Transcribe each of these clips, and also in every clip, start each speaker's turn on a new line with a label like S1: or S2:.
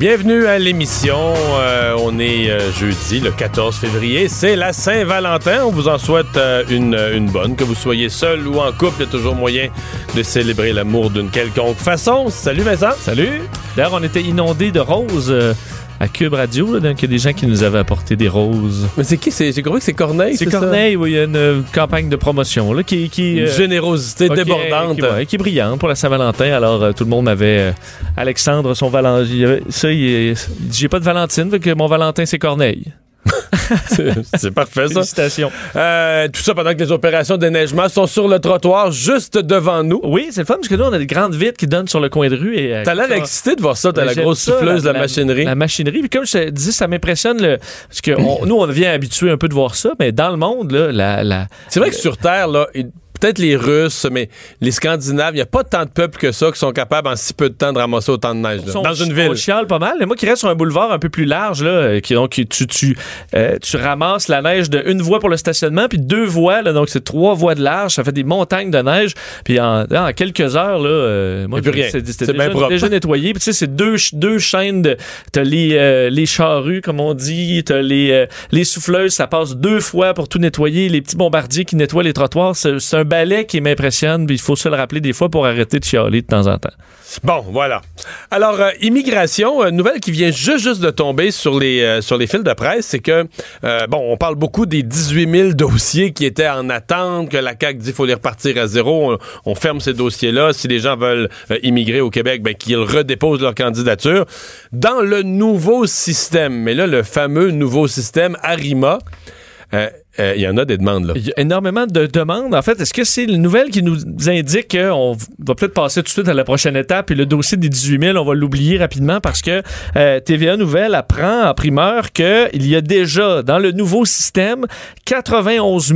S1: Bienvenue à l'émission. Euh, on est euh, jeudi, le 14 février. C'est la Saint-Valentin. On vous en souhaite euh, une, une bonne. Que vous soyez seul ou en couple, il y a toujours moyen de célébrer l'amour d'une quelconque façon. Salut Vincent.
S2: Salut. D'ailleurs, on était inondé de roses à Cube Radio. Là, donc, il y a des gens qui nous avaient apporté des roses.
S1: Mais c'est qui? C'est- J'ai compris que c'est Corneille.
S2: C'est
S1: ça?
S2: Corneille, oui, il y a une euh, campagne de promotion là, qui, qui,
S1: Une
S2: euh,
S1: générosité débordante.
S2: Qui, ouais, qui est brillante pour la Saint-Valentin. Alors, euh, tout le monde avait euh, Alexandre, son Valentin. Ça, il, est- il J'ai pas de Valentine, que mon Valentin, c'est Corneille.
S1: C'est parfait, ça.
S2: Félicitations.
S1: Euh, tout ça pendant que les opérations de déneigement sont sur le trottoir juste devant nous.
S2: Oui, c'est le fun parce que nous, on a des grandes vitres qui donnent sur le coin de rue. et euh,
S1: T'as l'air excité de voir ça, t'as la grosse
S2: ça,
S1: souffleuse, la, machinerie.
S2: La machinerie. Puis comme je te dis, ça m'impressionne. le- Parce que on- nous, on devient habitué un peu de voir ça, mais dans le monde, là, la, la-
S1: C'est vrai que sur Terre, là, il- peut-être les Russes, mais les Scandinaves, il n'y a pas tant de peuples que ça qui sont capables en si peu de temps de ramasser autant de neige. là.
S2: on-
S1: Dans une
S2: On
S1: ville.
S2: chiale pas mal. Mais moi qui reste sur un boulevard un peu plus large, là, euh, qui, donc, tu, tu, euh, tu ramasses la neige de une voie pour le stationnement, puis deux voies, là, donc c'est trois voies de large. Ça fait des montagnes de neige. Puis en, en quelques heures, là, euh, moi,
S1: Et
S2: c'est-
S1: C'est bien
S2: déjà,
S1: propre.
S2: déjà nettoyé. Puis tu sais, c'est deux, deux chaînes de. T'as les, euh, les charrues, comme on dit, t'as les, euh, les souffleuses, ça passe deux fois pour tout nettoyer. Les petits bombardiers qui nettoient les trottoirs, c'est c'est un balai qui m'impressionne. Puis il faut se le rappeler des fois pour arrêter de chialer de temps en temps.
S1: Bon, voilà. Alors, euh, immigration, une nouvelle qui vient juste, juste de tomber sur les, euh, sur les fils de presse, c'est que, euh, bon, on parle beaucoup des 18 000 dossiers qui étaient en attente, que la CAQ dit qu'il faut les repartir à zéro. On, ferme ces dossiers-là. Si les gens veulent euh, immigrer au Québec, ben, qu'ils redéposent leur candidature. Dans le nouveau système, mais là, le fameux nouveau système ARIMA, euh, euh, il y en a des demandes, là.
S2: Il y a énormément de demandes. En fait, est-ce que c'est une nouvelle qui nous indique qu'on va peut-être passer tout de suite à la prochaine étape et le dossier des 18 000, on va l'oublier rapidement parce que euh, TVA Nouvelle apprend en primeur qu'il y a déjà dans le nouveau système 91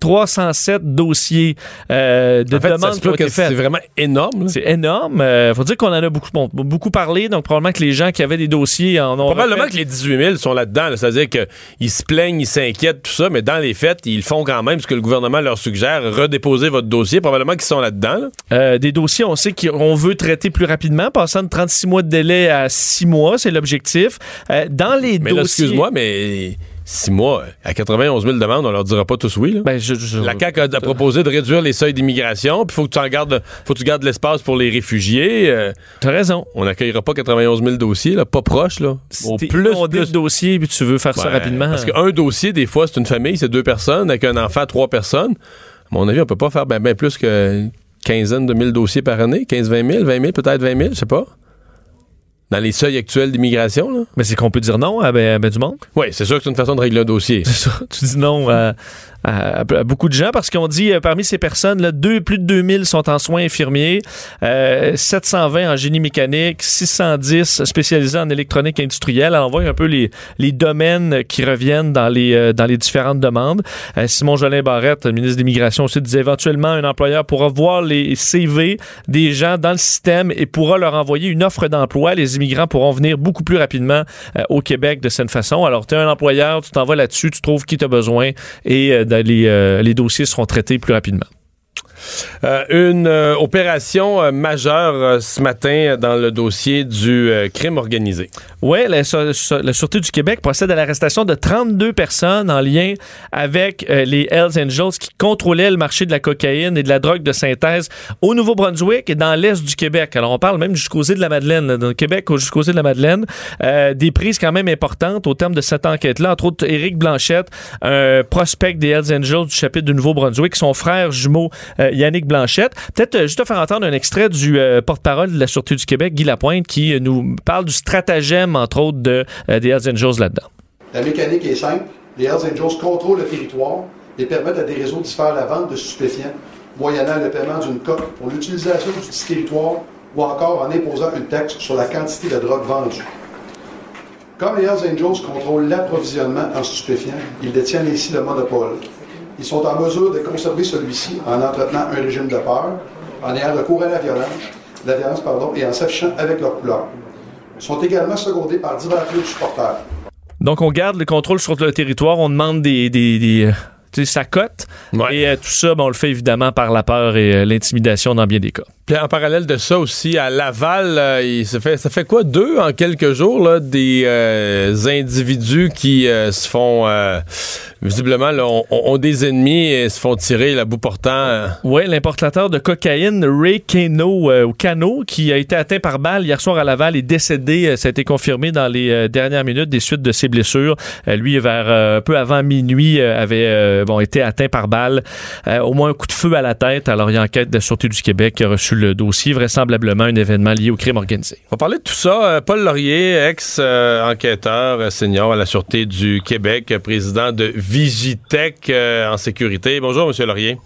S2: 307 dossiers euh, de
S1: En fait,
S2: demandes qui ont
S1: c'est vraiment énorme.
S2: C'est énorme. Il faut dire qu'on en a beaucoup, bon, beaucoup parlé, donc probablement que les gens qui avaient des dossiers en ont
S1: Probablement
S2: refait.
S1: que les 18 000 sont là-dedans. là. C'est-à-dire qu'ils se plaignent, ils s'inquiètent, tout ça, mais dans les faits, ils font quand même ce que le gouvernement leur suggère, redéposer votre dossier. Probablement qu'ils sont là-dedans. là.
S2: Euh, des dossiers, on sait qu'on veut traiter plus rapidement, passant de 36 mois de délai à 6 mois, c'est l'objectif. Euh, dans les
S1: Mais
S2: dossiers...
S1: excuse-moi, mais six mois, à 91 000 demandes, on leur dira pas tous oui. là.
S2: Ben, je- je-
S1: la CAQ a, a proposé de réduire les seuils d'immigration, puis faut que tu en gardes, faut que tu gardes l'espace pour les réfugiés. Euh,
S2: T'as raison.
S1: on n'accueillera pas 91 000 dossiers, là, pas proches, là. Au plus,
S2: inondé
S1: plus.
S2: de dossiers, puis tu veux faire ça
S1: Ouais,
S2: rapidement.
S1: Parce qu'un dossier, des fois, c'est une famille, c'est deux personnes, avec un enfant, trois personnes. À mon avis, on peut pas faire bien ben plus que quinzaine de mille dossiers par année, 15, 20 000, 20 000, peut-être 20 000, je sais pas. Dans les seuils actuels d'immigration, là.
S2: Mais c'est qu'on peut dire non à ben, ben du monde.
S1: Oui, c'est sûr que c'est une façon de régler un dossier.
S2: C'est ça. Tu dis non à, à- beaucoup de gens parce qu'on dit euh, parmi ces personnes, là, deux, plus de 2000 sont en soins infirmiers, euh, 720 en génie mécanique, 610 spécialisés en électronique industrielle. Alors, on voit un peu les, les domaines qui reviennent dans les, euh, dans les différentes demandes. Euh, Simon Jolin Barrette, ministre de l'Immigration aussi, disait éventuellement un employeur pourra voir les CV des gens dans le système et pourra leur envoyer une offre d'emploi. Les immigrants pourront venir beaucoup plus rapidement au Québec de cette façon. Alors, tu es un employeur, tu t'en vas là-dessus, tu trouves qui tu as besoin et les, euh, les dossiers seront traités plus rapidement.
S1: Euh, une euh, opération euh, majeure ce matin dans le dossier du crime organisé.
S2: Oui, la, Sû- Sû- la Sûreté du Québec procède à l'arrestation de 32 personnes en lien avec les Hells Angels qui contrôlaient le marché de la cocaïne et de la drogue de synthèse au Nouveau-Brunswick et dans l'est du Québec. Alors, on parle même jusqu'aux îles de la Madeleine, là, dans le Québec au- jusqu'aux îles de la Madeleine. Des prises quand même importantes au terme de cette enquête-là. Entre autres, Éric Blanchette, un prospect des Hells Angels du chapitre du Nouveau-Brunswick, son frère jumeau Yannick Blanchette. Peut-être euh, juste te faire entendre un extrait du euh, porte-parole de la Sûreté du Québec, Guy Lapointe, qui euh, nous parle du stratagème, entre autres, de, euh, des Hells Angels là-dedans.
S3: La mécanique est simple. Les Hells Angels contrôlent le territoire et permettent à des réseaux d'y faire la vente de stupéfiants, moyennant le paiement d'une cote pour l'utilisation du territoire ou encore en imposant une taxe sur la quantité de drogue vendue. Comme les Hells Angels contrôlent l'approvisionnement en stupéfiants, ils détiennent ainsi le monopole. Ils sont en mesure de conserver celui-ci en entretenant un régime de peur, en ayant recours à la violence, la violence pardon, et en s'affichant avec leur couleur. Ils sont également secondés par divers clubs supporters.
S2: Donc, on garde le contrôle sur le territoire, on demande des, des, des, euh, tu sais, sa cote.
S1: Ouais.
S2: Et euh, tout ça, ben, on le fait évidemment par la peur et euh, l'intimidation dans bien des cas.
S1: En parallèle de ça aussi, à Laval, euh, il se fait, ça fait quoi, deux en quelques jours, des euh, individus qui euh, se font, visiblement, ont, des ennemis et se font tirer la bout portant.
S2: Oui, l'importateur de cocaïne Ray euh, ou Cano, qui a été atteint par balle hier soir à Laval, est décédé. Ça a été confirmé dans les dernières minutes des suites de ses blessures. Lui, vers peu avant minuit, avait bon été atteint par balle. Au moins un coup de feu à la tête. Alors, il y a enquête de Sûreté du Québec qui a reçu le dossier, vraisemblablement un événement lié au crime organisé.
S1: On va parler de tout ça. Euh, Paul Laurier, ex-enquêteur senior à la Sûreté du Québec, euh, président de Vigitech euh, en sécurité. Bonjour, Monsieur Laurier.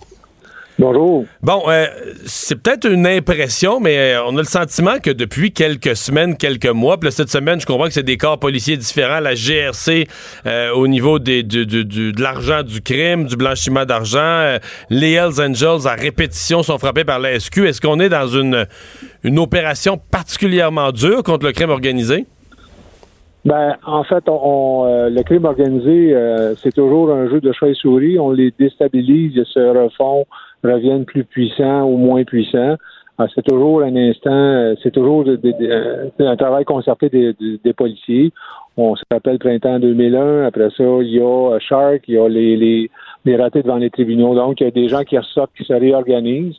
S4: Bonjour.
S1: Bon, euh, c'est peut-être une impression, mais euh, on a le sentiment que depuis quelques semaines, quelques mois, puis cette semaine, je comprends que c'est des corps policiers différents, la GRC euh, au niveau des, du- du- de l'argent du crime, du blanchiment d'argent, les Hells Angels à répétition sont frappés par la SQ. Est-ce qu'on est dans une, une opération particulièrement dure contre le crime organisé?
S4: Ben, en fait, on, on, euh, le crime organisé, euh, c'est toujours un jeu de chat et souris. On les déstabilise, ils se refont, reviennent plus puissants ou moins puissants. Ah, c'est toujours un instant, euh, c'est toujours euh, un travail concerté des, des- des policiers. On se rappelle printemps 2001. Après ça, il y a euh, Shark, il y a les, les, les ratés devant les tribunaux. Donc, il y a des gens qui ressortent, qui se réorganisent.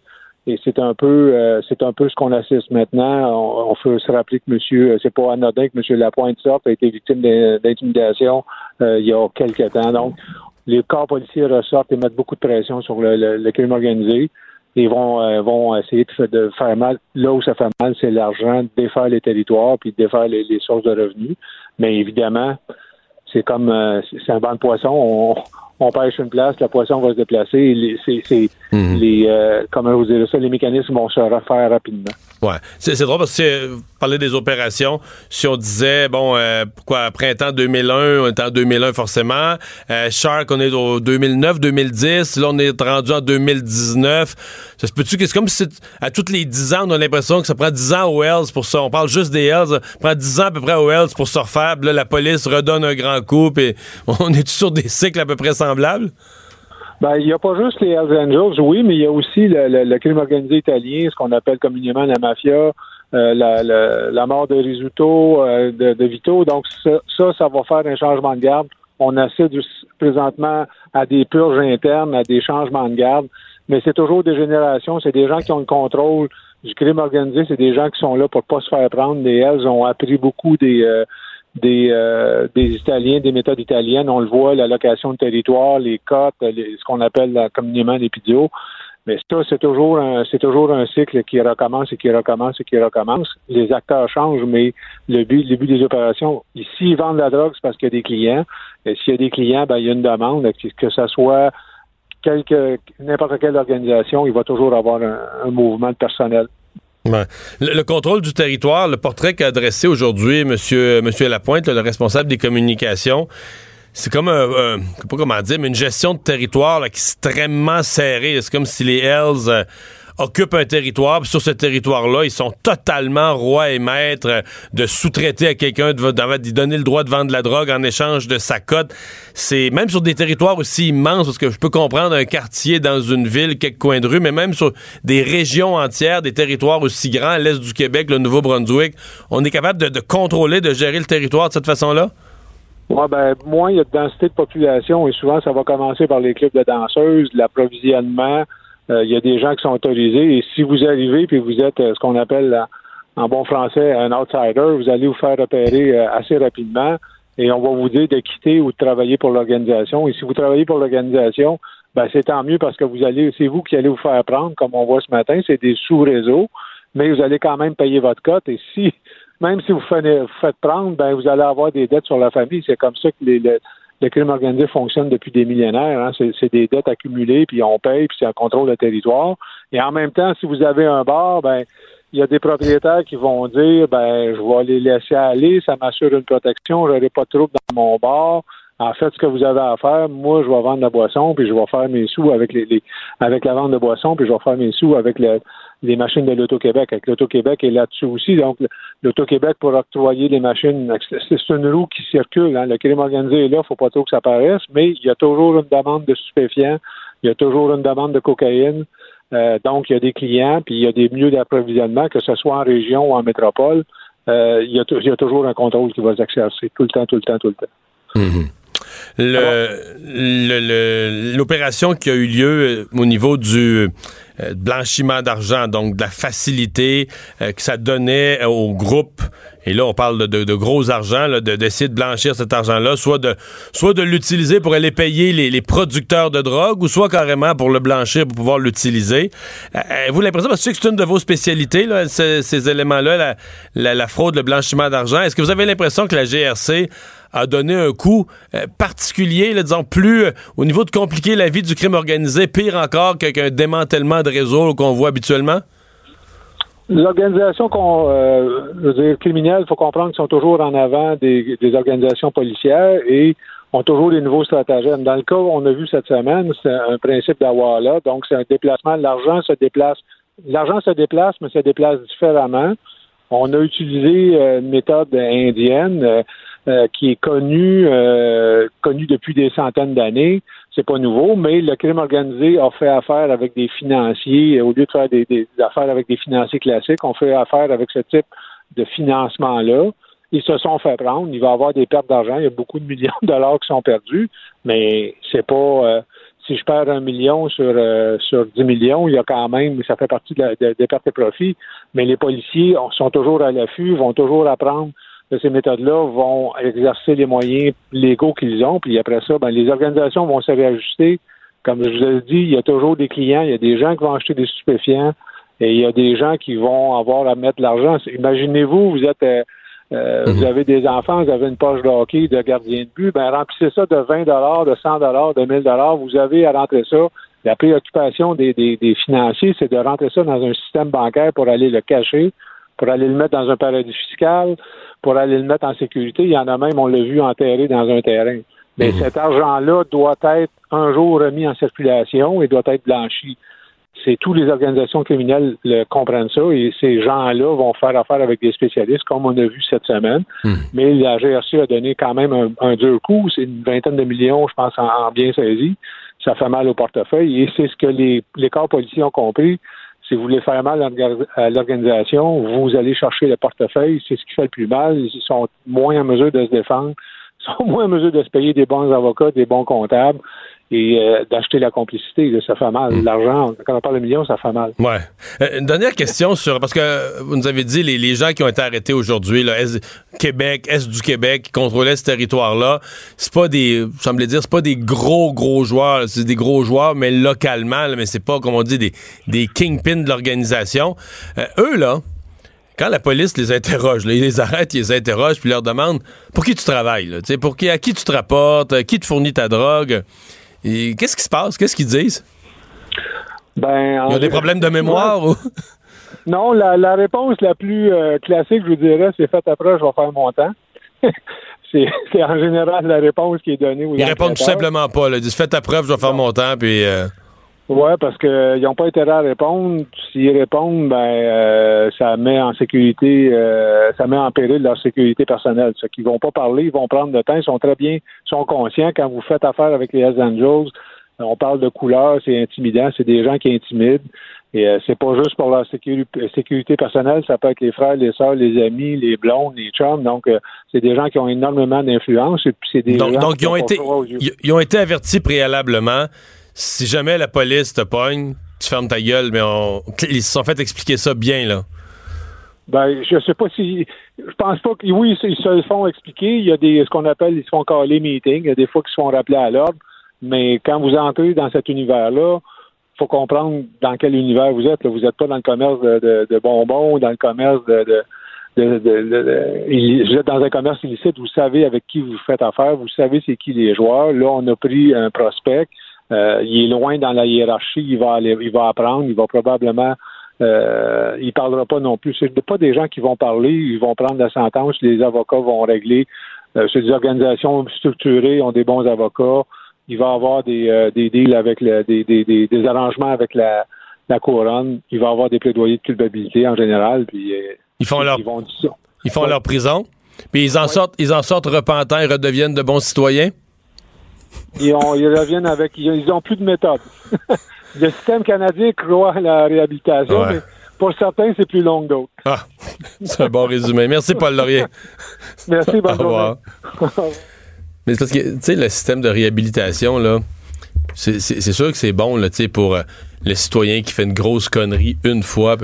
S4: Et c'est un peu, euh, c'est un peu ce qu'on assiste maintenant. On, on peut se rappeler que Monsieur, euh, c'est pas anodin que Monsieur Lapointe sorte a été victime d'in- d'intimidation euh, il y a quelques temps. Donc, les corps policiers ressortent et mettent beaucoup de pression sur le, le- le crime organisé et vont, euh, vont essayer de, de faire mal. Là où ça fait mal, c'est l'argent, défaire les territoires puis défaire les, les sources de revenus. Mais évidemment, c'est comme euh, c'est un banc de poisson. On, on pêche une place, le poisson va se déplacer. C'est, c'est les, euh, comment vous dire ça, les mécanismes vont se refaire rapidement.
S1: Ouais. C'est drôle parce que euh, vous parlez des opérations. Si on disait, bon, euh, pourquoi, printemps 2001, on est en 2001 forcément. Euh, Shark, on est au 2009, 2010. Là, on est rendu en 2019. Ça se peut-tu que c'est comme si à toutes les 10 ans, on a l'impression que ça prend 10 ans aux Hells pour ça. On parle juste des Hells. Ça prend 10 ans à peu près aux Hells pour se refaire. Puis là, la police redonne un grand coup. Et on est sur des cycles à peu près
S4: Ben, il n'y a pas juste les Hells Angels, oui, mais il y a aussi le, crime organisé italien, ce qu'on appelle communément la mafia, euh, la, mort de Risuto, euh, de, de Vito. Donc, ça, ça, ça va faire un changement de garde. On assiste présentement à des purges internes, à des changements de garde, mais c'est toujours des générations, c'est des gens qui ont le contrôle du crime organisé, c'est des gens qui sont là pour pas se faire prendre. Les Hells ont appris beaucoup des... euh, des, euh, des Italiens, des méthodes italiennes. On le voit, la location de territoire, les cotes, les- ce qu'on appelle communément les pidios. Mais ça, c'est toujours un, c'est toujours un cycle qui recommence et qui recommence et qui recommence. Les acteurs changent, mais le but, le but des opérations, ici, ils vendent la drogue, c'est parce qu'il y a des clients. Et s'il y a des clients, ben, il y a une demande, que, que ce soit quelque, n'importe quelle organisation, il va toujours avoir un, un mouvement de personnel.
S1: Le, le contrôle du territoire, le portrait qu'a adressé aujourd'hui Monsieur, Monsieur Lapointe, le responsable des communications, c'est comme un, pas comment dire, mais une gestion de territoire extrêmement serrée. C'est comme si les Hells euh, occupent un territoire, puis sur ce territoire-là, ils sont totalement rois et maîtres de sous-traiter à quelqu'un, d'y donner le droit de vendre de la drogue en échange de sa cote. C'est même sur des territoires aussi immenses, parce que je peux comprendre un quartier dans une ville, quelques coins de rue, mais même sur des régions entières, des territoires aussi grands, l'est du Québec, le Nouveau-Brunswick, on est capable de, de contrôler, de gérer le territoire de cette façon-là?
S4: Ouais, ben, moins il y a de densité de population et souvent ça va commencer par les clubs de danseuses, l'approvisionnement. Euh, il y a des gens qui sont autorisés et si vous arrivez puis vous êtes euh, ce qu'on appelle en bon français un outsider, vous allez vous faire repérer euh, assez rapidement et on va vous dire de quitter ou de travailler pour l'organisation. Et si vous travaillez pour l'organisation, ben c'est tant mieux parce que vous allez, c'est vous qui allez vous faire prendre, comme on voit ce matin, c'est des sous-réseaux, mais vous allez quand même payer votre cote. Et si même si vous faites, prendre, ben vous allez avoir des dettes sur la famille. C'est comme ça que les, le, crime organisé fonctionne depuis des millénaires. Hein. C'est des dettes accumulées, puis on paye, puis un contrôle de territoire. Et en même temps, si vous avez un bar, ben il y a des propriétaires qui vont dire ben je vais les laisser aller, ça m'assure une protection, j'aurai pas de trouble dans mon bar. En fait, ce que vous avez à faire, moi, je vais vendre la boisson, puis je vais faire mes sous avec les, avec la vente de boisson, puis je vais faire mes sous avec le, les machines de l'Auto-Québec. L'Auto-Québec est là-dessus aussi. Donc, l'Auto-Québec pour octroyer les machines, c'est une roue qui circule. Hein. Le crime organisé est là, il ne faut pas trop que ça paraisse, mais il y a toujours une demande de stupéfiants, il y a toujours une demande de cocaïne. Euh, donc, il y a des clients, puis il y a des milieux d'approvisionnement, que ce soit en région ou en métropole. Euh, il, y a toujours un contrôle qui va s'exercer tout le temps, tout le temps, tout le temps.
S1: Mm-hmm. L'opération qui a eu lieu euh, au niveau du euh, blanchiment d'argent, donc de la facilité euh, que ça donnait au groupe. Et là, on parle de, gros argent, d'essayer de, blanchir cet argent-là, soit de, soit de l'utiliser pour aller payer les, producteurs de drogue, ou soit carrément pour le blanchir pour pouvoir l'utiliser. vous l'impression, parce que c'est une de vos spécialités, ces, éléments-là, la, fraude, le blanchiment d'argent. Est-ce que vous avez l'impression que la GRC a donné un coup euh, particulier, disons, plus euh, au niveau de compliquer la vie du crime organisé, pire encore qu'un démantèlement de réseau qu'on voit habituellement?
S4: L'organisation qu'on, euh, faut comprendre qu'ils sont toujours en avant des, organisations policières et ont toujours des nouveaux stratagèmes. Dans le cas on a vu cette semaine, c'est un principe là, donc c'est un déplacement. L'argent se déplace. L'argent se déplace, mais se déplace différemment. On a utilisé une méthode indienne. Euh, qui est connu, euh, connu depuis des centaines d'années. C'est pas nouveau, mais le crime organisé a fait affaire avec des financiers. Au lieu de faire des, affaires avec des financiers classiques, on fait affaire avec ce type de financement-là. Ils se sont fait prendre. Il va y avoir des pertes d'argent. Il y a beaucoup de millions de dollars qui sont perdus, mais c'est pas. Euh, si je perds un million sur sur 10 millions, il y a quand même, ça fait partie des pertes et profits. Mais les policiers sont toujours à l'affût, vont toujours apprendre de ces méthodes-là vont exercer les moyens légaux qu'ils ont, puis après ça, ben, les organisations vont se réajuster. Comme je vous ai dit, il y a toujours des clients, il y a des gens qui vont acheter des stupéfiants et il y a des gens qui vont avoir à mettre de l'argent. Imaginez-vous, vous êtes euh, euh, vous avez des enfants, vous avez une poche de hockey, de gardien de but, ben remplissez ça de 20 de 100 de 1000 vous avez à rentrer ça. La préoccupation des, des, des financiers, c'est de rentrer ça dans un système bancaire pour aller le cacher, pour aller le mettre dans un paradis fiscal, pour aller le mettre en sécurité. Il y en a même, on l'a vu, enterré dans un terrain. Mais mhm. cet argent-là doit être un jour remis en circulation et doit être blanchi. C'est tous les organisations criminelles le comprennent ça et ces gens-là vont faire affaire avec des spécialistes comme on a vu cette semaine. Mhm. Mais la GRC a donné quand même un, dur coup. C'est une vingtaine de millions, je pense, en, bien saisi. Ça fait mal au portefeuille et c'est ce que les, les corps policiers ont compris si vous voulez faire mal à l'organisation, vous allez chercher le portefeuille. C'est ce qui fait le plus mal. Ils sont moins en mesure de se défendre, sont moins en mesure de se payer des bons avocats, des bons comptables et euh, d'acheter la complicité. ça fait mal. Mm. L'argent, quand on parle de millions, ça fait mal.
S1: Ouais. Euh, une dernière question sur parce que vous nous avez dit les, les gens qui ont été arrêtés aujourd'hui, est Québec, est du Québec, qui contrôlaient ce territoire-là, c'est pas des, semblait dire, c'est pas des gros gros joueurs, c'est des gros joueurs, mais localement, mais c'est pas comme on dit des des kingpins de l'organisation. Euh, eux là. Quand la police les interroge, ils les arrêtent, ils les interrogent, puis leur demandent pour qui tu travailles, là, pour qui, à qui tu te rapportes, qui te fournit ta drogue qu'est-ce qui se passe? Qu'est-ce qu'ils disent?
S4: Ben,
S1: Il y a des problèmes de mémoire ou?
S4: Non, la, réponse la plus euh, classique, je vous dirais, c'est fait après, je vais faire mon temps. c'est en général la réponse qui est donnée.
S1: Ils répondent tout simplement pas. Ils disent faites ta preuve, je vais faire mon temps, puis. Euh,
S4: Oui, parce qu'ils n'ont pas intérêt à répondre. S'ils répondent, ben euh, ça met en sécurité, euh, ça met en péril leur sécurité personnelle. Ceux qui vont pas parler, ils vont prendre le temps, ils sont très bien, ils sont conscients quand vous faites affaire avec les Hells Angels. On parle de couleurs, c'est intimidant, c'est des gens qui intimident. Et euh, c'est pas juste pour leur sécurité, sécurité personnelle, ça peut être les frères, les sœurs, les amis, les blondes, les chums. Donc, euh, c'est des gens qui ont énormément d'influence. Et puis, c'est des
S1: Donc,
S4: gens
S1: donc
S4: qui
S1: ils, ont été, ils ont été avertis préalablement. Si jamais la police te pogne, tu fermes ta gueule, mais on, ils se sont fait expliquer ça bien, là.
S4: Ben, je sais pas si. Je pense pas que. Oui, ils se font expliquer. Il y a des ce qu'on appelle, ils se font caler meeting. Il y a des fois qu'ils se font rappeler à l'ordre. Mais quand vous entrez dans cet univers-là, faut comprendre dans quel univers vous êtes. Vous n'êtes pas dans le commerce de, de- de bonbons, dans le commerce de, de, de- de- vous êtes dans un commerce illicite, vous savez avec qui vous faites affaire, vous savez c'est qui les joueurs. Là, on a pris un prospect. Euh, il est loin dans la hiérarchie, il va aller, il va apprendre, il va probablement euh, il parlera pas non plus. C'est pas des gens qui vont parler, ils vont prendre la sentence, les avocats vont régler. Euh, c'est des organisations structurées, ont des bons avocats. Il va y avoir des, euh, des deals avec le, des, des, des, des arrangements avec la, la couronne. Il va y avoir des plaidoyers de culpabilité en général. Puis,
S1: Ils font leur,
S4: vont
S1: ils font leur prison, puis ils en sortent, ils en sortent repentants et redeviennent de bons citoyens?
S4: Ils, ont- ils reviennent avec. Ils, ont plus de méthode. le système canadien croit à la réhabilitation,
S1: Ouais.
S4: mais pour certains, c'est plus long que d'autres.
S1: Ah, c'est un bon résumé. Merci, Paul Laurier.
S4: Merci,
S1: Au
S4: bonne
S1: revoir.
S4: journée.
S1: Mais c'est parce que, tu sais, le système de réhabilitation, là, c'est sûr que c'est bon, là, tu sais, pour euh, le citoyen qui fait une grosse connerie une fois.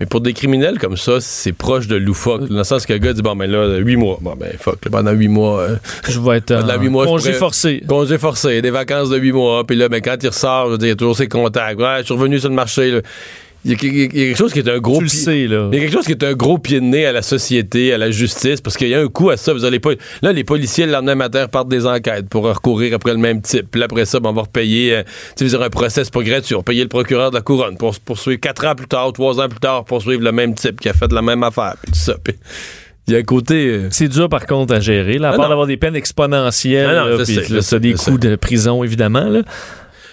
S1: Mais pour des criminels comme ça, c'est proche de loufoque. Dans le sens que le gars dit, bon, ben là, huit mois. Bon, ben, fuck, là, pendant huit mois, euh,
S2: Je vais être
S1: Pendant mois,
S2: congé forcé.
S1: congé forcé, des vacances de huit mois. Puis là, ben, quand il ressort, je veux dire, il y a toujours ses contacts. Ouais, je suis revenu sur le marché, là. Il y, a, il y a quelque chose qui est un gros
S2: Tu le
S1: pi-
S2: sais, là.
S1: il y a quelque chose qui est un gros pied de nez à la société, à la justice, parce qu'il y a un coup à ça. Vous allez pas... Là, les policiers, le lendemain matin, partent des enquêtes pour recourir après le même type. Puis là, après ça, ben, on va repayer. euh, tu sais, je veux dire, un procès, c'est pas gratuit. On va payer le procureur de la couronne pour se poursuivre quatre ans plus tard, trois ans plus tard, poursuivre le même type qui a fait la même affaire. Puis tout ça. Puis il y a un côté. euh,
S2: C'est dur, par contre, à gérer. Là, à
S1: Ah
S2: part d'avoir des peines exponentielles,
S1: Ah non,
S2: là,
S1: je
S2: puis
S1: sais,
S2: là,
S1: je
S2: t'as
S1: sais,
S2: des coups de prison, évidemment. Là.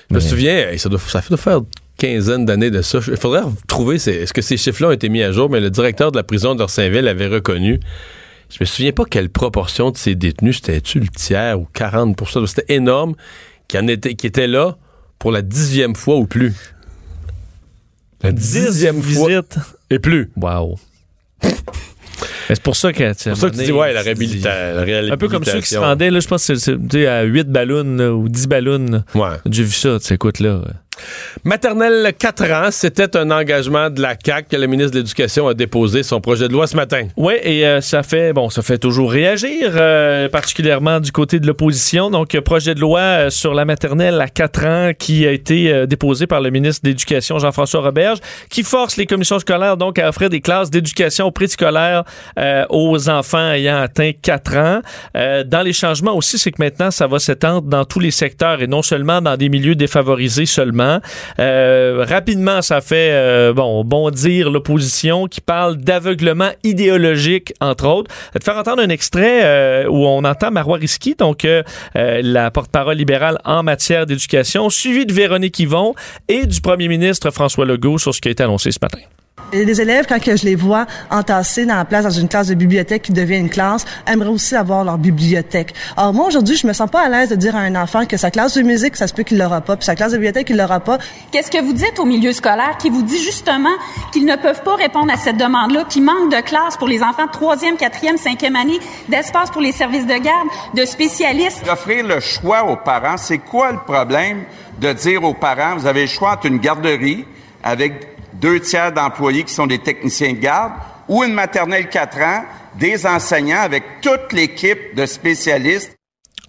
S1: Je me souviens, ça, doit, ça doit faire quinzaine d'années de ça. Il faudrait trouver, ces- est-ce que ces chiffres-là ont été mis à jour, mais le directeur de la prison d'Orsainville avait reconnu. Je me souviens pas quelle proportion de ces détenus, c'était-tu le tiers ou 40% C'était énorme, qui, en était, qui était là pour la dixième fois ou plus. La dixième fois
S2: visite.
S1: et plus.
S2: Wow. C'est pour ça que.
S1: C'est pour ça que tu dis, ouais, la réhabilitation.
S2: Un peu comme ceux qui se rendaient, là, je pense que c'est- à 8 ballons ou 10 ballons.
S1: Ouais.
S2: J'ai vu ça, tu sais, écoute là.
S1: Maternelle 4 ans, c'était un engagement de la CAQ que le ministre de l'Éducation a déposé son projet de loi ce matin.
S2: Oui, et euh, ça fait bon, ça fait toujours réagir, euh, particulièrement du côté de l'opposition. Donc, projet de loi euh, sur la maternelle à 4 ans qui a été déposé par le ministre de l'Éducation, Jean-François Roberge, qui force les commissions scolaires donc à offrir des classes d'éducation préscolaire aux enfants ayant atteint 4 ans. Dans les changements aussi, c'est que maintenant, ça va s'étendre dans tous les secteurs et non seulement dans des milieux défavorisés seulement. Euh, rapidement, ça fait euh, bon bondir l'opposition qui parle d'aveuglement idéologique, entre autres. De faire entendre un extrait euh, où on entend Marois Risky, donc la porte-parole libérale en matière d'éducation, suivi de Véronique Yvon et du premier ministre François Legault sur ce qui a été annoncé ce matin.
S5: Et les élèves, quand que je les vois entassés dans la place dans une classe de bibliothèque qui devient une classe, aimeraient aussi avoir leur bibliothèque. Alors moi, aujourd'hui, je me sens pas à l'aise de dire à un enfant que sa classe de musique, ça se peut qu'il l'aura pas, puis sa classe de bibliothèque, il l'aura pas.
S6: Qu'est-ce que vous dites au milieu scolaire qui vous dit justement qu'ils ne peuvent pas répondre à cette demande-là, qu'il manque de classes pour les enfants de troisième, quatrième, cinquième année, d'espace pour les services de garde, de spécialistes?
S7: Offrir le choix aux parents, c'est quoi le problème de dire aux parents, vous avez le choix entre une garderie avec deux tiers d'employés qui sont des techniciens de garde ou une maternelle 4 ans, des enseignants avec toute l'équipe de spécialistes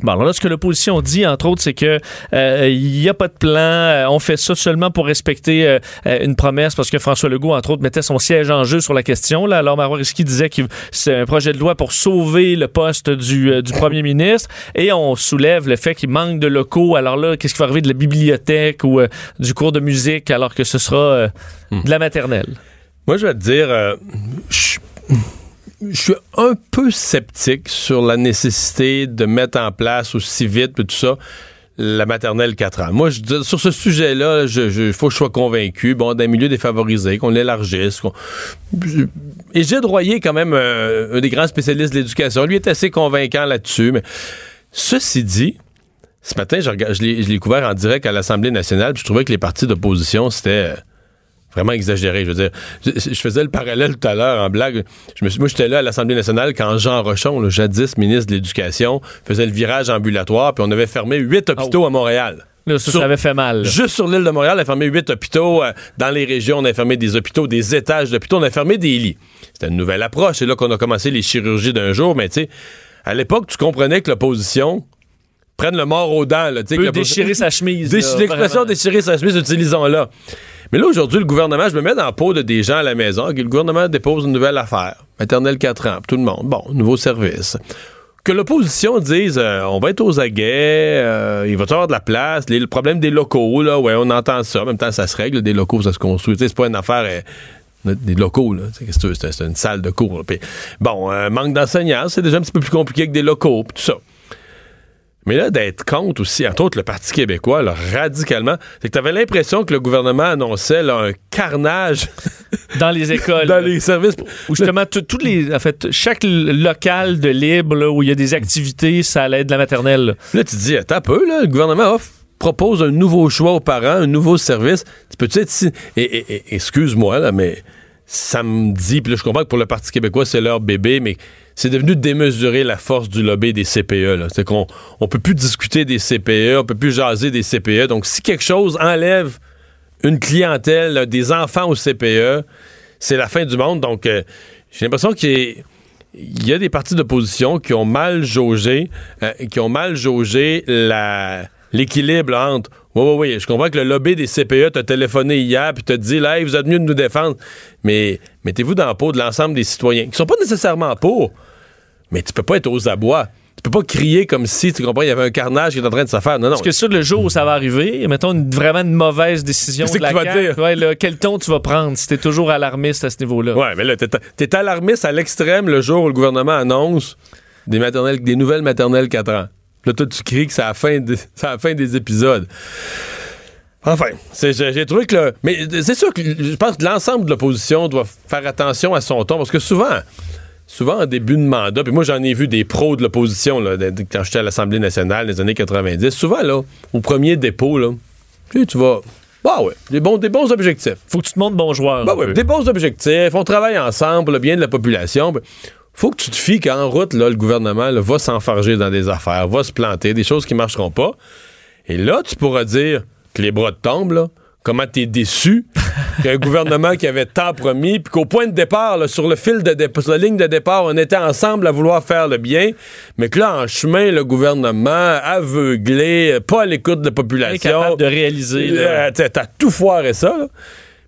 S2: Bon, alors là, ce que l'opposition dit, entre autres, c'est que euh, il n'y a pas de plan. euh, on fait ça seulement pour respecter euh, une promesse, parce que François Legault, entre autres, mettait son siège en jeu sur la question. Là. Alors, Marois Risky disait que c'est un projet de loi pour sauver le poste du, du premier ministre. Et on soulève le fait qu'il manque de locaux. Alors là, qu'est-ce qui va arriver de la bibliothèque ou du cours de musique, alors que ce sera euh, de la maternelle?
S1: Moi, je vais te dire, je je suis un peu sceptique sur la nécessité de mettre en place aussi vite et tout ça la maternelle 4 ans. Moi, sur ce sujet-là, il faut que je sois convaincu, bon, d'un milieu défavorisé, qu'on l'élargisse. Et Gilles Royer, quand même, euh, un des grands spécialistes de l'éducation, lui est assez convaincant là-dessus. Ceci dit, ce matin, je, je l'ai couvert en direct à l'Assemblée nationale, puis je trouvais que les partis d'opposition, c'était vraiment exagéré. Je veux dire, je, faisais le parallèle tout à l'heure en blague. Je me suis, moi, j'étais là à l'Assemblée nationale quand Jean Rochon, le jadis ministre de l'Éducation, faisait le virage ambulatoire, puis on avait fermé huit hôpitaux
S2: oh.
S1: à Montréal.
S2: Là, ça, avait fait mal.
S1: Juste sur l'île de Montréal, on a fermé huit hôpitaux. Euh, dans les régions, on a fermé des hôpitaux, des étages d'hôpitaux, on a fermé des lits. C'était une nouvelle approche. C'est là qu'on a commencé les chirurgies d'un jour. Mais tu sais, à l'époque, tu comprenais que l'opposition prenne le mort aux dents. Là,
S2: Peut déchirer sa chemise.
S1: L'expression déchirer sa chemise, utilisons-la. Mais là, aujourd'hui, le gouvernement, je me mets dans la peau de des gens à la maison, que le gouvernement dépose une nouvelle affaire. Maternelle 4 ans, tout le monde. Bon, nouveau service. Que l'opposition dise, euh, on va être aux aguets, euh, il va y avoir de la place, le problème des locaux, là, ouais, on entend ça. En même temps, ça se règle, des locaux, ça se construit. C'est pas une affaire. Euh, des locaux, là. C'est une salle de cours. bon, manque d'enseignants, c'est déjà un petit peu plus compliqué que des locaux, tout ça. Mais là, d'être contre aussi, entre autres le Parti québécois, là, radicalement, c'est que tu avais l'impression que le gouvernement annonçait là, un carnage
S2: dans les écoles,
S1: dans les services.
S2: Où justement, toutes les, en fait, chaque local de libre là, où il y a des activités, ça allait être de la maternelle.
S1: Là, tu te dis, attends un peu, là, le gouvernement offre propose un nouveau choix aux parents, un nouveau service. Tu peux-tu être ici? Et, excuse-moi, là, mais ça me dit, puis là, je comprends que pour le Parti québécois, c'est leur bébé, mais c'est devenu démesurer la force du lobby des CPE. C'est qu'on on peut plus discuter des CPE, on peut plus jaser des CPE. Donc, si quelque chose enlève une clientèle, des enfants au CPE, c'est la fin du monde. Donc, euh, j'ai l'impression qu'il y, a des partis d'opposition qui ont mal jaugé, euh, qui ont mal jaugé l'équilibre entre oui, oui, oui. Je comprends que le lobby des CPE t'a téléphoné hier puis t'a dit là, vous êtes mieux de nous défendre. Mais mettez-vous dans la peau de l'ensemble des citoyens qui sont pas nécessairement pour, mais tu peux pas être aux abois. Tu peux pas crier comme si, tu comprends, il y avait un carnage qui est en train de se faire. Non, non.
S2: Parce que sur le jour où ça va arriver, mettons une, vraiment une mauvaise décision de la CAQ, ouais, quel ton tu vas prendre si t'es toujours alarmiste à ce niveau-là?
S1: Ouais, mais là, t'es, es alarmiste à l'extrême le jour où le gouvernement annonce des maternelles, des nouvelles maternelles 4 ans. Là, toi, tu cries que c'est à, la fin la fin des épisodes. Enfin, j'ai trouvé que... mais c'est sûr que je pense que l'ensemble de l'opposition doit faire attention à son ton, parce que souvent souvent en début de mandat, puis moi j'en ai vu des pros de l'opposition quand j'étais à l'Assemblée nationale dans les années 90, souvent là, au premier dépôt, là, tu vas. Bah ouais, des bons, des bons objectifs.
S2: Faut que tu te montres bon joueur.
S1: Bah ouais, des bons objectifs, on travaille ensemble, le bien de la population. Ben, faut que tu te fies qu'en route, là, le gouvernement va s'enfarger dans des affaires, va se planter, des choses qui marcheront pas. Et là, tu pourras dire que les bras te tombent, là, comment t'es déçu qu'un gouvernement qui avait tant promis, puis qu'au point de départ, sur le fil de départ, sur la ligne de départ, on était ensemble à vouloir faire le bien, mais que là, en chemin, le gouvernement aveuglé, pas à l'écoute de la population.
S2: Incapable de réaliser.
S1: Euh, t'as tout foiré ça, là.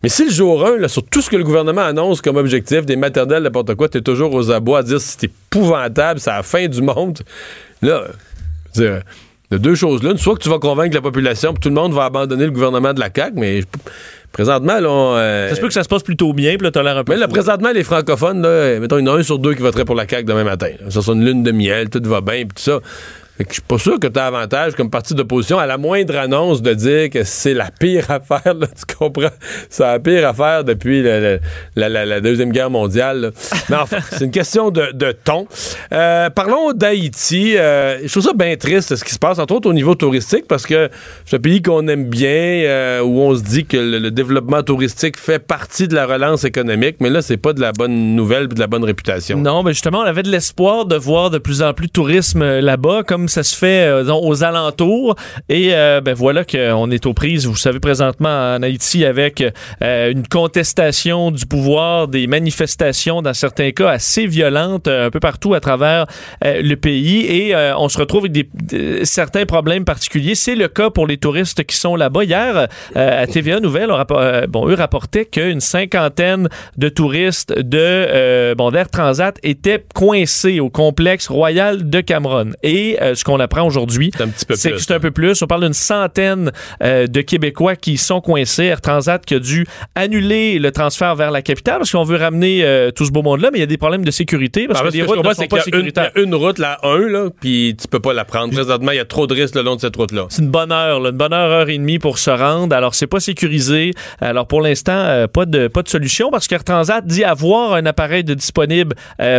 S1: Mais si le jour 1, là, sur tout ce que le gouvernement annonce comme objectif, des maternelles, n'importe quoi, t'es toujours aux abois à dire c'est épouvantable, c'est la fin du monde. Là, dire, de deux choses l'une, soit que tu vas convaincre la population, puis tout le monde va abandonner le gouvernement de la CAQ, mais présentement, là, on,
S2: euh, ça se peut que ça se passe plutôt bien, puis là, t'as l'air un peu.
S1: Mais là, présentement, les francophones, là, mettons, il y en a un sur deux qui voterait pour la CAQ demain matin. Ça, c'est une lune de miel, tout va bien, puis tout ça. Je suis pas sûr que tu as avantage comme parti d'opposition à la moindre annonce de dire que c'est la pire affaire, tu comprends? C'est la pire affaire depuis la, Deuxième Guerre mondiale. Mais enfin, c'est une question de, ton. Euh, parlons d'Haïti. Euh, je trouve ça bien triste ce qui se passe, entre autres au niveau touristique, parce que c'est un pays qu'on aime bien, euh, où on se dit que le, développement touristique fait partie de la relance économique, mais là, c'est pas de la bonne nouvelle de la bonne réputation.
S2: Non, mais justement, on avait de l'espoir de voir de plus en plus de tourisme là-bas, comme ça se fait euh, aux alentours. Et euh, ben voilà qu'on est aux prises, vous savez, présentement en Haïti avec euh, une contestation du pouvoir, des manifestations dans certains cas assez violentes un peu partout à travers le pays. Et on se retrouve avec certains problèmes particuliers. C'est le cas pour les touristes qui sont là-bas. Hier, à TVA Nouvelle, bon, eux rapportaient qu'une cinquantaine de touristes de bon d'Air Transat étaient coincés au complexe royal de Cameroun. Et ce qu'on apprend aujourd'hui,
S1: C'est un petit peu
S2: c'est
S1: plus,
S2: que c'est un peu plus. On parle d'une centaine euh, de Québécois qui sont coincés. Air Transat qui a dû annuler le transfert vers la capitale parce qu'on veut ramener euh, tout ce beau monde-là, mais il y a des problèmes de sécurité parce que
S1: que je
S2: routes ne sont
S1: c'est
S2: pas
S1: une- il y
S2: sécuritaires.
S1: a une route, la 1, là, puis tu peux pas la prendre. Présentement, il y a trop de risques le long de cette route-là.
S2: C'est une bonne heure, là, une bonne heure, heure et demie pour se rendre. Alors, c'est pas sécurisé. Alors, pour l'instant, euh, pas, de, pas de solution parce qu'Air Transat dit avoir un appareil de disponible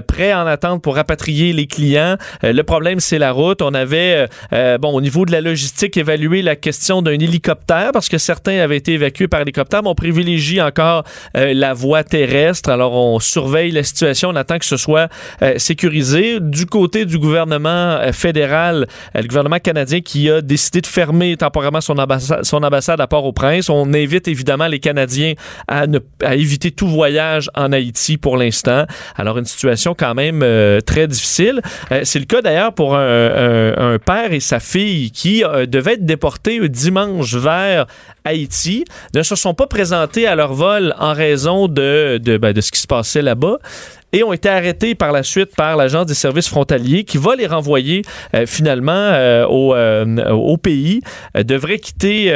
S2: prêt en attente pour rapatrier les clients. Le problème, c'est la route. On avait, euh, euh, bon, au niveau de la logistique, évalué la question d'un hélicoptère parce que certains avaient été évacués par hélicoptère, mais on privilégie encore euh, la voie terrestre. Alors, on surveille la situation. On attend que ce soit sécurisé. Du côté du gouvernement fédéral, le gouvernement canadien qui a décidé de fermer temporairement son ambassade, à Port-au-Prince. On invite évidemment les Canadiens à, éviter tout voyage en Haïti pour l'instant. Alors, une situation quand même très difficile. C'est le cas d'ailleurs pour un, un- un père et sa fille qui euh, devaient être déportés dimanche vers Haïti, ne se sont pas présentés à leur vol en raison de, ben, de ce qui se passait là-bas et ont été arrêtés par la suite par l'agence des services frontaliers qui va les renvoyer euh, finalement euh, au, euh, au pays, devraient quitter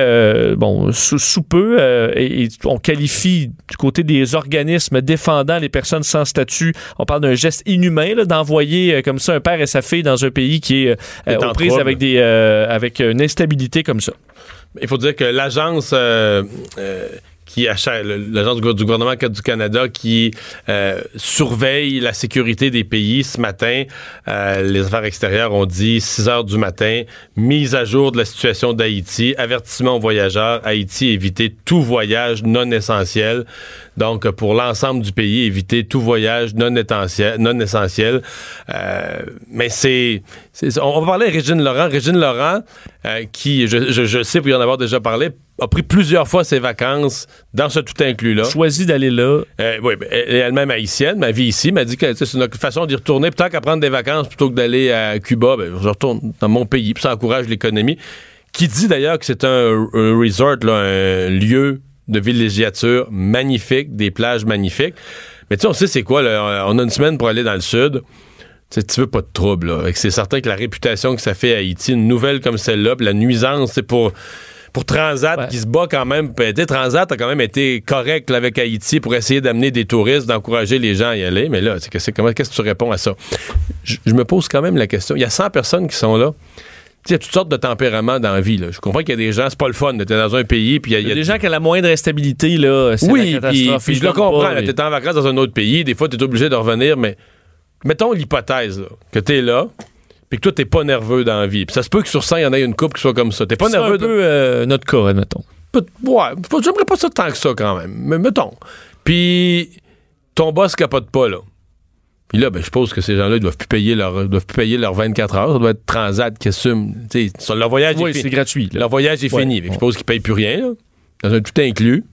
S2: bon sous, sous peu et, et on qualifie du côté des organismes défendant les personnes sans statut, on parle d'un geste inhumain là, d'envoyer comme ça un père et sa fille dans un pays qui est
S1: Est en
S2: aux prises
S1: trouble.
S2: avec des avec une instabilité comme ça.
S1: Il faut dire que l'agence euh, euh, qui l'agence du gouvernement du Canada qui euh, surveille la sécurité des pays ce matin, euh, les affaires extérieures ont dit 6 heures du matin, mise à jour de la situation d'Haïti, avertissement aux voyageurs, Haïti éviter tout voyage non essentiel. Donc pour l'ensemble du pays, éviter tout voyage non essentiel. Non essentiel. Euh, mais c'est, on va parler à Régine Laurent. Régine Laurent, euh, qui, je, je, je sais, pour y en avoir déjà parlé, a pris plusieurs fois ses vacances dans ce tout inclus-là.
S2: Choisi d'aller là.
S1: Euh, oui, ben, elle est elle-même haïtienne, ma vie ici, m'a dit que c'est une façon d'y retourner. Plutôt qu'à prendre des vacances plutôt que d'aller à Cuba, ben, je retourne dans mon pays, puis ça encourage l'économie. Qui dit d'ailleurs que c'est un, un resort, là, un lieu de villégiature magnifique, des plages magnifiques. Mais tu sais, on sait c'est quoi, là, on a une semaine pour aller dans le sud. Tu sais, tu veux pas de trouble, là. C'est certain que la réputation que ça fait à Haïti, une nouvelle comme celle-là, puis la nuisance, c'est pour pour Transat
S2: Ouais.
S1: qui se bat quand même. Transat a quand même été correct là, avec Haïti pour essayer d'amener des touristes, d'encourager les gens à y aller. Mais là, c'est que c'est comment qu'est-ce que tu réponds à ça? Je, je me pose quand même la question. Il y a 100 personnes qui sont là. Tu sais, Il y a toutes sortes de tempéraments dans la vie. là. Je comprends qu'il y a des gens, c'est pas le fun. T'es dans un pays, puis il y a,
S2: Il y a des gens qui ont la moindre instabilité là, c'est
S1: oui, puis, puis je le comprends.
S2: mais-
S1: Tu es en vacances dans un autre pays. Des fois, tu es obligé de revenir, mais mettons l'hypothèse là, que tu es là, puis que toi, t'es pas nerveux dans la vie. Puis ça se peut que sur 100, il y en ait une couple qui soit comme ça. T'es pas
S2: C'est
S1: nerveux.
S2: un peu euh, notre cas, admettons.
S1: Ouais, j'aimerais pas ça tant que ça quand même. Mais mettons. Puis ton boss capote pas, là. Puis là, ben, je suppose que ces gens-là, ils doivent plus payer leur, doivent plus payer leurs 24 heures. Ça doit être Transat qui assume. Leur voyage
S2: Oui,
S1: est
S2: c'est
S1: fini.
S2: gratuit. là.
S1: Leur voyage est
S2: Ouais.
S1: fini. Je suppose qu'ils payent plus rien, là. Dans un tout inclus.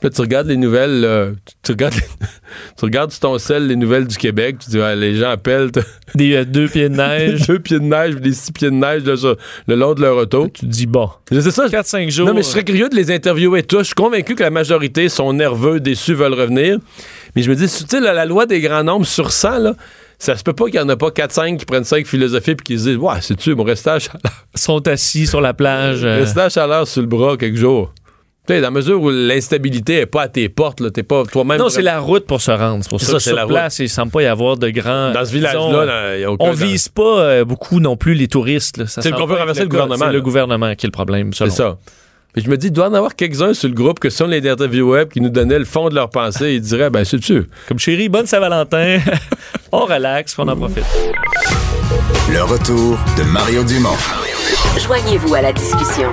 S1: Puis là, tu regardes les nouvelles, euh, tu, tu regardes tu regardes sur ton sel les nouvelles du Québec, tu dis, les gens appellent
S2: Des euh, deux pieds de neige.
S1: deux pieds de neige, des six pieds de neige là, sur- le long de leur auto.
S2: tu te dis, bon,
S1: C'est ça,
S2: 4-5 jours.
S1: non, mais je serais curieux de les interviewer tous. Je suis convaincu que la majorité sont nerveux, déçus, veulent revenir. Mais je me dis, tu sais, la, loi des grands nombres sur 100, là, ça se peut pas qu'il y en a pas 4-5 qui prennent ça avec philosophie puis qui se disent, ouais, c'est-tu, mon restage à chaleur,
S2: sont assis sur la plage. euh,
S1: restage à chaleur sur le bras quelques jours. Tu sais, dans la mesure où l'instabilité est pas à tes portes, là, t'es pas toi-même.
S2: Non, c'est la route pour se rendre. C'est pour
S1: C'est
S2: ça,
S1: ça,
S2: que
S1: c'est
S2: sur
S1: la route.
S2: place, il semble pas y avoir de grands.
S1: Dans ce village-là,
S2: euh,
S1: là, il y a aucun.
S2: on vise pas euh, beaucoup non plus les touristes. là. Ça
S1: C'est le qu'on veut renverser le gouvernement,
S2: C'est
S1: là.
S2: le gouvernement qui est le problème,
S1: C'est ça. Mais je me dis, il doit en avoir quelques-uns sur le groupe que si on les puis qui nous donnaient le fond de leur pensée, ils diraient, ben, c'est-tu?
S2: Comme chérie, bonne Saint-Valentin. on relaxe, puis on en profite.
S8: Le retour de Mario Dumont.
S9: Joignez-vous à la discussion.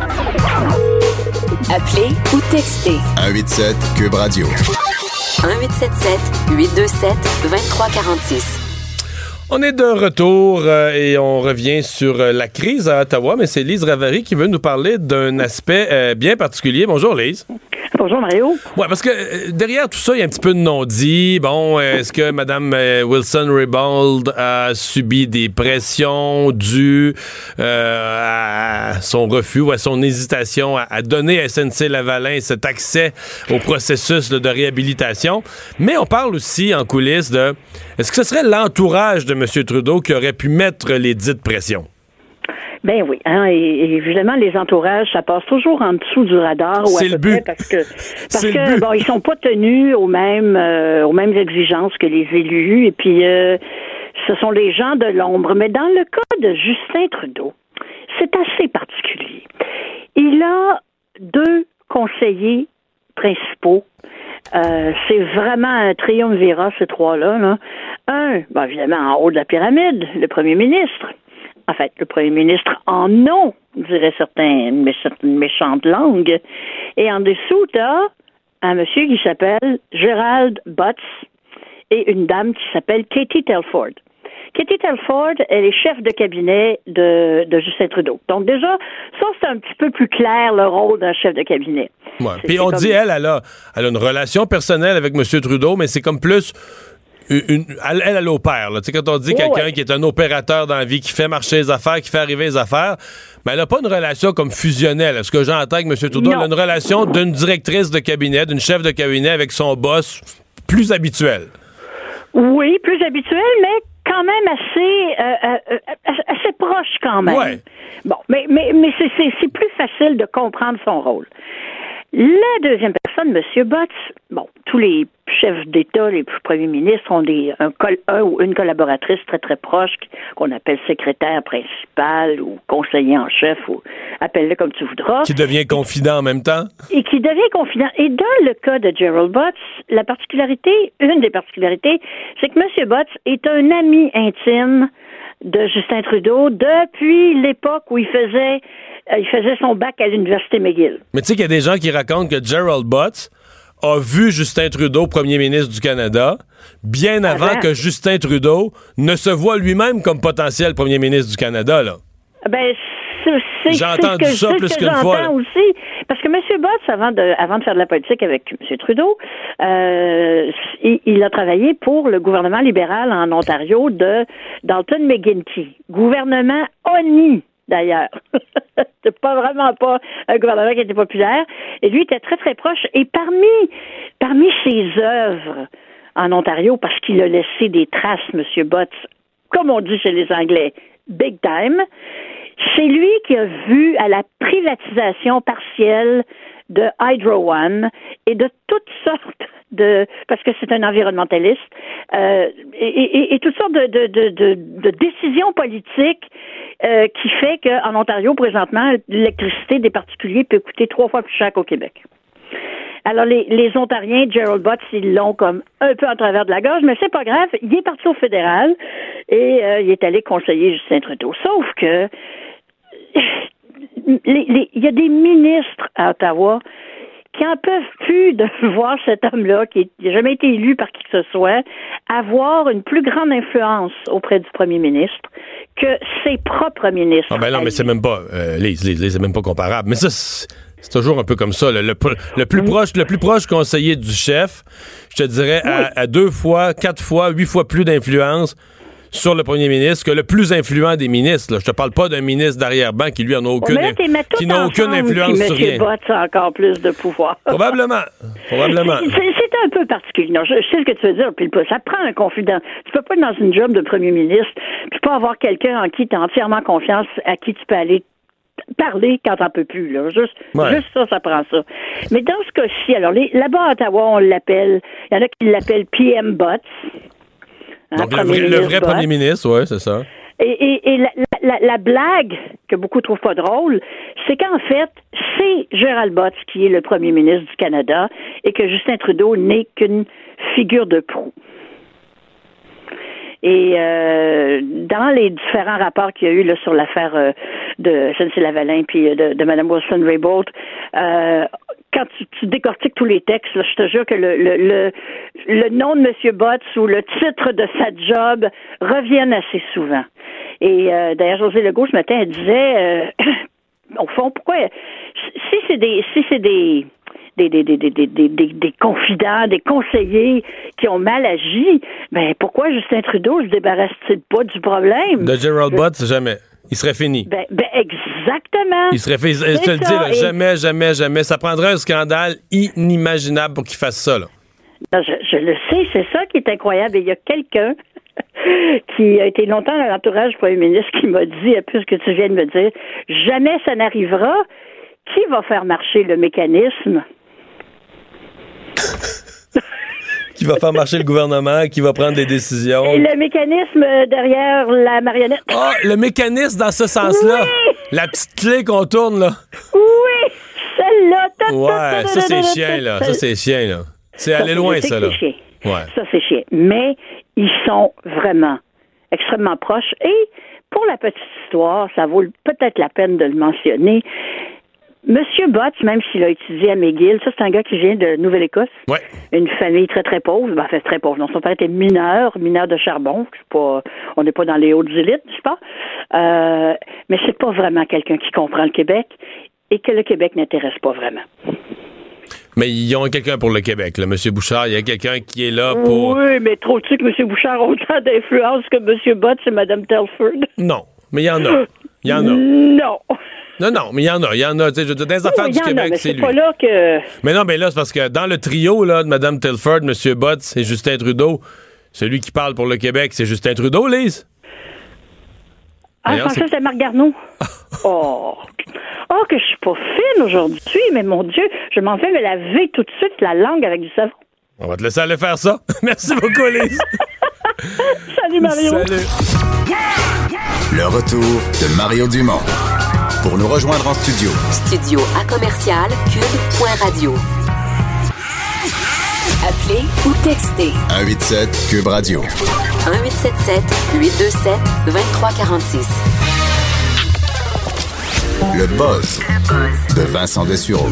S9: Appelez ou textez
S8: 187 Cube Radio.
S9: 1877 827 2346.
S1: On est de retour euh, et on revient sur euh, la crise à Ottawa, mais c'est Lise Ravary qui veut nous parler d'un aspect euh, bien particulier. Bonjour Lise.
S10: Bonjour Mario.
S1: Ouais, parce que euh, derrière tout ça, il y a un petit peu de non-dit. Bon, euh, est-ce que Mme euh, Wilson-Raybould a subi des pressions dues à son refus ou à son hésitation à, donner à SNC-Lavalin cet accès au processus de réhabilitation? Mais on parle aussi en coulisses de est-ce que ce serait l'entourage de M. Trudeau qui aurait pu mettre les dites pressions?
S10: Ben oui, hein, et, évidemment les entourages, ça passe toujours en dessous du radar ou à peu
S1: le but.
S10: près parce que parce que bon, ils sont pas tenus aux mêmes euh, aux mêmes exigences que les élus et puis euh, ce sont les gens de l'ombre. Mais dans le cas de Justin Trudeau, c'est assez particulier. Il a deux conseillers principaux. Euh, c'est vraiment un triumvirat, ces trois-là. Là. Un, ben, évidemment, en haut de la pyramide, le premier ministre. En fait, le premier ministre en nom, dirait certains, mais certaines méchantes langues. Et en dessous, tu as un monsieur qui s'appelle Gerald Butts et une dame qui s'appelle Katie Telford. Katie Telford, elle est chef de cabinet de, de Justin Trudeau. Donc déjà, ça, c'est un petit peu plus clair le rôle d'un chef de cabinet.
S1: Ouais. Puis on
S10: comme-
S1: dit, elle, elle a, elle a une relation personnelle avec M. Trudeau, mais c'est comme plus. Une, elle, elle, opère. là. Tu sais, quand on dit quelqu'un qui est un opérateur dans la vie, qui fait marcher les affaires, qui fait arriver les affaires, mais elle n'a pas une relation comme fusionnelle. Ce que j'entends avec M. Trudeau, elle a une relation d'une directrice de cabinet, d'une chef de cabinet avec son boss plus habituelle.
S10: Oui, plus habituel, mais quand même assez, euh, euh, euh, assez proche quand même.
S1: Ouais.
S10: Bon, mais, mais, mais c'est plus facile de comprendre son rôle. La deuxième personne, M. Botts, bon, tous les chefs d'État, les premiers ministres ont des, un, un ou une collaboratrice très très proche qu'on appelle secrétaire principal ou conseiller en chef ou appelle-le comme tu voudras
S1: Qui devient confident en même temps?
S10: et qui devient confident. Et dans le cas de Gerald Butts, la particularité, une des particularités, c'est que M. Butts est un ami intime de Justin Trudeau depuis l'époque où il faisait, euh, il faisait son bac à l'Université McGill.
S1: Mais tu sais qu'il y a des gens qui racontent que Gerald Butts a vu Justin Trudeau, premier ministre du Canada, bien avant,
S10: Avant.
S1: que Justin Trudeau ne se voit lui-même comme potentiel premier ministre du Canada. Là.
S10: Ben, c'est ce que,
S1: ça plus
S10: que j'entends aussi. Parce que M. Botts, avant de, avant de faire de la politique avec M. Trudeau, euh, il, il a travaillé pour le gouvernement libéral en Ontario de Dalton McGuinty. Gouvernement ONI, d'ailleurs. C'est pas vraiment pas un gouvernement qui était populaire. Et lui était très, très proche. Et parmi, parmi ses œuvres en Ontario, parce qu'il a laissé des traces, M. Botts, comme on dit chez les Anglais, big time, c'est lui qui a vu à la privatisation partielle de Hydro One et de toutes sortes de parce que c'est un environnementaliste euh, et, et- et toutes sortes de, de, de, de, décisions politiques euh, qui fait qu'en Ontario présentement l'électricité des particuliers peut coûter trois fois plus cher qu'au Québec. Alors, les, les Ontariens, Gerald Butts, ils l'ont comme un peu en travers de la gorge, mais c'est pas grave. Il est parti au fédéral et euh, il est allé conseiller Justin Trudeau. Sauf que il y a des ministres à Ottawa qui en peuvent plus de voir cet homme-là, qui n'a jamais été élu par qui que ce soit, avoir une plus grande influence auprès du premier ministre que ses propres ministres.
S1: Ah ben non, mais c'est même pas. Euh, Lise, Lise, Lise, c'est même pas comparable. Mais ça, c'est toujours un peu comme ça. Le, plus proche, le plus proche conseiller du chef, je te dirais, à, à deux fois, quatre fois, huit fois plus d'influence sur le premier ministre que le plus influent des ministres. là. Je te parle pas d'un ministre d'arrière-ban qui lui en a aucune,
S10: mais là,
S1: qui n'a aucune influence sur rien.
S10: Botts a encore plus de pouvoir.
S1: Probablement. Probablement.
S10: C'est un peu particulier. Non, je, je sais ce que tu veux dire, puis ça prend un confident. Tu peux pas être dans une job de premier ministre, puis pas avoir quelqu'un en qui tu as entièrement confiance, à qui tu peux aller parler quand t'en peux plus. Là. Juste,
S1: Ouais.
S10: juste ça, ça prend ça. Mais dans ce cas-ci, alors là-bas à Ottawa, on l'appelle, il y en a qui l'appellent PM Butts. Hein,
S1: Donc, le vrai, le vrai premier ministre, oui, c'est ça.
S10: Et, et, et la, la- la blague que beaucoup trouvent pas drôle, c'est qu'en fait, c'est Gérald Botts qui est le premier ministre du Canada et que Justin Trudeau n'est qu'une figure de proue. Et euh, dans les différents rapports qu'il y a eu là, sur l'affaire euh, de SNC-Lavalin puis euh, de, de Mme Wilson-Raybould, euh, quand tu, décortiques tous les textes, je te jure que le, le, le, nom de M. Botts ou le titre de sa job reviennent assez souvent. Et euh, d'ailleurs, José Legault, ce matin, elle disait, euh, au fond, pourquoi, si c'est des, si c'est des, des, des, des, des, des, des, des- des confidents, des conseillers qui ont mal agi, ben pourquoi Justin Trudeau se débarrasse-t-il pas du problème?
S1: De Gerald Butts, jamais. Il serait fini.
S10: Ben, ben exactement.
S1: Il serait fait. Je te le dis, là, jamais, jamais, jamais. Ça prendrait un scandale inimaginable pour qu'il fasse ça. Là.
S10: Non, je, je le sais, c'est ça qui est incroyable. Et il y a quelqu'un qui a été longtemps dans l'entourage du premier ministre qui m'a dit, puisque tu viens de me dire, jamais ça n'arrivera. Qui va faire marcher le mécanisme?
S1: qui va faire marcher le gouvernement, qui va prendre des décisions.
S10: Et le mécanisme derrière la marionnette.
S1: Ah, le mécanisme dans ce sens-là.
S10: Oui!
S1: La petite clé qu'on tourne, là.
S10: Oui, celle-là.
S1: Ouais, ça, c'est chien, là. Ça, c'est chien, là. C'est aller loin, ça, là. Ouais.
S10: Ça, c'est chiant. Mais ils sont vraiment extrêmement proches. Et pour la petite histoire, ça vaut peut-être la peine de le mentionner. Monsieur Bott, même s'il a étudié à McGill, ça, c'est un gars qui vient de Nouvelle-Écosse.
S1: Ouais.
S10: Une famille très, très pauvre. Ben, fait, très pauvre. Non, son père était mineur, mineur de charbon. Pas, on n'est pas dans les hautes élites, je sais pas? Euh, mais c'est pas vraiment quelqu'un qui comprend le Québec et que le Québec n'intéresse pas vraiment.
S1: Mais ils ont quelqu'un pour le Québec, là. Monsieur Bouchard, il y a quelqu'un qui est là pour.
S10: Oui, mais trop-tu que M. Bouchard a autant d'influence que M. Bott et Mme Telford?
S1: Non. Mais il y en a. Il y en a.
S10: Non.
S1: Non, non, mais il y en a. Il y en a. Tu sais, je veux dire, dans les affaires
S10: Oui,
S1: du Québec,
S10: mais
S1: c'est lui.
S10: pas là que.
S1: Mais non, mais là, c'est parce que dans le trio là, de Mme Telford, M. Botts et Justin Trudeau, celui qui parle pour le Québec, c'est Justin Trudeau, Lise?
S10: Ah, je pensais que
S1: c'est-
S10: c'était Marc Garneau. oh. Oh, que je suis pas fine aujourd'hui, mais mon Dieu, je m'en vais me laver tout de suite la langue avec du savon.
S1: On va te laisser aller faire ça. Merci beaucoup, Lise.
S10: Salut Mario.
S1: Salut.
S8: Le retour de Mario Dumont. Pour nous rejoindre en studio,
S9: Studio à commercial cube.radio. Appelez ou textez
S8: 187 Cube Radio.
S9: 1877 827 2346.
S8: Le buzz de Vincent Dessureau.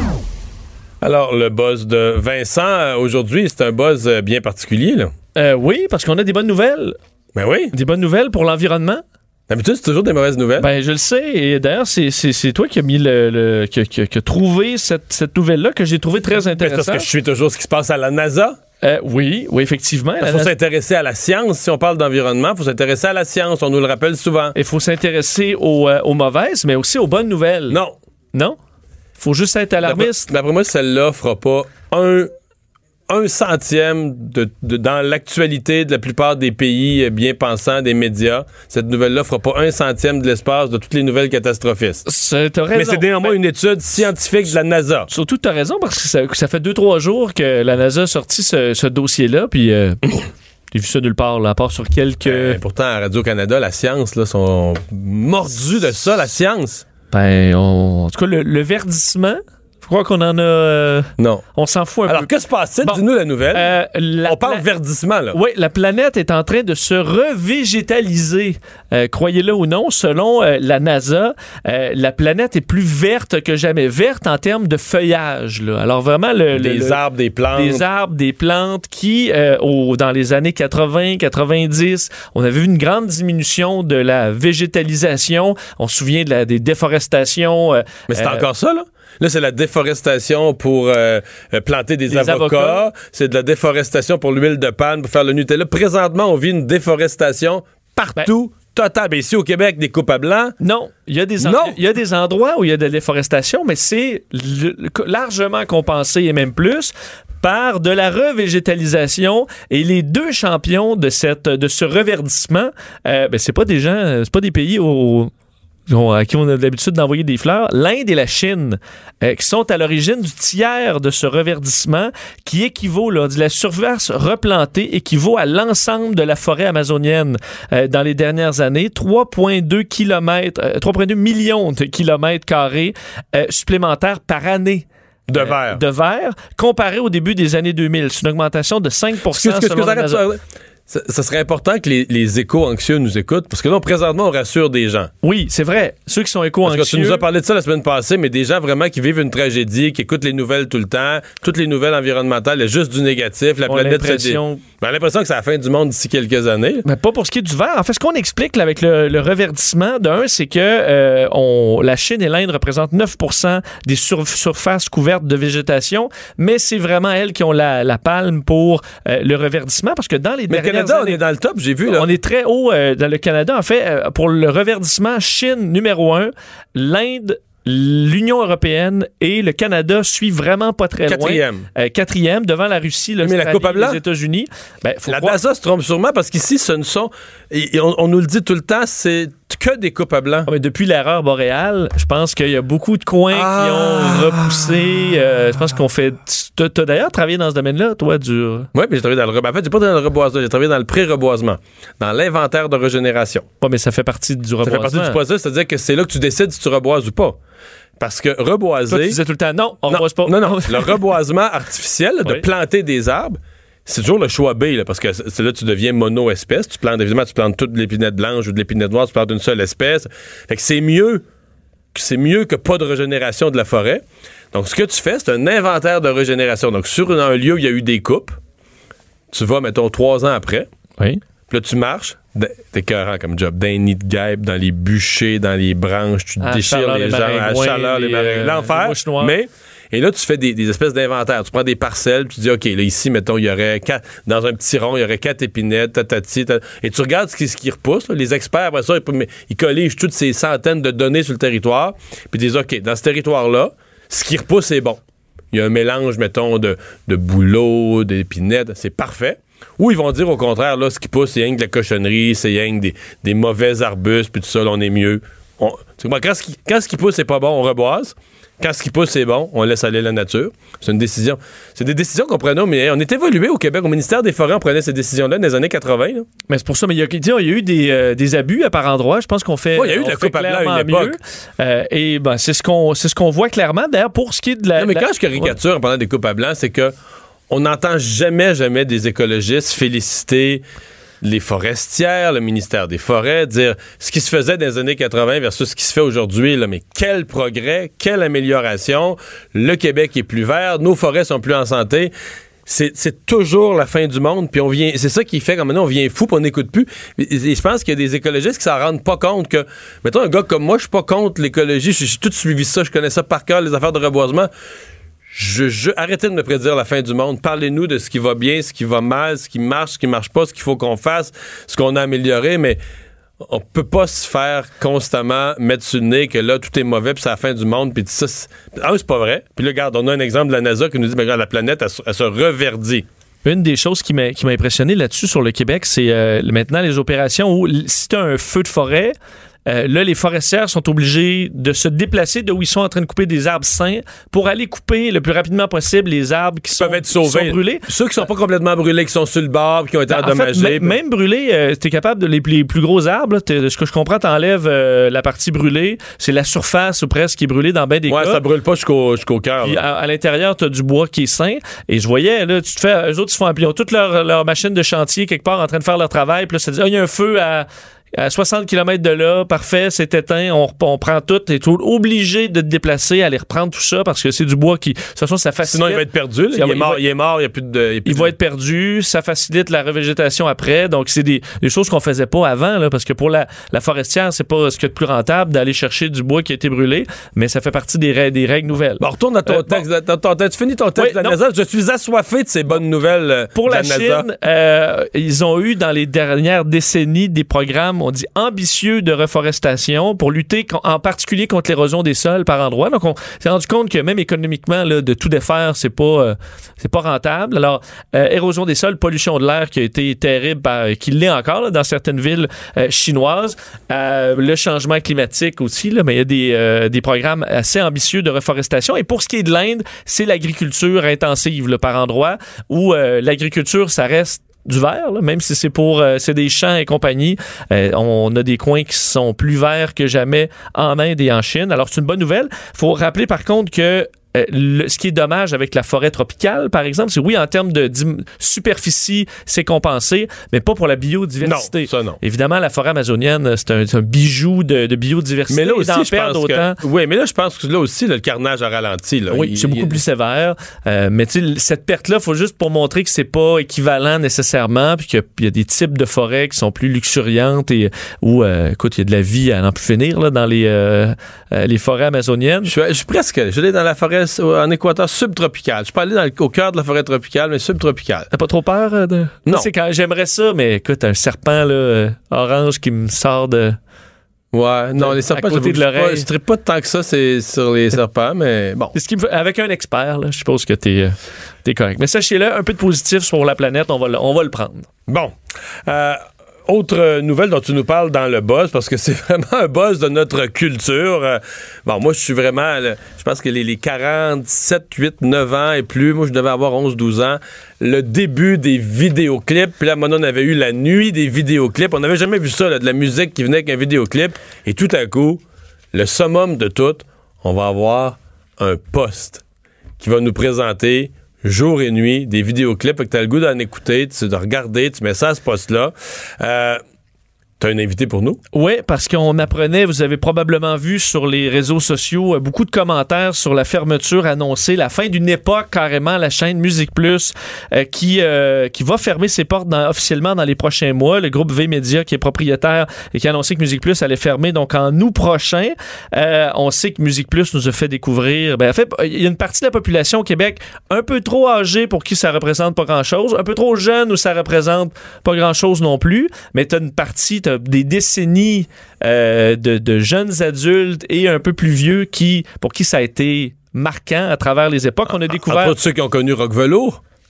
S1: Alors, le buzz de Vincent, euh, aujourd'hui, c'est un buzz euh, bien particulier, là.
S2: Euh, oui, parce qu'on a des bonnes nouvelles.
S1: Ben oui.
S2: Des bonnes nouvelles pour l'environnement.
S1: D'habitude, c'est toujours des mauvaises nouvelles?
S2: Ben, je le sais. Et d'ailleurs, c'est, toi qui as mis le, le- qui, a- qui a- qui a trouvé cette, cette nouvelle-là que j'ai trouvé très
S1: Ben, c'est parce
S2: intéressante.
S1: que je suis toujours ce qui se passe à la NASA.
S2: Euh, oui, oui, effectivement.
S1: Il faut s'intéresser à la science. Si on parle d'environnement, il faut s'intéresser à la science. On nous le rappelle souvent.
S2: Il faut s'intéresser aux, euh, aux mauvaises, mais aussi aux bonnes nouvelles.
S1: Non.
S2: Non? Il faut juste être alarmiste.
S1: D'après moi, celle-là fera pas un, un centième de, de- dans l'actualité de la plupart des pays euh, bien pensants, des médias. Cette nouvelle-là fera pas un centième de l'espace de toutes les nouvelles catastrophistes.
S2: T'as raison.
S1: Mais c'est néanmoins
S2: Ben,
S1: une étude scientifique de la NASA.
S2: Surtout, tu as raison, parce que ça, que ça fait deux, trois jours que la NASA a sorti ce, ce dossier-là, puis euh, j'ai vu ça nulle part, là, à part sur quelques...
S1: Euh, pourtant, à Radio-Canada, la science, là, sont mordus de ça, la science.
S2: Ben, on- en tout cas, le, le verdissement, je crois qu'on en a... euh,
S1: Non.
S2: on s'en fout un
S1: Alors,
S2: peu.
S1: que se passe-t-il?
S2: Bon.
S1: Dis-nous la nouvelle.
S2: Euh, la
S1: on parle verdissement, là.
S2: Oui, la planète est en train de se revégétaliser. Euh, Croyez-le ou non, selon euh, la NASA, euh, la planète est plus verte que jamais. Verte en termes de feuillage. Là. Alors vraiment, le, le-
S1: Des
S2: le-
S1: arbres, des plantes.
S2: des arbres, des plantes qui, euh, au- dans les années 80, 90, on avait vu une grande diminution de la végétalisation. On se souvient de la, des déforestations. euh,
S1: Mais c'est encore ça, là? Là, c'est la déforestation pour euh, euh, planter des,
S2: Des
S1: avocats.
S2: avocats.
S1: C'est de la déforestation pour l'huile de palme, pour faire le Nutella. Présentement, on vit une déforestation partout, totale. Ben, ici, au Québec, des coupes à blanc.
S2: Non, il y, a des en-
S1: Non.
S2: il y a des endroits où il y a de la déforestation, mais c'est largement compensé et même plus par de la revégétalisation et les deux champions de cette de ce reverdissement euh, ben c'est pas des gens euh, c'est pas des pays au- à qui on a l'habitude d'envoyer des fleurs, l'Inde et la Chine, euh, qui sont à l'origine du tiers de ce reverdissement, qui équivaut, là, dit la surface replantée équivaut à l'ensemble de la forêt amazonienne euh, dans les dernières années, 3,2 kilomètres, euh, 3,2 millions de kilomètres carrés euh, supplémentaires par année.
S1: De verre.
S2: de verre, comparé au début des années 2000. C'est une augmentation de 5
S1: Excuse,
S2: selon
S1: arrête. Ça. Serait important que les, les échos anxieux nous écoutent, parce que là, présentement, on rassure des gens.
S2: Oui, c'est vrai. Ceux qui sont
S1: Parce que
S2: éco-anxieux...
S1: tu nous as parlé de ça la semaine passée, mais des gens vraiment qui vivent une tragédie, qui écoutent les nouvelles tout le temps, toutes les nouvelles environnementales, il y a juste du négatif, la planète se dé- On a l'impression que c'est la fin du monde d'ici quelques années.
S2: Mais pas pour ce qui est du verre. En fait, ce qu'on explique là, avec le, le reverdissement, d'un, c'est que euh, on, la Chine et l'Inde représentent 9% des sur- surfaces couvertes de végétation, mais c'est vraiment elles qui ont la, la palme pour euh, le reverdissement, parce que dans les
S1: Mais le
S2: dernières
S1: Canada, on est dans le top, j'ai vu. Là.
S2: on est très haut euh, dans le Canada. En fait, euh, pour le reverdissement, Chine numéro un, l'Inde l'Union européenne et le Canada suivent vraiment pas très
S1: Quatrième.
S2: loin. Euh, quatrième devant la Russie,
S1: la
S2: l'Australie,
S1: blanc?
S2: les États-Unis. Ben, faut
S1: La
S2: croire-
S1: NASA se trompe sûrement parce qu'ici, ce ne sont. et- et on, on nous le dit tout le temps, c'est que des coupes à blanc.
S2: Ah, mais depuis l'erreur boréale, je pense qu'il y a beaucoup de coins qui
S1: Ah.
S2: ont repoussé. euh, je pense qu'on fait. Tu as d'ailleurs travaillé dans ce domaine-là, toi, du.
S1: Oui, mais j'ai travaillé dans le reboisement. En fait, j'ai pas travaillé dans le reboisement, j'ai travaillé dans le pré-reboisement, dans l'inventaire de régénération.
S2: Ouais, mais ça fait partie du
S1: Ça fait
S2: reboisement.
S1: partie du processus, c'est-à-dire que c'est là que tu décides si tu reboises ou pas. Parce que
S2: Toi,
S1: reboiser.
S2: tu disais tout le temps non, on
S1: non,
S2: reboise pas.
S1: non, non. le reboisement artificiel, de
S2: Oui.
S1: planter des arbres, c'est toujours le choix B, là, parce que c'est là tu deviens mono-espèce. Tu plantes, évidemment, tu plantes toute l'épinette blanche ou de l'épinette noire, tu plantes une seule espèce. Fait que c'est mieux, que- c'est mieux que pas de régénération de la forêt. Donc, ce que tu fais, c'est un inventaire de régénération. Donc, sur un lieu où il y a eu des coupes, tu vas, mettons, trois ans après,
S2: Oui.
S1: puis là, tu marches, t'es écœurant comme job, dans les nids de guêpes, dans les bûchers, dans les branches, tu
S2: À
S1: déchires les
S2: les
S1: gens, à la chaleur, les
S2: les, euh,
S1: L'enfer. Mais, et là, tu fais des, espèces d'inventaires. Tu prends des parcelles, tu dis, OK, là, ici, mettons, il y aurait quatre, dans un petit rond, il y aurait quatre épinettes, tatati, ta- et tu regardes ce qui, ce qui repousse. Les experts, après ça, ils, ils colligent toutes ces centaines de données sur le territoire, puis ils disent, OK, dans ce territoire-là, ce qui repousse est bon. Il y a un mélange, mettons, de, de bouleaux, d'épinettes, c'est parfait. Ou ils vont dire au contraire, là, ce qui pousse, c'est rien que de la cochonnerie, c'est rien des, mauvais arbustes, puis tout ça, là, on est mieux. On- quand, ce qui, quand ce qui pousse, c'est pas bon, on reboise. Quand ce qui pousse, c'est bon, on laisse aller la nature. C'est une décision. C'est des décisions qu'on prenait, mais on est évolué au Québec. Au ministère des Forêts, on prenait ces décisions-là dans les années 80. là.
S2: Mais c'est pour ça, mais il y a, eu des, euh, des abus à par endroit. Je pense qu'on fait.
S1: Ouais, il y a eu de la coupe à blanc à une époque.
S2: Euh, et ben, c'est ce qu'on c'est ce qu'on voit clairement. D'ailleurs, pour ce qui est de la.
S1: Non, mais
S2: la-
S1: quand je caricature en parlant des coupes à blanc, c'est que on n'entend jamais, jamais des écologistes féliciter les forestières, le ministère des Forêts, dire ce qui se faisait dans les années 80 versus ce qui se fait aujourd'hui. Mais quel progrès, quelle amélioration. Le Québec est plus vert, nos forêts sont plus en santé. C'est toujours la fin du monde, puis on vient. C'est ça qui fait comme maintenant on vient fou, puis on n'écoute plus. Et, je pense qu'il y a des écologistes qui s'en rendent pas compte que, mettons un gars comme moi, je suis pas contre l'écologie, j'ai j'ai tout suivi ça, je connais ça par cœur, les affaires de reboisement. Arrêtez de me prédire la fin du monde. Parlez-nous de ce qui va bien, ce qui va mal, ce qui marche, ce qui marche pas, ce qu'il faut qu'on fasse, ce qu'on a amélioré, mais on peut pas se faire constamment mettre sur le nez que là, tout est mauvais, puis c'est la fin du monde, puis ça, c'est un, c'est pas vrai. Puis là, regarde, on a un exemple de la NASA qui nous dit, ben, regarde, la planète, elle, se- reverdit.
S2: Une des choses qui m'a qui m'a impressionné là-dessus sur le Québec, c'est euh, maintenant les opérations où si tu as un feu de forêt, euh, là, les forestières sont obligées de se déplacer de où ils sont en train de couper des arbres sains pour aller couper le plus rapidement possible les arbres qui, sont,
S1: peuvent être
S2: qui sont
S1: sauvés.
S2: brûlés.
S1: Ceux qui sont pas complètement brûlés, qui sont sur le bord, qui ont été
S2: Ben, en fait,
S1: endommagés.
S2: même brûlé, euh, t'es capable de les, les plus gros arbres. ce que je comprends, t'enlèves euh, la partie brûlée. C'est la surface ou presque qui est brûlée dans bien des
S1: ouais,
S2: cas.
S1: ça brûle pas jusqu'au jusqu'au cœur.
S2: À, à l'intérieur, tu as du bois qui est sain. Et je voyais, là, tu te fais, eux autres, ils se font appeler. Ils ont toutes leurs leur machines de chantier quelque part en train de faire leur travail. Puis là, ça dit, Ah, il y a un feu à, à 60 km de là, parfait, c'est éteint, on, on prend tout. T'es tout obligé de te déplacer, aller reprendre tout ça parce que c'est du bois qui, de toute façon, ça facilite.
S1: Sinon, il va être perdu. là.
S2: Il
S1: est mort,
S2: il
S1: il est mort, il n'y a plus de. il y a plus
S2: il
S1: de-
S2: va être perdu, ça facilite la revégétation après. Donc, c'est des, des choses qu'on faisait pas avant, là, parce que pour la, la forestière, c'est pas ce qu'il y a de plus rentable d'aller chercher du bois qui a été brûlé, mais ça fait partie des, règles- des règles nouvelles.
S1: Bon, retourne à ton
S2: Euh,
S1: texte. ton- ton- ton- tu finis ton texte
S2: Oui,
S1: de la
S2: non.
S1: NASA. Je suis assoiffé de ces bonnes nouvelles euh,
S2: Pour
S1: de
S2: la. Chine, euh, ils ont eu dans les dernières décennies des programmes, on dit ambitieux de reforestation pour lutter en particulier contre l'érosion des sols par endroits. Donc, on s'est rendu compte que même économiquement, là, de tout défaire, c'est pas euh, pas rentable. Alors, euh, érosion des sols, pollution de l'air qui a été terrible, qui l'est encore dans certaines villes euh, chinoises. Le changement climatique aussi, là, mais il y a des, programmes assez ambitieux de reforestation. Et pour ce qui est de l'Inde, c'est l'agriculture intensive par endroit où l'agriculture, ça reste du vert, même si c'est pour euh, c'est des champs et compagnie. Euh, on a des coins qui sont plus verts que jamais en Inde et en Chine. Alors c'est une bonne nouvelle. Faut rappeler par contre que le- ce qui est dommage avec la forêt tropicale, par exemple, c'est oui, en termes de superficie, c'est compensé, mais pas pour la biodiversité.
S1: Non, ça, non.
S2: Évidemment, la forêt amazonienne, c'est un, bijou de, de biodiversité.
S1: Mais là aussi, je pense
S2: autant.
S1: que, oui, mais là, je pense que là aussi, là, le carnage a ralenti. Là.
S2: Oui, c'est beaucoup
S1: il-
S2: plus sévère. Euh, mais cette perte-là, faut juste pour montrer que c'est pas équivalent nécessairement, puis qu'il y a- des types de forêts qui sont plus luxuriantes et où, euh, écoute, il y a de la vie à n'en plus finir là, dans les, euh, euh, les forêts amazoniennes.
S1: Je suis, je suis presque. Je suis allé dans la forêt en Équateur subtropicale. Je suis pas allé dans le- au cœur de la forêt tropicale, mais subtropicale.
S2: T'as pas trop peur euh, de.
S1: Non.
S2: C'est quand j'aimerais ça, mais écoute, un serpent là, euh, orange qui me sort de.
S1: Ouais, non, les serpents, je ne serais pas tant que ça c'est sur les serpents, mais bon.
S2: Ce qui me fait- avec un expert, là, je suppose que tu es, correct. Mais sachez-le, un peu de positif sur la planète, on va le, on va le prendre.
S1: Bon. Euh, autre euh, nouvelle dont tu nous parles dans le buzz, parce que c'est vraiment un buzz de notre culture. Euh, bon, moi, je suis vraiment, je pense que les, les 47, 8, 9 ans et plus, moi, je devais avoir 11, 12 ans, le début des vidéoclips. Puis là, maintenant, on avait eu la nuit des vidéoclips. On n'avait jamais vu ça, de la musique qui venait avec un vidéoclip. Et tout à coup, le summum de tout, on va avoir un poste qui va nous présenter jour et nuit des vidéoclips. Que t'as le goût d'en écouter, tu- de regarder, tu mets ça à ce poste-là. Euh, T'as un invité pour nous?
S2: Oui, parce qu'on apprenait, vous avez probablement vu sur les réseaux sociaux euh, beaucoup de commentaires sur la fermeture annoncée, la fin d'une époque carrément, la chaîne Musique Plus euh, qui, euh, qui va fermer ses portes officiellement dans les prochains mois. Le groupe V-Media qui est propriétaire et qui a annoncé que Musique Plus allait fermer donc en août prochain. On sait que Musique Plus nous a fait découvrir, ben, en fait, il y a une partie de la population au Québec un peu trop âgée pour qui ça représente pas grand-chose, un peu trop jeune où ça représente pas grand-chose non plus, mais tu as une partie, tu des décennies euh, de, de jeunes adultes et un peu plus vieux qui pour qui ça a été marquant à travers les époques. On a découvert...
S1: De ceux qui ont connu Rock?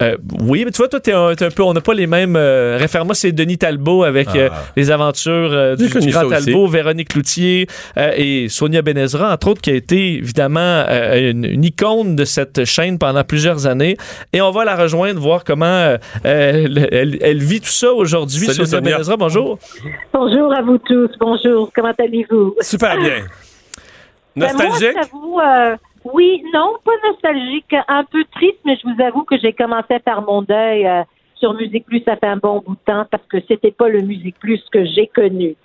S2: Euh, oui, mais tu vois, toi, t'es un, un peu, on n'a pas les mêmes euh, référents. Moi, c'est Denis Talbot avec euh,
S1: Ah.
S2: les aventures euh, du, grand
S1: aussi.
S2: Talbot, Véronique Cloutier euh, et Sonia Benezra, entre autres, qui a été évidemment euh, une, une icône de cette chaîne pendant plusieurs années. Et on va la rejoindre, voir comment euh, elle, elle- elle vit tout ça aujourd'hui. Sonia
S1: Sonia.
S2: Benezra, bonjour.
S11: Bonjour à vous tous. Bonjour. Comment allez-vous?
S1: Super bien.
S11: Ben, moi,
S1: Nostalgique?
S11: j'avoue, euh, oui, non, pas nostalgique, un peu triste, mais je vous avoue que j'ai commencé faire mon deuil euh, sur Musique Plus, ça fait un bon bout de temps, parce que c'était pas le Musique Plus que j'ai connu.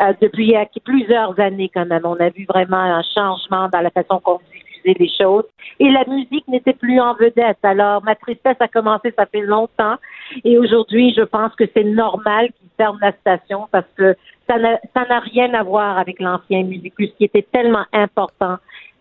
S11: Euh, depuis euh, plusieurs années, quand même, on a vu vraiment un changement dans la façon qu'on diffusait les choses. Et la musique n'était plus en vedette. Alors, ma tristesse a commencé, ça fait longtemps. Et aujourd'hui, je pense que c'est normal qu'ils ferment la station parce que ça n'a rien à voir avec l'ancien Musique Plus qui était tellement important.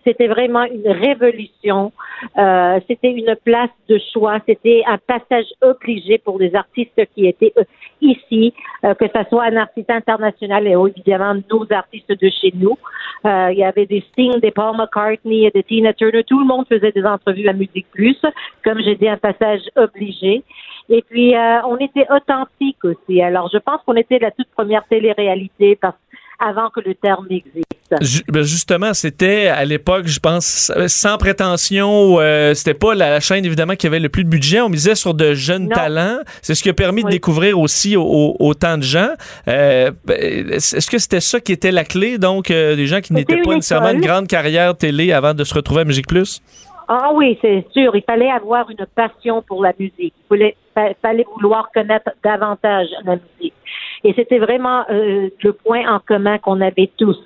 S11: C'était vraiment une révolution. Euh, c'était une place de choix. C'était un passage obligé pour les artistes qui étaient euh, ici, euh, que ce soit un artiste international et évidemment nos artistes de chez nous. Euh, il y avait des Sting, des Paul McCartney, des Tina Turner. Tout le monde faisait des entrevues à Musique Plus. Comme j'ai dit, un passage obligé. Et puis, euh, on était authentique aussi. Alors, je pense qu'on était la toute première télé-réalité parce avant que le terme n'existe.
S2: Ju- ben, justement, c'était à l'époque, je pense, sans prétention. euh, c'était pas la, la chaîne évidemment qui avait le plus de budget. On misait sur de jeunes
S11: Non.
S2: talents. C'est ce qui a permis de découvrir aussi au- au- autant de gens. Euh, ben, Est-ce que c'était ça qui était la clé, donc euh, des gens qui n'étaient pas nécessairement une grande carrière télé avant de se retrouver à Musique Plus?
S11: Ah oui, c'est sûr. Il fallait avoir une passion pour la musique. Il fallait, fa- fallait vouloir connaître davantage la musique. Et c'était vraiment euh, le point en commun qu'on avait tous.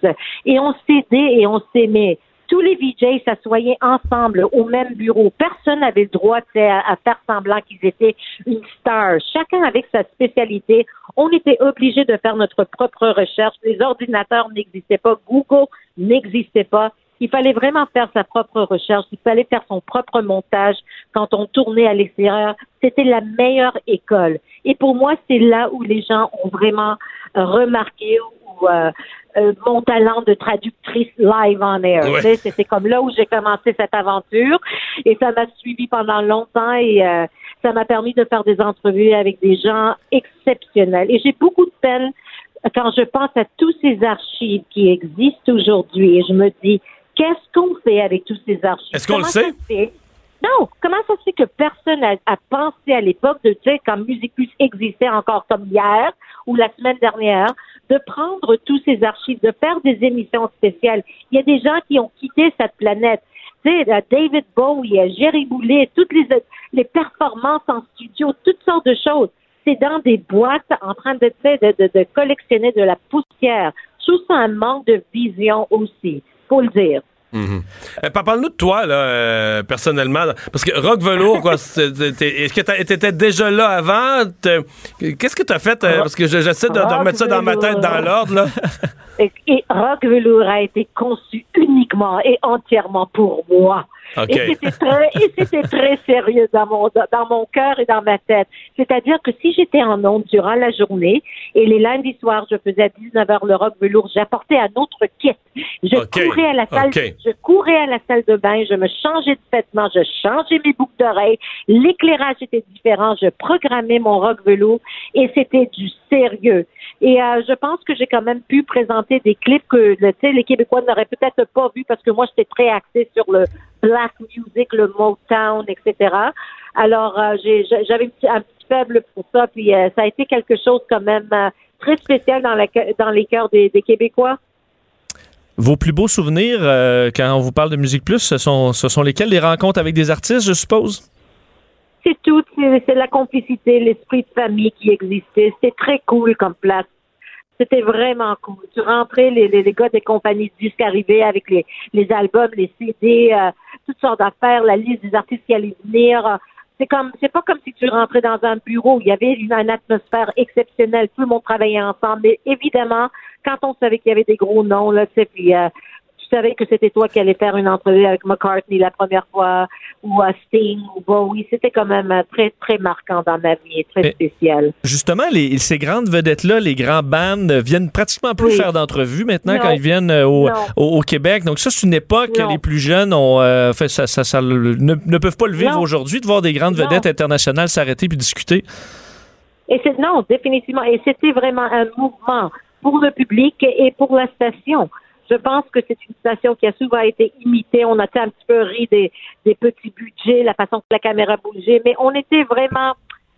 S11: Et on s'aidait et on s'aimait. Tous les VJ s'assoyaient ensemble au même bureau. Personne n'avait le droit à, à faire semblant qu'ils étaient une star. Chacun avec sa spécialité. On était obligé de faire notre propre recherche. Les ordinateurs n'existaient pas. Google n'existait pas. Il fallait vraiment faire sa propre recherche. Il fallait faire son propre montage quand on tournait à l'extérieur. C'était la meilleure école. Et pour moi, c'est là où les gens ont vraiment euh, remarqué ou euh, euh, mon talent de traductrice live on air.
S12: Ouais.
S11: C'était comme là où j'ai commencé cette aventure et ça m'a suivi pendant longtemps et euh, ça m'a permis de faire des entrevues avec des gens exceptionnels. Et j'ai beaucoup de peine quand je pense à tous ces archives qui existent aujourd'hui et je me dis, qu'est-ce qu'on fait avec tous ces archives?
S1: Est-ce qu'on le
S11: Comment
S1: sait?
S11: ça se fait? Non, comment ça se fait que personne a, a pensé à l'époque de dire quand Musique Plus existait encore comme hier ou la semaine dernière, de prendre tous ces archives, de faire des émissions spéciales? Il y a des gens qui ont quitté cette planète. Tu sais, euh, David Bowie, euh, Jerry Boulet, toutes les, les performances en studio, toutes sortes de choses. C'est dans des boîtes en train de, tu sais, de, de, de collectionner de la poussière. Je trouve ça un manque de vision aussi, faut le dire.
S1: Mhm. Euh, par- Parle-nous de toi, là, euh, personnellement. là. Parce que Rock Velour, quoi, est-ce que tu étais déjà là avant? Qu'est-ce que tu as fait? euh, parce que je- j'essaie de, de remettre ça dans ma tête dans l'ordre.
S11: Et, et Rock Velour a été conçu uniquement et entièrement pour moi. Et c'était très, et c'était très sérieux dans mon, dans mon cœur et dans ma tête. C'est-à-dire que si j'étais en onde durant la journée et les lundis soirs, je faisais à 19h le rock velours, j'apportais un autre kit. Je courais à la salle, je courais à la salle de bain, je me changeais de vêtements, je changeais mes boucles d'oreilles, l'éclairage était différent, je programmais mon rock velours et c'était du sérieux. Et euh, je pense que j'ai quand même pu présenter des clips que les Québécois n'auraient peut-être pas vu parce que moi j'étais très axée sur le black music, le Motown, etc. Alors euh, j'avais un petit, faible pour ça, puis euh, ça a été quelque chose quand même très spécial dans, la, dans les cœurs des, Québécois.
S2: Vos plus beaux souvenirs quand on vous parle de Musique Plus, ce sont, ce sont lesquels? Les rencontres avec des artistes, je suppose?
S11: C'est tout, c'est la complicité, l'esprit de famille qui existait. C'était très cool comme place. C'était vraiment cool. Tu rentrais, les, les, les gars des compagnies de disques avec les, les albums, les CD, euh, toutes sortes d'affaires, la liste des artistes qui allaient venir. C'est comme, c'est pas comme si tu rentrais dans un bureau. Il y avait une, atmosphère exceptionnelle. Tout le monde travaillait ensemble. Mais évidemment, quand on savait qu'il y avait des gros noms, là, tu puis euh, savais que c'était toi qui allais faire une entrevue avec McCartney la première fois, ou à Sting, ou Bowie, c'était quand même euh, très, très marquant dans ma vie et très
S2: Mais-
S11: spécial.
S2: Justement, les, ces grandes vedettes-là, les grands bands, euh, viennent pratiquement plus
S11: Oui.
S2: faire d'entrevues maintenant
S11: Non.
S2: quand ils viennent euh, au, au- au Québec. Donc ça, c'est une époque que les plus jeunes ont euh, fait ça, ça- ça le- ne, ne peuvent pas le vivre aujourd'hui, de voir des grandes
S11: Non.
S2: vedettes internationales s'arrêter puis discuter.
S11: Et c'est non, définitivement. Et c'était vraiment un mouvement pour le public et pour la station. Je pense que c'est une station qui a souvent été imitée. On a un petit peu ri des, des petits budgets, la façon que la caméra bougeait, mais on était vraiment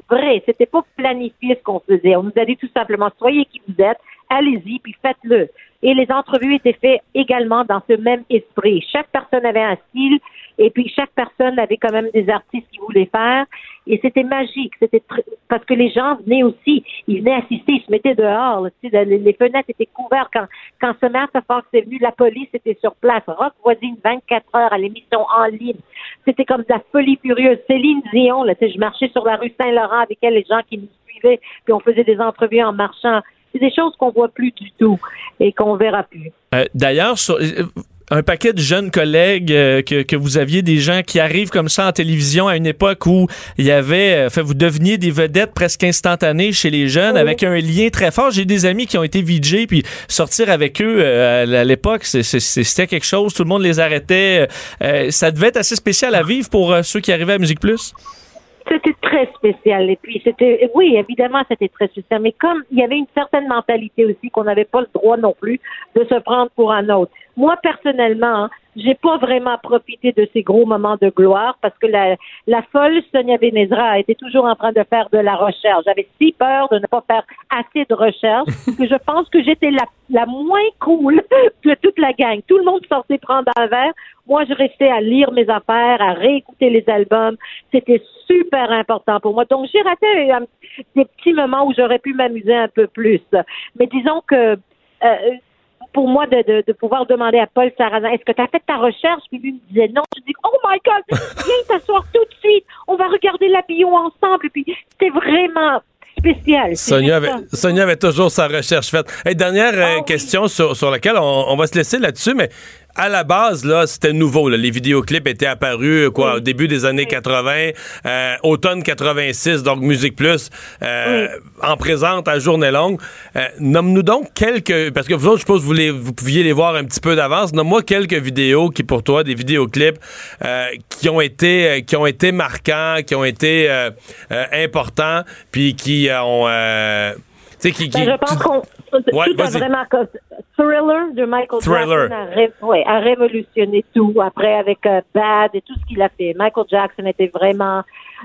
S11: vrai. C'était pas planifié ce qu'on faisait. On nous a dit tout simplement soyez qui vous êtes, allez-y puis faites-le. Et les entrevues étaient faites également dans ce même esprit. Chaque personne avait un style et puis chaque personne avait quand même des artistes qui voulaient faire. Et c'était magique. C'était tr- parce que les gens venaient aussi. Ils venaient assister. Ils se mettaient dehors. tu sais, les, fenêtres étaient couvertes. Quand, quand Samantha Fox est venue, la police était sur place. Rock voisine 24 heures à l'émission en ligne. C'était comme de la folie furieuse. Céline Dion, là, tu sais, je marchais sur la rue Saint-Laurent avec elle, les gens qui nous suivaient, puis on faisait des entrevues en marchant. C'est des choses qu'on voit plus du tout et qu'on verra plus.
S2: Euh, D'ailleurs, sur- euh, un paquet de jeunes collègues euh, que, que vous aviez, des gens qui arrivent comme ça en télévision à une époque où il y avait, fait, vous deveniez des vedettes presque instantanées chez les jeunes avec un lien très fort. J'ai des amis qui ont été VJ puis sortir avec eux euh, à l'époque, c'était quelque chose. Tout le monde les arrêtait. Euh, ça devait être assez spécial à vivre pour ceux qui arrivaient à Musique Plus.
S11: C'était très spécial. Et puis, c'était, oui, évidemment, c'était très spécial. Mais comme il y avait une certaine mentalité aussi qu'on n'avait pas le droit non plus de se prendre pour un autre. Moi, personnellement, hein, j'ai pas vraiment profité de ces gros moments de gloire parce que la, la folle Sonia Benezra était toujours en train de faire de la recherche. J'avais si peur de ne pas faire assez de recherche que je pense que j'étais la, la moins cool de toute la gang. Tout le monde sortait prendre un verre. Moi, je restais à lire mes affaires, à réécouter les albums. C'était super important pour moi. Donc, j'ai raté euh, des petits moments où j'aurais pu m'amuser un peu plus. Mais disons que euh, pour moi, de, de, de pouvoir demander à Paul Sarrazin, est-ce que tu as fait ta recherche? Puis lui me disait non. Je dis, oh my God, viens t'asseoir tout de suite. On va regarder la bio ensemble. Puis c'était vraiment spécial.
S1: Sonia avait. Sonia avait toujours sa recherche faite. Hey, dernière euh,
S11: Ah
S1: question sur, sur laquelle on, on va se laisser là-dessus, mais à la base, là, c'était nouveau. là. Les vidéoclips étaient apparus quoi, au début des années 80, euh, automne 86, donc Musique Plus, euh, en présente à journée longue. Euh, Nomme-nous donc quelques... Parce que vous autres, je suppose que vous, les- vous pouviez les voir un petit peu d'avance. Nomme-moi quelques vidéos qui, pour toi, des vidéoclips euh, qui ont été euh, qui ont été marquants, qui ont été euh, euh, importants, puis qui ont... euh, tu sais, qui, qui-
S11: Ben, je pense
S1: tu-
S11: qu'on
S1: Ouais,
S11: tout a vraiment Thriller de Michael
S1: Thriller.
S11: Jackson a, ré- ouais, a révolutionné tout après avec euh, Bad et tout ce qu'il a fait. Michael Jackson était vraiment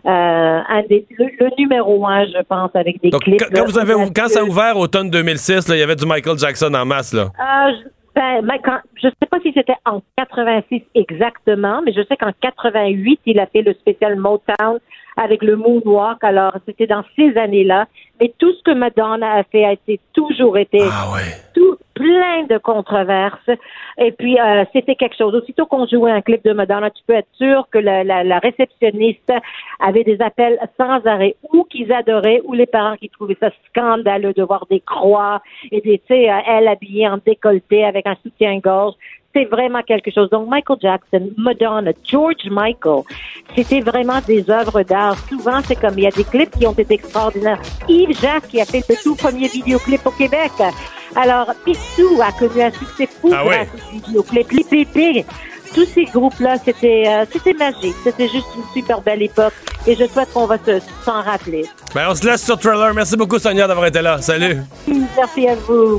S11: euh, un des, le, le numéro un, je pense, avec des
S1: Donc,
S11: clips.
S1: quand, quand vous avez,
S11: audacieux.
S1: quand ça a ouvert automne 2006, là, il y avait du Michael Jackson en masse. Là.
S11: Euh, je- ben, quand- je ne sais pas si c'était en 86 exactement, mais je sais qu'en 88, il a fait le spécial Motown avec le Moonwalk. Alors, c'était dans ces années-là. Mais tout ce que Madonna a fait a été toujours été
S1: Ah ouais.
S11: tout, plus plein de controverses. Et puis, euh, c'était quelque chose. Aussitôt qu'on jouait un clip de Madonna, tu peux être sûr que la, la, la réceptionniste avait des appels sans arrêt, ou qu'ils adoraient, ou les parents qui trouvaient ça scandaleux de voir des croix et des, tu sais, euh, elle habillée en décolleté avec un soutien-gorge c'est vraiment quelque chose. Donc, Michael Jackson, Madonna, George Michael, c'était vraiment des œuvres d'art. Souvent, c'est comme, il y a des clips qui ont été extraordinaires. Yves Jacques qui a fait le tout premier vidéoclip au Québec. Alors, Picsou a connu un succès fou
S1: Ah
S11: grâce au vidéoclip. Les Pépés, tous ces groupes-là, c'était euh, c'était magique. C'était juste une super belle époque. Et je souhaite qu'on va se- s'en rappeler.
S1: Ben, on se laisse sur Thriller. Merci beaucoup, Sonia, d'avoir été là. Salut.
S11: Merci à vous.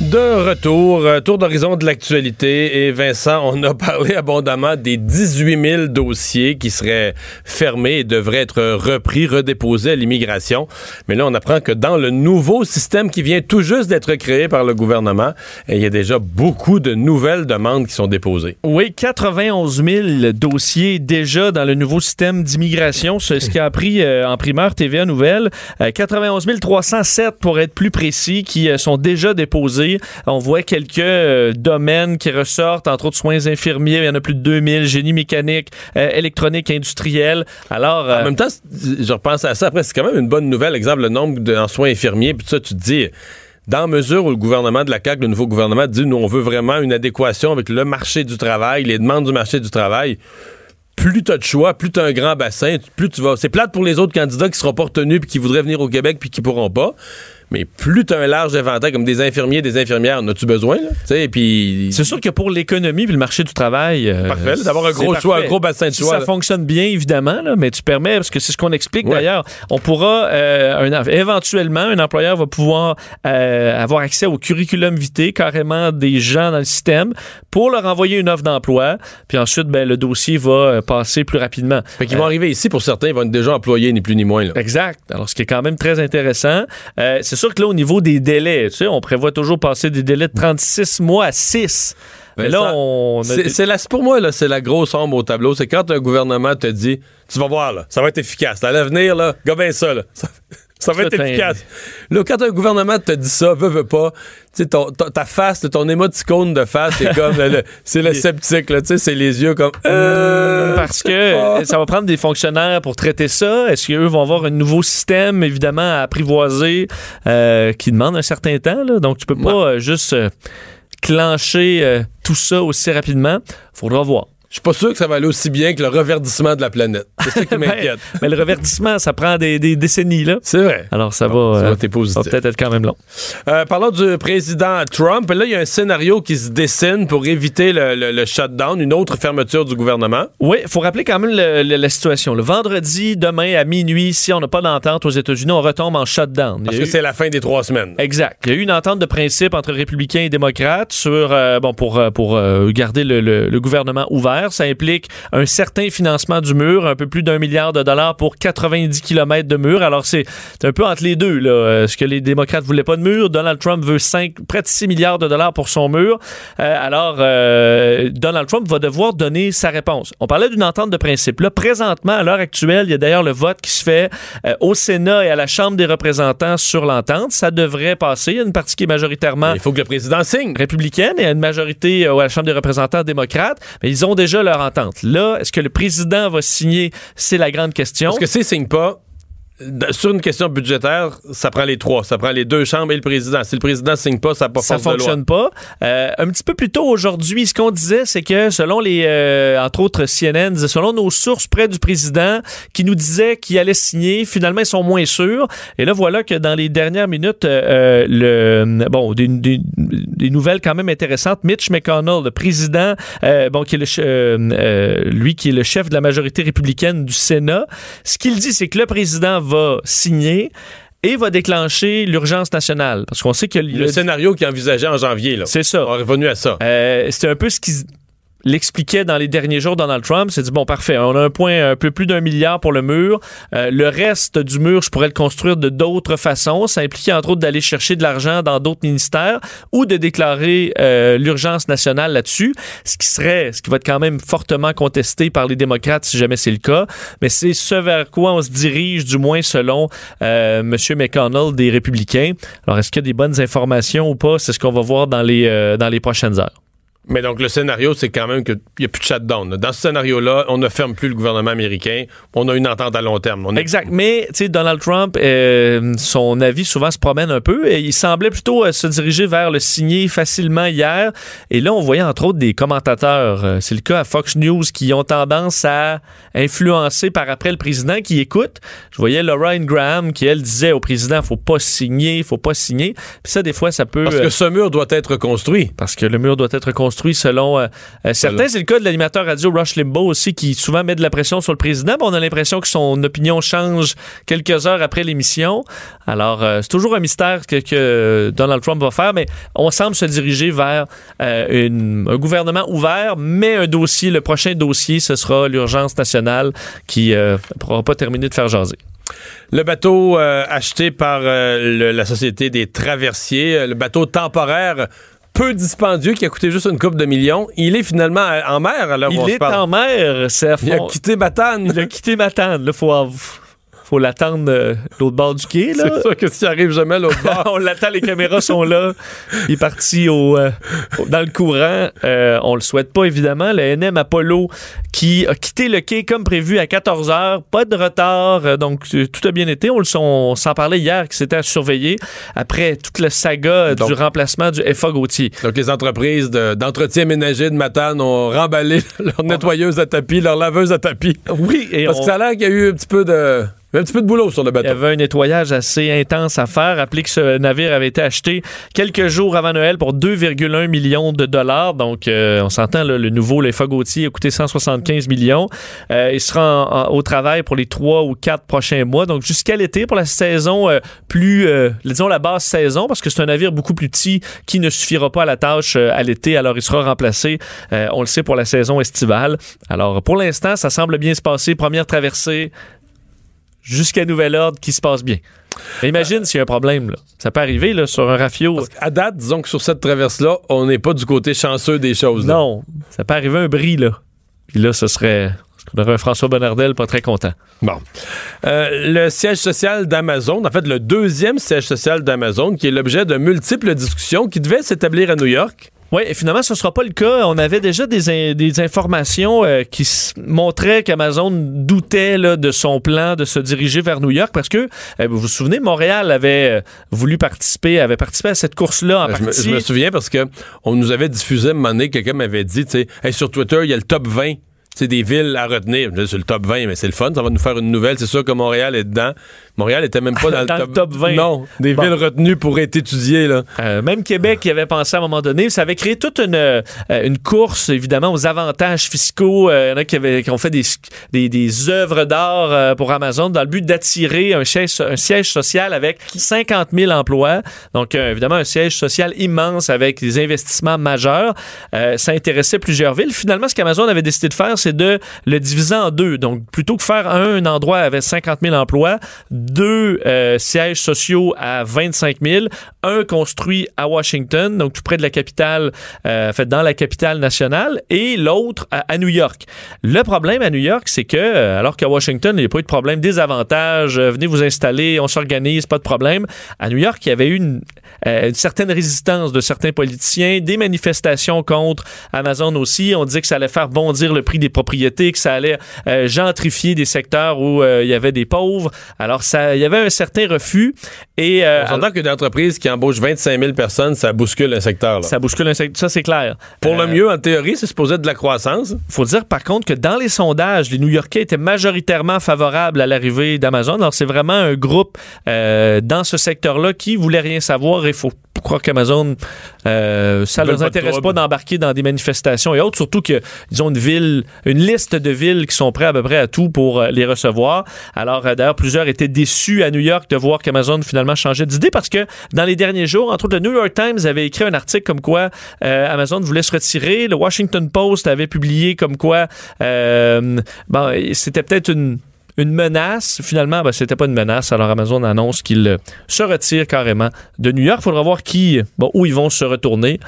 S1: De retour, euh, tour d'horizon de l'actualité. Et Vincent, on a parlé abondamment des 18 000 dossiers qui seraient fermés et devraient être repris, redéposés à l'immigration. Mais là, on apprend que dans le nouveau système qui vient tout juste d'être créé par le gouvernement, il y a déjà beaucoup de nouvelles demandes qui sont déposées.
S2: Oui, 91 000 dossiers déjà dans le nouveau système d'immigration. C'est ce qu'a appris euh, en primeur TVA Nouvelle. Euh, 91 307 pour être plus précis qui euh, sont déjà déposés. On voit quelques euh, domaines qui ressortent, entre autres soins infirmiers. Il y en a plus de 2000, génie mécanique, euh, électronique industrielle. Alors, euh,
S1: En même temps, je repense à ça. Après, c'est quand même une bonne nouvelle. Exemple, le nombre de en soins infirmiers. Puis ça, tu te dis, dans la mesure où le gouvernement de la CAQ, le nouveau gouvernement, dit, nous, on veut vraiment une adéquation avec le marché du travail, les demandes du marché du travail. Plus tu as de choix, plus tu as un grand bassin, plus tu vas. C'est plate pour les autres candidats qui seront pas retenus puis qui voudraient venir au Québec puis qui pourront pas. Mais plus tu as un large éventail, comme des infirmiers, des infirmières, en as-tu besoin? Là? Puis.
S2: C'est sûr que pour l'économie puis le marché du travail, euh,
S1: Parfait, d'avoir un
S2: c'est
S1: gros choix, un gros bassin de
S2: Si
S1: choix,
S2: Ça fonctionne bien évidemment, là, mais tu permets parce que c'est ce qu'on explique
S1: Ouais.
S2: d'ailleurs. On pourra euh, un- éventuellement un employeur va pouvoir euh, avoir accès au curriculum vitae carrément des gens dans le système pour leur envoyer une offre d'emploi, puis ensuite ben, le dossier va passer plus rapidement.
S1: Fait qu'ils vont arriver ici, pour certains, ils vont être déjà employés, ni plus ni moins. Là.
S2: Exact. Alors, ce qui est quand même très intéressant. Euh, c'est sûr que là, au niveau des délais, tu sais, on prévoit toujours passer des délais de 36 mois à 6. Mais là,
S1: ça-
S2: on a
S1: C'est, la- pour moi, là, c'est la grosse ombre au tableau. C'est quand un gouvernement te dit Tu vas voir, là, ça va être efficace. À l'avenir, là, ça, là. Ça, ça va être efficace. Là, quand un gouvernement te dit ça, veut, veut pas, tu sais, ton- ta face, ton émoticône de face, c'est comme le, c'est le sceptique, là, tu sais, c'est les yeux comme. Euh,
S2: Parce que ça va prendre des fonctionnaires pour traiter ça. Est-ce qu'eux vont avoir un nouveau système, évidemment, à apprivoiser, euh, qui demande un certain temps? Là? Donc, tu peux pas euh, juste euh, clencher tout ça aussi rapidement. Faudra voir.
S1: Je suis pas sûr que ça va aller aussi bien que le reverdissement de la planète. C'est ça qui
S2: Ben,
S1: m'inquiète.
S2: mais le reverdissement, ça prend des, des décennies. là.
S1: C'est vrai.
S2: Alors, ça
S1: Bon,
S2: va,
S1: ça
S2: euh,
S1: va, t'es positif.
S2: ça va peut-être être quand même long.
S1: Euh, parlons du président Trump. Là, il y a un scénario qui se dessine pour éviter le, le- le shutdown, une autre fermeture du gouvernement.
S2: Oui, il faut rappeler quand même le- la situation. Le vendredi, demain à minuit, si on n'a pas d'entente aux États-Unis, on retombe en shutdown.
S1: Parce que
S2: eu-
S1: c'est la fin des trois semaines.
S2: Exact. Il y a eu une entente de principe entre républicains et démocrates sur euh, bon pour euh, pour euh, garder le gouvernement ouvert. Ça implique un certain financement du mur, un peu plus d'un milliard de dollars pour 90 kilomètres de mur. Alors c'est un peu entre les deux là. Euh, Ce que les démocrates voulaient pas de mur, Donald Trump veut 5 près de 6 milliards de dollars pour son mur. Euh, alors euh, Donald Trump va devoir donner sa réponse. On parlait d'une entente de principe. Là présentement à l'heure actuelle, il y a d'ailleurs le vote qui se fait euh, au Sénat et à la Chambre des représentants sur l'entente. Ça devrait passer. Il y a une partie qui est majoritairement
S1: Il faut que le président signe.
S2: républicaine et une majorité à la Chambre des représentants démocrate, mais ils ont déjà leur entente. Là, est-ce que le président va signer? C'est la grande question.
S1: Parce que s'il signe pas, sur une question budgétaire, ça prend les trois. Ça prend les deux chambres et le président. Si le président signe pas, ça pas
S2: ça
S1: force de loi.
S2: fonctionne pas. Euh, un petit peu plus tôt aujourd'hui, ce qu'on disait, c'est que selon les, euh, entre autres CNN, selon nos sources près du président, qui nous disaient qu'il allait signer, finalement ils sont moins sûrs. Et là voilà que dans les dernières minutes, euh, le bon des, des- des nouvelles quand même intéressantes. Mitch McConnell, le président, euh, bon qui est le, euh, euh, lui qui est le chef de la majorité républicaine du Sénat, ce qu'il dit, c'est que le président va signer. Et va déclencher l'urgence nationale. Parce qu'on sait que
S1: Le scénario qu'il envisageait en janvier, là.
S2: c'est ça.
S1: On est revenu à ça.
S2: Euh, c'est un peu ce qui l'expliquait dans les derniers jours Donald Trump. C'est dit, bon, parfait, on a un point un peu plus d'un milliard pour le mur. Euh, le reste du mur, je pourrais le construire de d'autres façons. Ça impliquait entre autres d'aller chercher de l'argent dans d'autres ministères ou de déclarer euh, l'urgence nationale là-dessus, ce qui serait, ce qui va être quand même fortement contesté par les démocrates si jamais c'est le cas. Mais c'est ce vers quoi on se dirige, du moins selon euh, M. McConnell des Républicains. Alors, est-ce qu'il y a des bonnes informations ou pas? C'est ce qu'on va voir dans les, euh, dans les prochaines heures.
S1: Mais donc, le scénario, c'est quand même qu'il n'y a plus de shutdown. Dans ce scénario-là, on ne ferme plus le gouvernement américain. On a une entente à long terme. On est-
S2: Exact. Mais, tu sais, Donald Trump, euh, son avis souvent se promène un peu et il semblait plutôt euh, se diriger vers le signer facilement hier. Et là, on voyait entre autres des commentateurs, euh, c'est le cas à Fox News, qui ont tendance à influencer par après le président qui écoute. Je voyais Lorraine Graham qui, elle, disait au président, faut pas signer, faut pas signer. Puis ça, des fois, ça peut...
S1: Parce que ce mur doit être construit.
S2: parce que le mur doit être construit selon euh, euh, certains. C'est le cas de l'animateur radio Rush Limbaugh aussi, qui souvent met de la pression sur le président. mais on a l'impression que son opinion change quelques heures après l'émission. Alors, euh, c'est toujours un mystère que, que Donald Trump va faire, mais on semble se diriger vers euh, une- un gouvernement ouvert, mais un dossier, le prochain dossier, ce sera l'urgence nationale qui ne pourra pas terminer de faire jaser.
S1: Le bateau euh, acheté par euh, le- la Société des traversiers, euh, le bateau temporaire peu dispendieux qui a coûté juste une coupe de millions, il est finalement en mer où
S2: Il
S1: on se
S2: est
S1: parle.
S2: en mer, c'est à
S1: Il a quitté Matane.
S2: Il a quitté Matane. Là, faut, faut l'attendre euh, l'autre bord du quai. Là.
S1: C'est sûr que s'il arrive jamais à l'autre bord.
S2: on l'attend, les caméras sont là. Il est parti au, euh, dans le courant. Euh, on le souhaite pas, évidemment. Le NM Apollo qui a quitté le quai comme prévu à 14 h Pas de retard. euh, donc, euh, tout a bien été. On, s'en parlait hier que c'était à surveiller après toute la saga du remplacement du FA Gauthier.
S1: Donc, les entreprises de- d'entretien ménager de Matane ont remballé leur nettoyeuse à tapis, leur laveuse à tapis.
S2: Oui, et
S1: Parce
S2: on-
S1: que ça a l'air qu'il y a eu un petit peu de, un petit peu de boulot sur le
S2: Il y
S1: bateau.
S2: avait un nettoyage assez intense à faire. Rappelez que ce navire avait été acheté quelques jours avant Noël pour 2,1 millions de dollars. Donc, euh, on s'entend, le nouveau, le Gauthier, a coûté 175 millions. Euh, il sera au travail pour les trois ou quatre prochains mois. Donc, jusqu'à l'été, pour la saison euh, plus, disons, la basse saison, parce que c'est un navire beaucoup plus petit qui ne suffira pas à la tâche à l'été. Alors, il sera remplacé, on le sait, pour la saison estivale. Alors, pour l'instant, ça semble bien se passer. Première traversée, jusqu'à nouvel ordre qui se passe bien. Mais imagine s'il y a un problème. Là. Ça peut arriver là, sur un rafio.
S1: À date, disons que sur cette traverse-là, on n'est pas du côté chanceux des choses. là.
S2: Non, ça peut arriver un bris. Là. Puis là, ce serait... On aurait un François Bonnardel pas très content.
S1: Bon. Euh, le siège social d'Amazon, en fait, le deuxième siège social d'Amazon, qui est l'objet de multiples discussions qui devaient s'établir à New York.
S2: Oui, et finalement, ce ne sera pas le cas. On avait déjà des, in- des informations euh, qui montraient qu'Amazon doutait là, de son plan de se diriger vers New York parce que, euh, vous vous souvenez, Montréal avait euh, voulu participer, avait participé à cette course-là en
S1: Je me, je me souviens parce que on nous avait diffusé à un moment donné, quelqu'un m'avait dit, Hey, sur Twitter, il y a le top 20. C'est des villes à retenir. C'est le top 20, mais c'est le fun. Ça va nous faire une nouvelle. C'est sûr que Montréal est dedans. Montréal était même pas dans,
S2: Dans
S1: le,
S2: le top 20.
S1: Non, des
S2: Bon.
S1: villes retenues pour être étudiées. Là.
S2: Euh, même Québec y avait pensé à un moment donné. Ça avait créé toute une, euh, une course, évidemment, aux avantages fiscaux. Euh, Il y en a qui, avaient, qui ont fait des, des, des œuvres d'art pour Amazon dans le but d'attirer un siège, un siège social avec 50 000 emplois. Donc, évidemment, un siège social immense avec des investissements majeurs. Euh, ça intéressait plusieurs villes. Finalement, ce qu'Amazon avait décidé de faire, c'est de le diviser en deux. Donc, plutôt que faire un endroit avec 50 000 emplois, deux euh, sièges sociaux à 25 000, un construit à Washington, donc tout près de la capitale, euh, fait dans la capitale nationale, et l'autre à, New York. Le problème à New York, c'est que, euh, alors qu'à Washington, il n'y a pas eu de problème, des avantages, euh, venez vous installer, on s'organise, pas de problème. À New York, il y avait eu une, une certaine résistance de certains politiciens, des manifestations contre Amazon aussi. On disait que ça allait faire bondir le prix des propriétés, que ça allait gentrifier des secteurs où il y avait des pauvres. Alors, ça, il y avait un certain refus. Et, euh,
S1: On s'entend qu'une entreprise qui embauche 25 000 personnes, ça bouscule un secteur. là.
S2: ça bouscule un secteur. Ça, c'est clair.
S1: Pour
S2: Euh,
S1: le mieux, en théorie, c'est supposé être de la croissance.
S2: faut dire par contre que dans les sondages, les New-Yorkais étaient majoritairement favorables à l'arrivée d'Amazon. Alors c'est vraiment un groupe euh, dans ce secteur-là qui voulait rien savoir. Il faut croire qu'Amazon, euh, ça
S1: veulent
S2: leur intéresse pas d'embarquer dans des manifestations et autres, surtout qu'ils ont une ville, une liste de villes qui sont prêtes à peu près à tout pour euh, les recevoir. Alors, euh, d'ailleurs, plusieurs étaient déçus à New York de voir qu'Amazon finalement changeait d'idée parce que dans les derniers jours, entre autres, le New York Times avait écrit un article comme quoi euh, Amazon voulait se retirer. Le Washington Post avait publié comme quoi euh, bon, c'était peut-être une une menace. Finalement, ben, c'était pas une menace. Alors Amazon annonce qu'il euh, se retire carrément de New York. Il faudra voir qui, bon, où ils vont se retourner.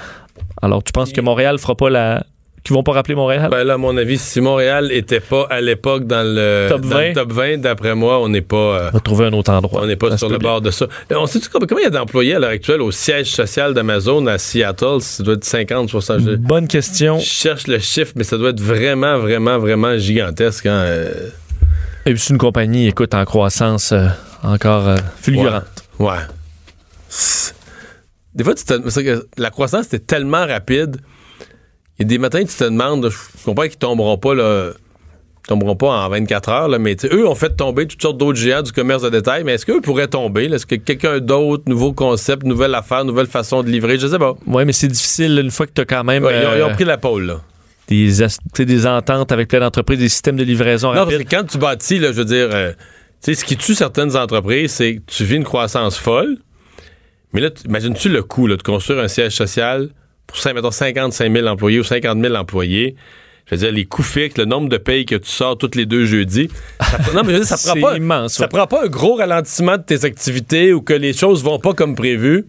S2: Alors, tu penses que Montréal fera pas la. qu'ils vont pas rappeler Montréal?
S1: Ben là, à mon avis, si Montréal était pas à l'époque dans le
S2: Top
S1: dans le
S2: 20.
S1: top 20, d'après moi, on n'est pas. euh,
S2: On va trouver un autre endroit.
S1: on n'est pas sur le bord de ça. Euh, On sait combien combien il y a d'employés à l'heure actuelle au siège social d'Amazon à Seattle? Ça doit être 50, 60. Je,
S2: Bonne question.
S1: je cherche le chiffre, mais ça doit être vraiment, vraiment, vraiment gigantesque. hein, euh,
S2: Et puis, c'est une compagnie, écoute, en croissance euh, encore euh, fulgurante.
S1: Ouais. Des fois, tu te- la croissance était tellement rapide. Il y a des matins, tu te demandes, je comprends qu'ils tomberont pas, là, tomberont pas en 24 heures, là, mais eux ont fait tomber toutes sortes d'autres géants du commerce de détail, mais est-ce qu'eux pourraient tomber? Est-ce que quelqu'un d'autre, nouveau concept, nouvelle affaire, nouvelle façon de livrer? Je sais pas.
S2: Oui, mais c'est difficile une fois que tu as quand même
S1: Ouais, ils, ont, ils ont
S2: euh,
S1: pris la pôle, là.
S2: Des, des ententes avec plein d'entreprises, des systèmes de livraison
S1: Non, parce
S2: rapide.
S1: que quand tu bâtis, là, je veux dire, euh, tu sais, ce qui tue certaines entreprises, c'est que tu vis une croissance folle, mais là, tu- imagines-tu le coût là, de construire un siège social pour, cin- mettons, 55 000 employés ou 50 000 employés? Je veux dire, les coûts fixes, le nombre de payes que tu sors tous les deux jeudis. Ça, non, mais je veux dire, ça prend pas,
S2: immense,
S1: ça
S2: ouais.
S1: prend pas un gros ralentissement de tes activités ou que les choses vont pas comme prévu.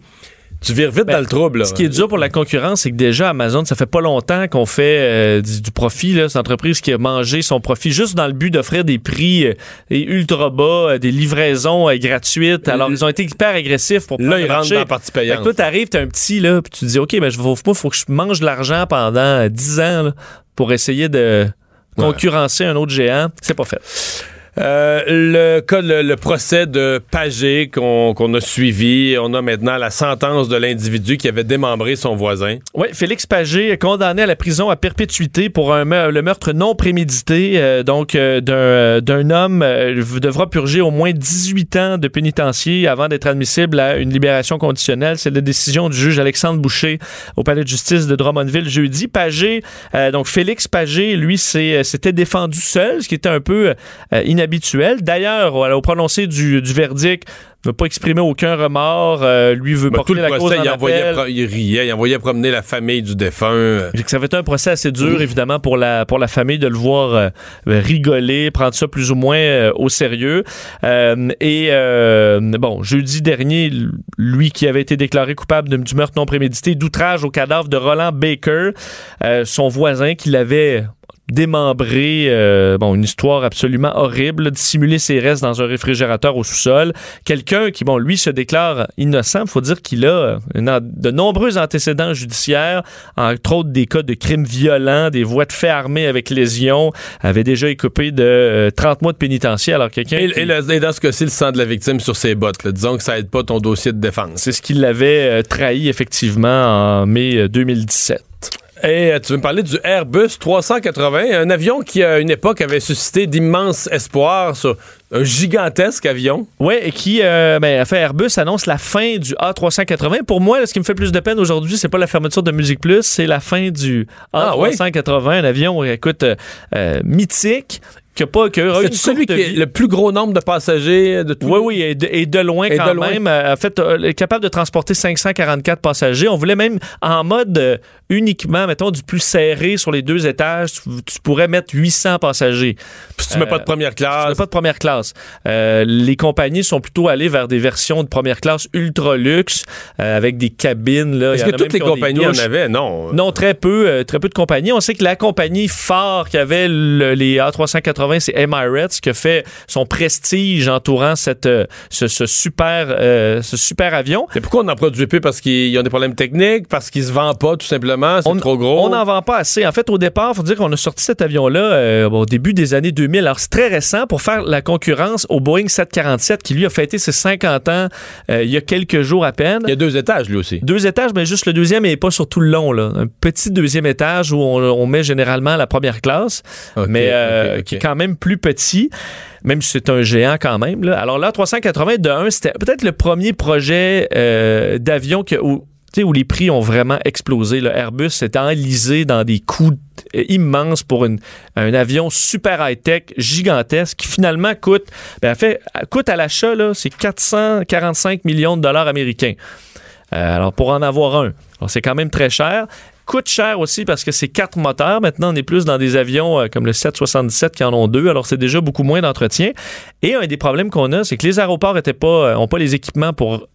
S1: Tu vires vite
S2: Ben,
S1: dans le trouble. là.
S2: Ce qui est dur pour la concurrence, c'est que déjà Amazon, ça fait pas longtemps qu'on fait euh, du, du profit. Là, cette entreprise qui a mangé son profit juste dans le but d'offrir des prix euh, ultra bas, euh, des livraisons gratuites. Alors, ils ont été hyper agressifs pour
S1: Là, ils rentrent
S2: marché.
S1: dans la partie
S2: Fait que
S1: payante.
S2: toi, t'arrives, t'es un petit, là, puis tu te dis, OK, ben, je faut, faut, faut que je mange de l'argent pendant euh, 10 ans là, pour essayer de concurrencer un autre géant. C'est pas fait.
S1: Euh, le, cas, le, procès de Pagé qu'on a suivi, on a maintenant la sentence de l'individu qui avait démembré son voisin.
S2: Oui, Félix Pagé est condamné à la prison à perpétuité pour le meurtre non prémédité. euh, donc, euh, d'un homme devra purger au moins 18 ans de pénitencier avant d'être admissible à une libération conditionnelle. C'est la décision du juge Alexandre Boucher au palais de justice de Drummondville jeudi. Pagé, donc Félix Pagé, lui, s'était défendu seul, ce qui était un peu euh, D'ailleurs, au, prononcé du, du verdict, ne veut pas exprimer aucun remords. euh, lui veut
S1: Ben,
S2: porter
S1: tout le
S2: la cause
S1: procès,
S2: en
S1: il, envoyait il riait, il envoyait promener la famille du défunt.
S2: Ça avait été un procès assez dur, évidemment, pour la, pour la famille de le voir euh, rigoler, prendre ça plus ou moins euh, au sérieux. Et bon, jeudi dernier, lui qui avait été déclaré coupable de- du meurtre non prémédité, d'outrage au cadavre de Roland Baker, son voisin qui l'avait démembré, euh, bon, une histoire absolument horrible, dissimuler ses restes dans un réfrigérateur au sous-sol. Quelqu'un qui, bon, lui se déclare innocent, faut dire qu'il a euh, une- de nombreux antécédents judiciaires, entre autres des cas de crimes violents, des voies de fait armées avec lésion, avait déjà écopé de euh, 30 mois de pénitentiaire, alors quelqu'un
S1: Et,
S2: qui-
S1: et le- et dans ce cas-ci, le sang de la victime sur ses bottes. là. Disons que ça aide pas ton dossier de défense.
S2: c'est ce qui l'avait euh, trahi effectivement en mai euh, 2017.
S1: Et euh, tu veux me parler du Airbus 380, un avion qui, à une époque, avait suscité d'immenses espoirs sur un gigantesque avion.
S2: Oui, et qui, euh, ben, fait, Airbus annonce la fin du A380. Pour moi, ce qui me fait plus de peine aujourd'hui, c'est pas la fermeture de Musique Plus, c'est la fin du
S1: Ah, oui?
S2: A380, un avion, écoute, euh, euh, mythique, qui a pas que
S1: C'est celui qui est le plus gros nombre de passagers de tout.
S2: Oui, oui, et de, et de loin
S1: Et
S2: quand
S1: de
S2: même. Euh, En fait, euh, est capable de transporter 544 passagers. On voulait même en mode euh, uniquement, mettons, du plus serré sur les deux étages, tu, tu pourrais mettre 800 passagers.
S1: Puis si tu mets pas de première
S2: Tu
S1: classe.
S2: pas de première classe. Euh, les compagnies sont plutôt allées vers des versions de première classe ultra luxe euh, avec des cabines. Là.
S1: Est-ce que
S2: a
S1: toutes les
S2: qui
S1: compagnies en avaient? Non.
S2: Non, très peu, très peu de compagnies. On sait que la compagnie phare qui avait le- les A380, c'est Emirates, qui a fait son prestige entourant cette, euh, ce, ce super, euh, ce super avion.
S1: Mais pourquoi on n'en produit plus? Parce qu'ils ont des problèmes techniques? Parce qu'ils se vendent pas, tout simplement? C'est trop gros?
S2: On n'en vend pas assez. En fait, au départ, il faut dire qu'on a sorti cet avion-là euh, au début des années 2000. Alors, c'est très récent pour faire la concurrence au Boeing 747 qui, lui, a fêté ses 50 ans euh, il y a quelques jours à peine.
S1: Il y a deux étages, lui aussi.
S2: Deux étages, mais juste le deuxième et pas sur tout le long. Là. Un petit deuxième étage où on, on met généralement la première classe, mais qui est quand même plus petit, même c'est un géant quand même. Là. Alors là, 380 de 1, c'était peut-être le premier projet euh, d'avion que, où où les prix ont vraiment explosé. Le Airbus s'est enlisé dans des coûts euh, immenses pour un avion super high-tech, gigantesque, qui finalement coûte, ben, fait, coûte à l'achat, c'est 445 millions de dollars américains. Euh, alors, pour en avoir un, c'est quand même très cher coûte cher aussi parce que c'est quatre moteurs. Maintenant, on est plus dans des avions euh, comme le 777 qui en ont deux. Alors, c'est déjà beaucoup moins d'entretien. Et un des problèmes qu'on a, c'est que les aéroports n'ont pas, euh, pas les équipements pour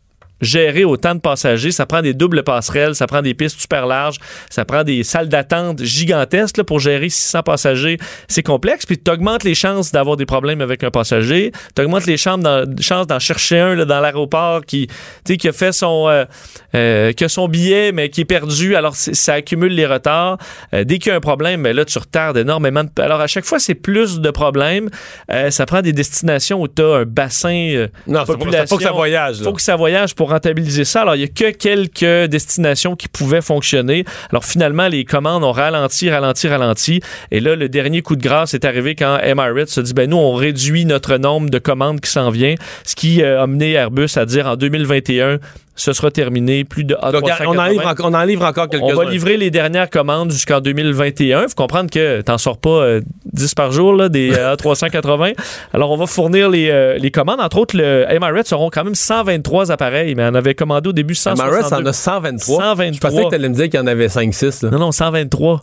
S2: gérer autant de passagers. Ça prend des doubles passerelles, ça prend des pistes super larges, ça prend des salles d'attente gigantesques là, pour gérer 600 passagers. C'est complexe. Puis tu augmentes les chances d'avoir des problèmes avec un passager. Tu augmentes les chances d'en chercher un là, dans l'aéroport qui, qui a fait son, euh, euh, qui a son billet, mais qui est perdu. Alors, ça accumule les retards. Euh, dès qu'il y a un problème, ben là, tu retardes énormément. De... Alors, à chaque fois, c'est plus de problèmes. ça prend des destinations où tu as un bassin
S1: non. Faut que ça voyage.
S2: Il faut que ça voyage pour rentabiliser ça. Alors, il n'y a que quelques destinations qui pouvaient fonctionner. Alors, finalement, les commandes ont ralenti, ralenti, ralenti. Et là, le dernier coup de grâce est arrivé quand Emirates se dit, ben nous, on réduit notre nombre de commandes qui s'en vient, ce qui euh, a amené Airbus à dire en 2021, ce sera terminé. Plus de
S1: Donc, on, en livre, on en livre encore quelques-uns.
S2: On va livrer les dernières commandes jusqu'en 2021. Il faut comprendre que tu n'en sors pas 10 euh, par jour, là, des A380. Alors, on va fournir les, euh, les, commandes. Entre autres, le Emirates auront quand même 123 appareils, mais on avait commandé au début 162.
S1: Emirates en a 123?
S2: 123.
S1: Je pensais que tu allais me dire qu'il y en avait 5-6.
S2: Non, non, 123.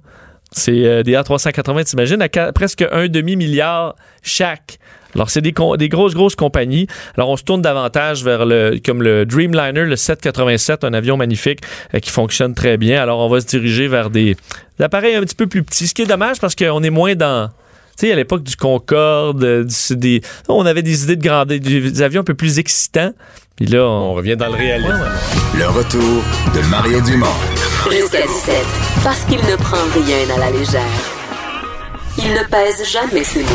S2: C'est euh, des A380, t'imagines, à presque un demi-milliard chaque. Alors, c'est des, des, grosses, grosses compagnies. Alors, on se tourne davantage vers le, comme le Dreamliner, le 787, un avion magnifique euh, qui fonctionne très bien. Alors, on va se diriger vers des, appareils un petit peu plus petits, ce qui est dommage parce qu'on est moins dans, tu sais, à l'époque du Concorde, euh, des, on avait des idées de grandeur, des avions un peu plus excitants. Puis là, on, revient dans le réalisme.
S8: Le retour de Mario Dumont.
S9: Jusqu'à 17, parce qu'il ne prend rien à la légère. Il ne pèse jamais ses mots.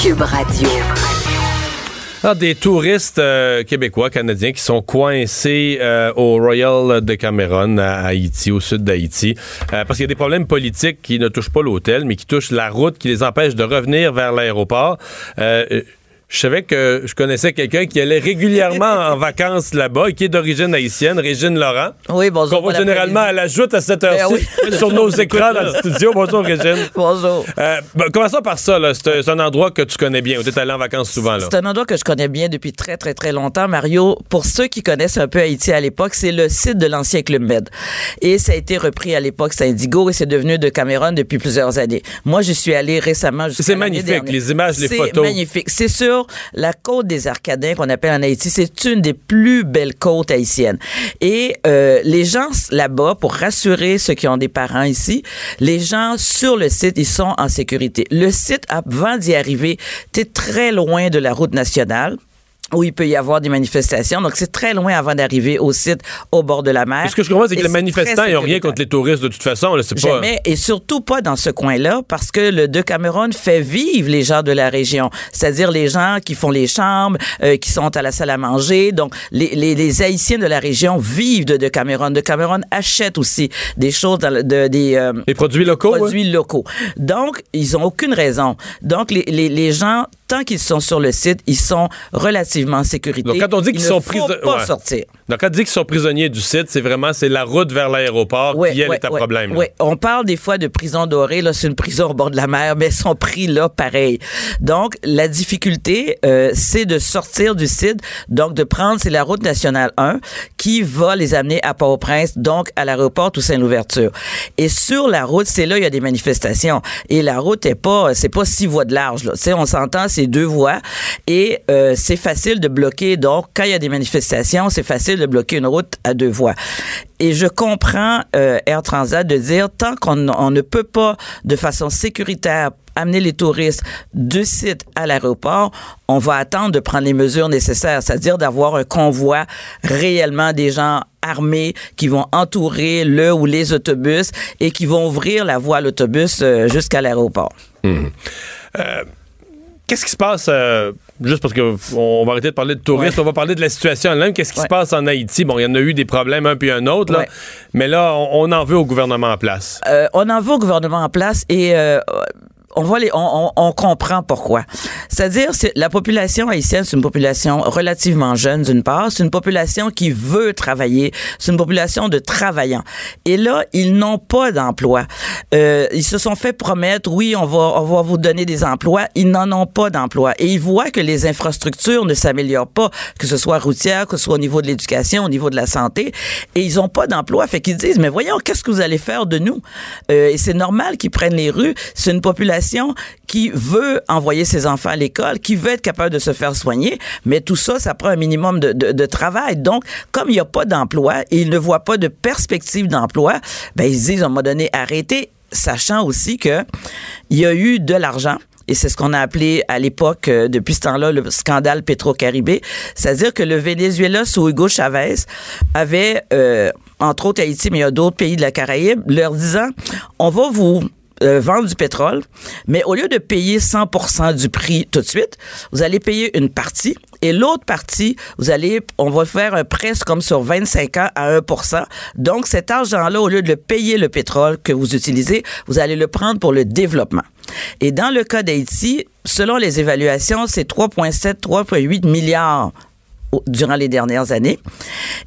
S9: Cube Radio.
S1: Ah, des touristes euh, québécois, canadiens qui sont coincés euh, au Royal de Cameron à Haïti, au sud d'Haïti, euh, parce qu'il y a des problèmes politiques qui ne touchent pas l'hôtel, mais qui touchent la route, qui les empêchent de revenir vers l'aéroport je savais que je connaissais quelqu'un qui allait régulièrement en vacances là-bas et qui est d'origine haïtienne, Régine Laurent.
S12: Oui, bonjour.
S1: Qu'on voit généralement à l'ajoute à cette heure-ci ben sur nos écrans dans le studio. Bonjour, Régine.
S12: Bonjour.
S1: Euh, ben, commençons par ça. C'est un endroit que tu connais bien, où tu es allé en vacances souvent.
S12: C'est un endroit que je connais bien depuis très, très, très longtemps. Mario, pour ceux qui connaissent un peu Haïti à l'époque, c'est le site de l'ancien Club Med. Et ça a été repris à l'époque, c'est Indigo, et c'est devenu de Cameroun depuis plusieurs années. Moi, je suis allé récemment.
S1: C'est magnifique, les images, les photos.
S12: C'est magnifique. C'est sûr, la côte des Arcadiens qu'on appelle en Haïti, c'est une des plus belles côtes haïtiennes. Et euh, les gens là-bas, pour rassurer ceux qui ont des parents ici, les gens sur le site, ils sont en sécurité. Le site, avant d'y arriver, était très loin de la route nationale où il peut y avoir des manifestations. Donc, c'est très loin avant d'arriver au site au bord de la mer.
S1: Ce que je comprends, c'est que les manifestants n'ont rien contre les touristes de toute façon. Là,
S12: Jamais, et surtout pas dans ce coin-là, parce que le De Cameroun fait vivre les gens de la région, c'est-à-dire les gens qui font les chambres, euh, qui sont à la salle à manger. Donc, les, les, les, Haïtiens de la région vivent de De Cameroun. De Cameroun achète aussi des choses, de, des...
S1: Euh, les produits locaux.
S12: Produits locaux. Donc, ils ont aucune raison. Donc, les, les, les gens tant qu'ils sont sur le site, ils sont relativement en sécurité.
S1: Donc, quand on dit qu'ils sont prisonniers.
S12: sortir.
S1: Donc, quand on dit qu'ils sont prisonniers du site, c'est vraiment c'est la route vers l'aéroport qui est un problème.
S12: Oui, on parle des fois de prison dorée. Là, c'est une prison au bord de la mer, mais ils sont pris là pareil. Donc, la difficulté, euh, c'est de sortir du site. Donc, de prendre, c'est la route nationale 1 qui va les amener à Port-au-Prince, donc à l'aéroport Toussaint-Louverture. Et sur la route, c'est là il y a des manifestations. Et la route est pas, c'est pas six voies de large. Là. Tu sais, on s'entend, c'est deux voies et euh, c'est facile de bloquer. Donc, quand il y a des manifestations, c'est facile de bloquer une route à deux voies. Et je comprends euh, Air Transat de dire tant qu'on ne peut pas de façon sécuritaire amener les touristes du site à l'aéroport, on va attendre de prendre les mesures nécessaires, c'est-à-dire d'avoir un convoi réellement des gens armés qui vont entourer le ou les autobus et qui vont ouvrir la voie à l'autobus euh, jusqu'à l'aéroport.
S1: Mmh. Qu'est-ce qui se passe, euh, juste parce qu'on va arrêter de parler de touristes, on va parler de la situation elle-même. Qu'est-ce qui se passe en Haïti? Bon, il y en a eu des problèmes un puis un autre, là, mais là, on, en veut au gouvernement en place.
S12: Euh, on en veut au gouvernement en place et euh, on les, on, comprend pourquoi. C'est-à-dire, c'est la population haïtienne, c'est une population relativement jeune d'une part, c'est une population qui veut travailler, c'est une population de travaillants. Et là, ils n'ont pas d'emploi. Euh, ils se sont fait promettre, oui, on va, on va vous donner des emplois. Ils n'en ont pas d'emploi. Et ils voient que les infrastructures ne s'améliorent pas, que ce soit routière, que ce soit au niveau de l'éducation, au niveau de la santé. Et ils n'ont pas d'emploi. Fait qu'ils disent, mais voyons, qu'est-ce que vous allez faire de nous? Euh, et c'est normal qu'ils prennent les rues. C'est une population qui veut envoyer ses enfants à l'école, qui veut être capable de se faire soigner. Mais tout ça, ça prend un minimum de, travail. Donc, comme il n'y a pas d'emploi et ils ne voient pas de perspective d'emploi, ben, ils se disent, à un moment donné, arrêtez, sachant aussi que il y a eu de l'argent et c'est ce qu'on a appelé à l'époque, euh, depuis ce temps-là, le scandale Petro-Caribé. C'est-à-dire que le Venezuela sous Hugo Chavez avait, euh, entre autres Haïti, mais il y a d'autres pays de la Caraïbe, leur disant, on va vous euh, vendre du pétrole, mais au lieu de payer 100% du prix tout de suite, vous allez payer une partie et l'autre partie, vous allez, on va faire un comme sur 25 ans à 1%. Donc cet argent-là, au lieu de le payer le pétrole que vous utilisez, vous allez le prendre pour le développement. Et dans le cas d'Haïti, selon les évaluations, c'est 3,7, 3,8 milliards durant les dernières années.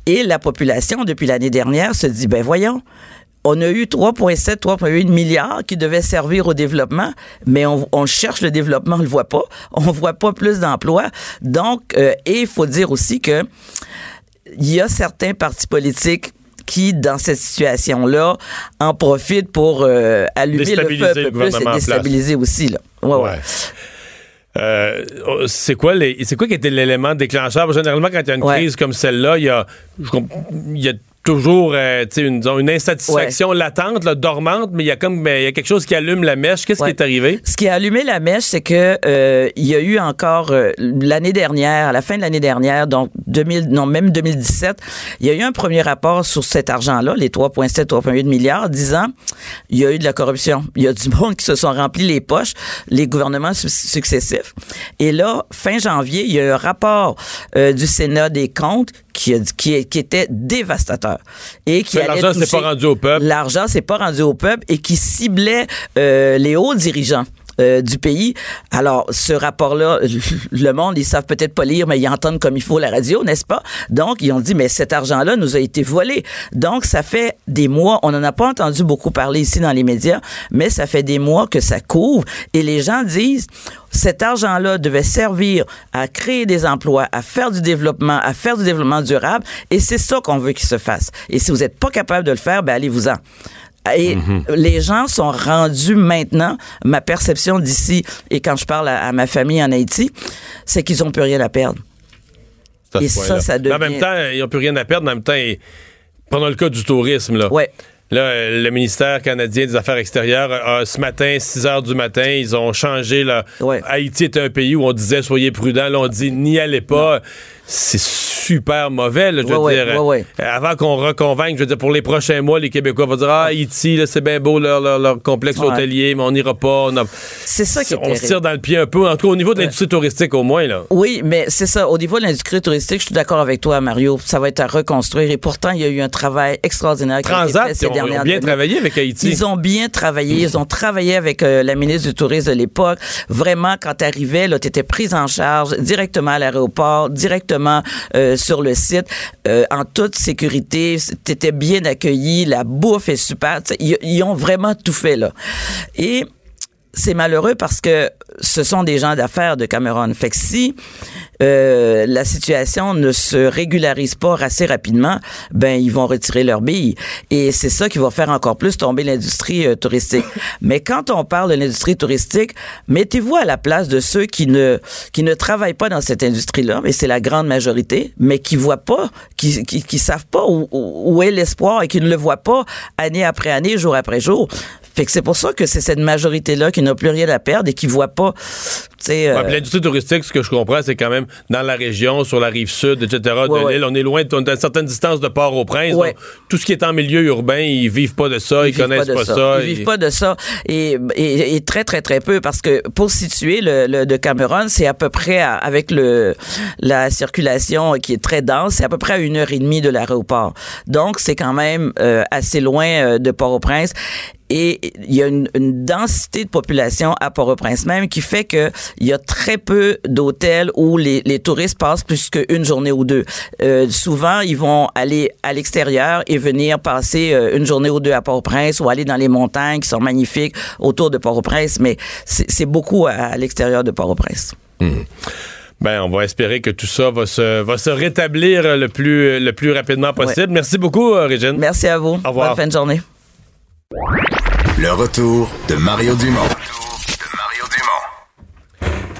S12: Et la population, depuis l'année dernière, se dit, ben voyons, on a eu 3,7, 3,8 milliards qui devaient servir au développement, mais on, on, cherche le développement, on le voit pas. On voit pas plus d'emplois. Donc, euh, et il faut dire aussi que il y a certains partis politiques qui, dans cette situation-là, en profitent pour euh, allumer le feu un peu plus et déstabiliser aussi. Là. Ouais, ouais. ouais.
S1: Euh, c'est quoi les, c'est quoi qui était l'élément déclencheur? Généralement, quand il y a une crise comme celle-là, il y a, il y a toujours euh, une, disons, une insatisfaction ouais. latente, là, dormante, mais il y a comme il y a quelque chose qui allume la mèche. Qu'est-ce ouais. qui est arrivé?
S12: Ce qui a allumé la mèche, c'est que euh, il y a eu encore euh, l'année dernière, à la fin de l'année dernière, donc 2000, non même 2017, il y a eu un premier rapport sur cet argent-là, les 3,7, 3,8 milliards, disant il y a eu de la corruption, il y a du monde qui se sont remplis les poches, les gouvernements su successifs. Et là, fin janvier, il y a eu un rapport du Sénat des comptes qui, qui, qui était dévastateur et qui
S1: l'argent s'est pas rendu au peuple.
S12: L'argent s'est pas rendu au peuple et qui ciblait euh, les hauts dirigeants. Euh, du pays. Alors, ce rapport-là, le monde, ils savent peut-être pas lire, mais ils entendent comme il faut la radio, n'est-ce pas? Donc, ils ont dit, mais cet argent-là nous a été volé. Donc, ça fait des mois, on n'en a pas entendu beaucoup parler ici dans les médias, mais ça fait des mois que ça couvre et les gens disent, cet argent-là devait servir à créer des emplois, à faire du développement, à faire du développement durable, et c'est ça qu'on veut qu'il se fasse. Et si vous n'êtes pas capable de le faire, ben allez-vous-en. Et mm -hmm. les gens sont rendus maintenant, ma perception d'ici, et quand je parle à, à, ma famille en Haïti, c'est qu'ils n'ont plus rien à perdre.
S1: et ça, ça devient... En même temps, ils n'ont plus rien à perdre. En même temps, pendant le cas du tourisme, là.
S12: Ouais.
S1: Là, le ministère canadien des Affaires extérieures, euh, ce matin, 6 heures du matin, ils ont changé. Là.
S12: Ouais.
S1: Haïti était un pays où on disait soyez prudents. Là, on dit n'y allez pas. C'est super mauvais. Là, je veux
S12: ouais,
S1: dire,
S12: ouais,
S1: avant qu'on reconvainque, je veux dire, pour les prochains mois, les Québécois vont dire Ah, Haïti, c'est bien beau leur, leur, leur complexe hôtelier, mais on n'ira pas.
S12: C'est ça qui est
S1: On se tire dans le pied un peu, en tout cas au niveau de l'industrie touristique au moins. Là.
S12: Oui, mais c'est ça. Au niveau de l'industrie touristique, je suis d'accord avec toi, Mario. Ça va être à reconstruire. Et pourtant, il y a eu un travail extraordinaire
S1: Transat,
S12: qui fait ces
S1: ont,
S12: dernières
S1: ils ont bien
S12: années.
S1: travaillé avec Haïti.
S12: Ils ont bien travaillé. Ils ont travaillé avec euh, la ministre du Tourisme de l'époque. Vraiment, quand tu arrivais, tu étais prise en charge directement à l'aéroport, directement euh, sur le site, euh, en toute sécurité. Tu étais bien accueilli. La bouffe est super. Ils ont vraiment tout fait, là. Et c'est malheureux parce que ce sont des gens d'affaires de Cameron. Fait que si euh, la situation ne se régularise pas assez rapidement, ben ils vont retirer leurs billes. Et c'est ça qui va faire encore plus tomber l'industrie euh, touristique. Mais quand on parle de l'industrie touristique, mettez-vous à la place de ceux qui ne qui ne travaillent pas dans cette industrie-là, mais c'est la grande majorité, mais qui voient pas, qui qui, qui savent pas où, où est l'espoir et qui ne le voient pas année après année, jour après jour. Fait que c'est pour ça que c'est cette majorité-là qui n'a plus rien à perdre et qui voit pas.
S1: Euh... Ouais, L'industrie touristique, ce que je comprends, c'est quand même dans la région, sur la rive sud, etc. de
S12: ouais,
S1: l'île. On est loin, on est à une certaine distance de Port-au-Prince. Tout ce qui est en milieu urbain, ils vivent pas de ça, ils, ils connaissent pas, pas ça.
S12: ça. Ils vivent pas de ça. Et, et, et, très, très, très peu, parce que pour situer le, le de Cameron, c'est à peu près à, avec le la circulation qui est très dense, c'est à peu près à une heure et demie de l'aéroport. Donc, c'est quand même euh, assez loin euh, de Port-au-Prince. et il y a une, une densité de population à Port-au-Prince même qui fait que il y a très peu d'hôtels où les, les touristes passent plus qu'une journée ou deux. Euh, souvent, ils vont aller à l'extérieur et venir passer euh, une journée ou deux à Port-au-Prince ou aller dans les montagnes qui sont magnifiques autour de Port-au-Prince, mais c'est beaucoup à, à l'extérieur de Port-au-Prince.
S1: Ben, on va espérer que tout ça va se, va se rétablir le plus, le plus rapidement possible. Merci beaucoup, euh, Régine.
S12: Merci à vous.
S1: Au revoir.
S12: Bonne fin de journée.
S8: Le retour de Mario Dumont.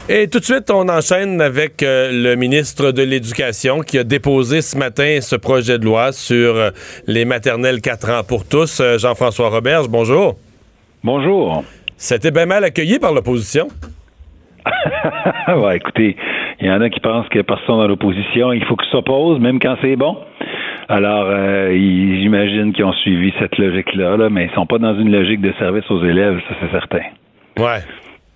S1: Et tout de suite, on enchaîne avec euh, le ministre de l'Éducation qui a déposé ce matin ce projet de loi sur euh, les maternelles 4 ans pour tous. Euh, Jean-François Roberge, bonjour.
S13: Bonjour.
S1: C'était bien mal accueilli par l'opposition.
S13: ouais, écoutez, il y en a qui pensent que parce sont dans l'opposition, il faut qu'ils s'opposent, même quand c'est bon. Alors, ils- j'imagine qu'ils ont suivi cette logique-là, là, mais ils sont pas dans une logique de service aux élèves, ça c'est certain.
S1: Ouais.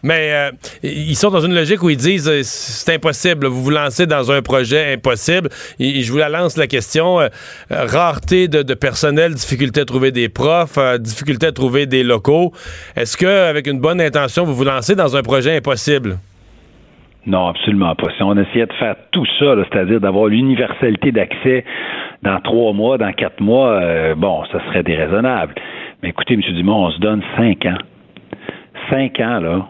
S1: Mais euh, ils sont dans une logique où ils disent euh, c'est impossible, vous vous lancez dans un projet impossible. Je vous la lance la question euh, rareté de, personnel, difficulté à trouver des profs, euh, difficulté à trouver des locaux. Est-ce que avec une bonne intention, vous vous lancez dans un projet impossible?
S13: Non, absolument pas. Si on essayait de faire tout ça, c'est-à-dire d'avoir l'universalité d'accès dans trois mois, dans quatre mois, bon, ça serait déraisonnable. Mais écoutez, M. Dumont, on se donne cinq ans. Cinq ans, là.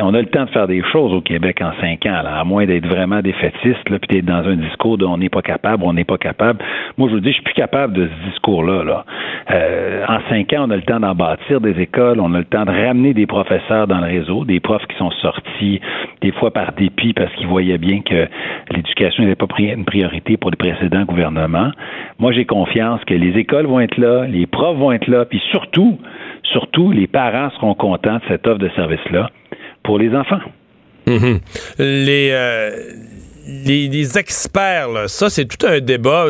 S13: On a le temps de faire des choses au Québec en cinq ans, là, à moins d'être vraiment défaitiste, là, puis d'être dans un discours de on n'est pas capable, on n'est pas capable. Moi, je vous dis, je suis plus capable de ce discours-là. Là. Euh, en cinq ans, on a le temps d'en bâtir des écoles, on a le temps de ramener des professeurs dans le réseau, des profs qui sont sortis des fois par dépit parce qu'ils voyaient bien que l'éducation n'était pas une priorité pour les précédents gouvernements. Moi, j'ai confiance que les écoles vont être là, les profs vont être là, puis surtout, surtout, les parents seront contents de cette offre de service-là pour les enfants.
S1: Mhm. Euh, les, experts, là, ça, c'est tout un débat.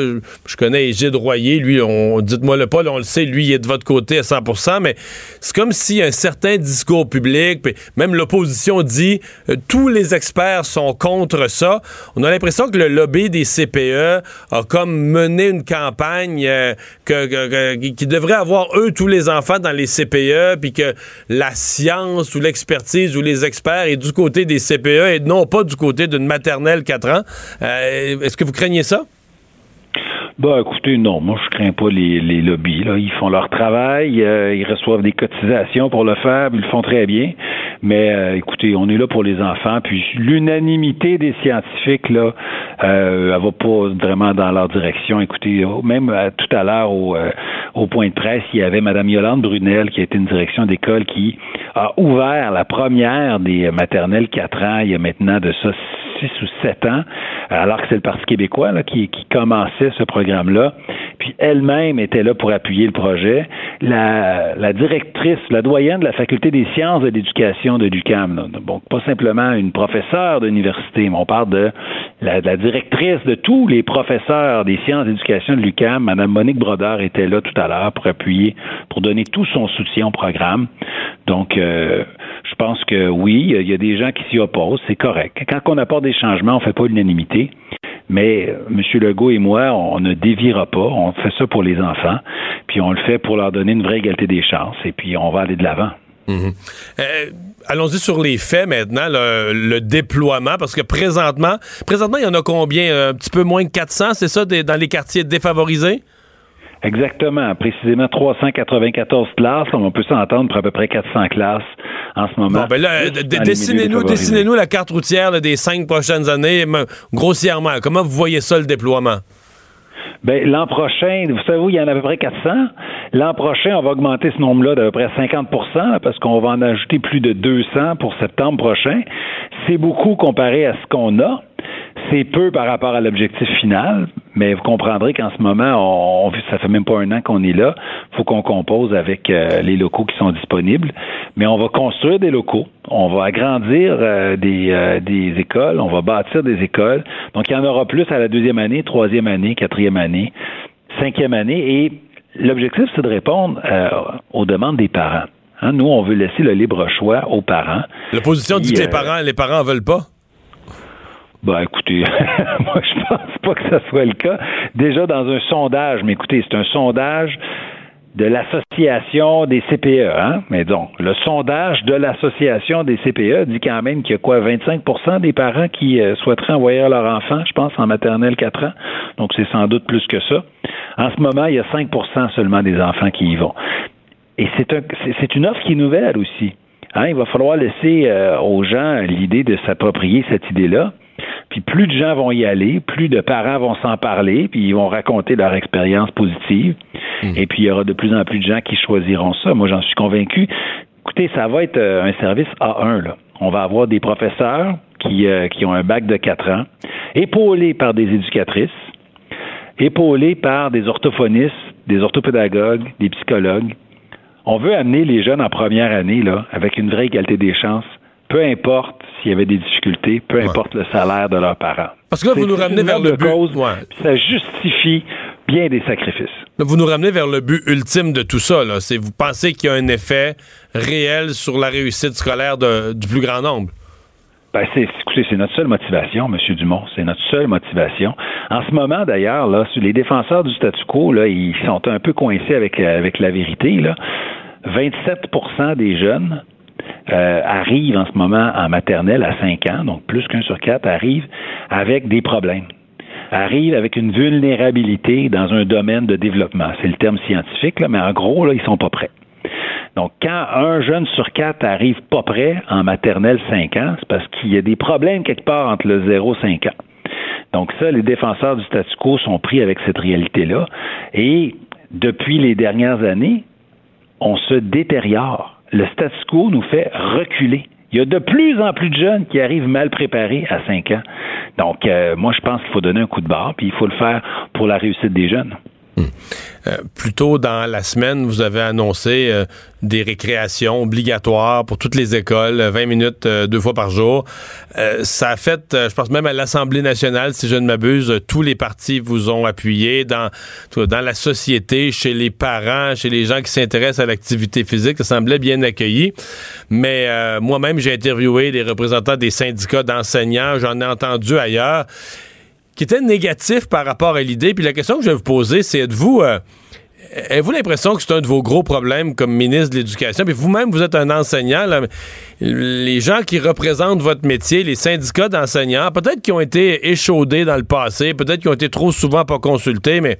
S1: Je, connais Égide Royer, lui, dites-moi le pas, on le sait, lui, il est de votre côté à 100% mais c'est comme si un certain discours public, puis même l'opposition dit euh, tous les experts sont contre ça. On a l'impression que le lobby des CPE a comme mené une campagne euh, qui devrait avoir, eux, tous les enfants dans les CPE, puis que la science ou l'expertise ou les experts est du côté des CPE et non pas du côté d'une maternelle 4 Euh, Est-ce que vous craignez ça?
S13: Bah, écoutez, non, moi je crains pas les, les lobbies. Là. Ils font leur travail, euh, ils reçoivent des cotisations pour le faire, ils le font très bien. Mais euh, écoutez, on est là pour les enfants. Puis l'unanimité des scientifiques là, euh, elle va pas vraiment dans leur direction. Écoutez, euh, même tout à l'heure au, au point de presse, il y avait Madame Yolande Brunel qui a été une direction d'école qui a ouvert la première des maternelles 4 ans. Il y a maintenant de ça six ou sept ans, alors que c'est le Parti québécois qui, commençait ce programme-là. Puis elle-même était là pour appuyer le projet. La, directrice, la doyenne de la faculté des sciences de l'éducation de l'UQAM, donc pas simplement une professeure d'université, mais on parle de la, de la directrice de tous les professeurs des sciences d'éducation de l'UQAM, Mme Monique Brodeur, était là tout à l'heure pour appuyer, pour donner tout son soutien au programme. Donc, euh, je pense que oui, il y a des gens qui s'y opposent, c'est correct. Quand on apporte des changements, on ne fait pas l'unanimité. Mais euh, M. Legault et moi, on ne déviera pas. On fait ça pour les enfants, puis on le fait pour leur donner une vraie égalité des chances, et puis on va aller de l'avant.
S1: Euh, Allons-y sur les faits maintenant, le, déploiement, parce que présentement, présentement, il y en a combien? Un petit peu moins de 400, c'est ça, dans les quartiers défavorisés?
S13: Exactement, précisément 394 classes. On peut s'entendre pour à peu près 400 classes en ce moment.
S1: Bon, ben là, dessinez-nous, la carte routière là, des cinq prochaines années, grossièrement. Comment vous voyez ça, le déploiement?
S13: Ben, l'an prochain, vous savez, où il y en a à peu près 400. L'an prochain, on va augmenter ce nombre-là d'à peu près 50 là, parce qu'on va en ajouter plus de 200 pour septembre prochain. C'est beaucoup comparé à ce qu'on a. C'est peu par rapport à l'objectif final, mais vous comprendrez qu'en ce moment, on, ça fait même pas un an qu'on est là. faut qu'on compose avec euh, les locaux qui sont disponibles. Mais on va construire des locaux, on va agrandir euh, des, euh, des écoles, on va bâtir des écoles. Donc, il y en aura plus à la deuxième année, troisième année, quatrième année, cinquième année. Et l'objectif, c'est de répondre aux demandes des parents. Hein, nous, on veut laisser le libre choix aux parents.
S1: L'opposition dit que les parents, les parents en veulent pas?
S13: Ben, écoutez, moi, je pense pas que ça soit le cas. Déjà, dans un sondage, mais écoutez, c'est un sondage de l'association des CPE, hein? Mais donc, le sondage de l'association des CPE dit quand même qu'il y a quoi, 25% des parents qui euh, souhaiteraient envoyer leur enfant, je pense, en maternelle 4 ans. Donc, c'est sans doute plus que ça. En ce moment, il y a 5% seulement des enfants qui y vont. Et c'est un, une offre qui est nouvelle aussi. Hein? Il va falloir laisser euh, aux gens l'idée de s'approprier cette idée-là. Puis plus de gens vont y aller, plus de parents vont s'en parler, puis ils vont raconter leur expérience positive. Hmm. Et puis il y aura de plus en plus de gens qui choisiront ça. Moi, j'en suis convaincu. Écoutez, ça va être euh, un service A1. Là. On va avoir des professeurs qui, euh, qui ont un bac de 4 ans, épaulés par des éducatrices, épaulés par des orthophonistes, des orthopédagogues, des psychologues. On veut amener les jeunes en première année là, avec une vraie égalité des chances peu importe s'il y avait des difficultés, peu importe le salaire de leurs parents.
S1: Parce que là, vous nous ramenez vers le but.
S13: Cause, Ça justifie bien des sacrifices.
S1: vous nous ramenez vers le but ultime de tout ça. C'est vous pensez qu'il y a un effet réel sur la réussite scolaire du plus grand nombre?
S13: Ben, c'est, écoutez, c'est notre seule motivation, M. Dumont. C'est notre seule motivation. En ce moment, d'ailleurs, là, les défenseurs du statu quo, là, ils sont un peu coincés avec, avec la vérité. Là. 27% des jeunes euh, arrivent en ce moment en maternelle à 5 ans, donc plus qu'un sur quatre arrivent avec des problèmes arrivent avec une vulnérabilité dans un domaine de développement. C'est le terme scientifique, là, mais en gros, là, ils sont pas prêts. Donc, quand un jeune sur quatre arrive pas prêt en maternelle 5 ans, c'est parce qu'il y a des problèmes quelque part entre le 0 et 5 ans. Donc, ça, les défenseurs du statu quo sont pris avec cette réalité-là. Et depuis les dernières années, on se détériore le status quo nous fait reculer. Il y a de plus en plus de jeunes qui arrivent mal préparés à 5 ans. Donc, euh, moi, je pense qu'il faut donner un coup de barre, puis il faut le faire pour la réussite des jeunes.
S1: Euh, plus tôt dans la semaine, vous avez annoncé euh, des récréations obligatoires pour toutes les écoles, 20 minutes deux fois par jour. ça a fait, je pense même à l'Assemblée nationale, si je ne m'abuse, tous les partis vous ont appuyé dans, dans la société, chez les parents, chez les gens qui s'intéressent à l'activité physique. Ça semblait bien accueilli. Mais moi-même, j'ai interviewé des représentants des syndicats d'enseignants. J'en ai entendu ailleurs qui était négatif par rapport à l'idée. Puis la question que je vais vous poser, c'est êtes-vous euh, avez-vous l'impression que c'est un de vos gros problèmes comme ministre de l'Éducation? Puis vous-même, vous êtes un enseignant. les gens qui représentent votre métier, les syndicats d'enseignants, peut-être qu'ils ont été échaudés dans le passé, peut-être qu'ils ont été trop souvent pas consultés, mais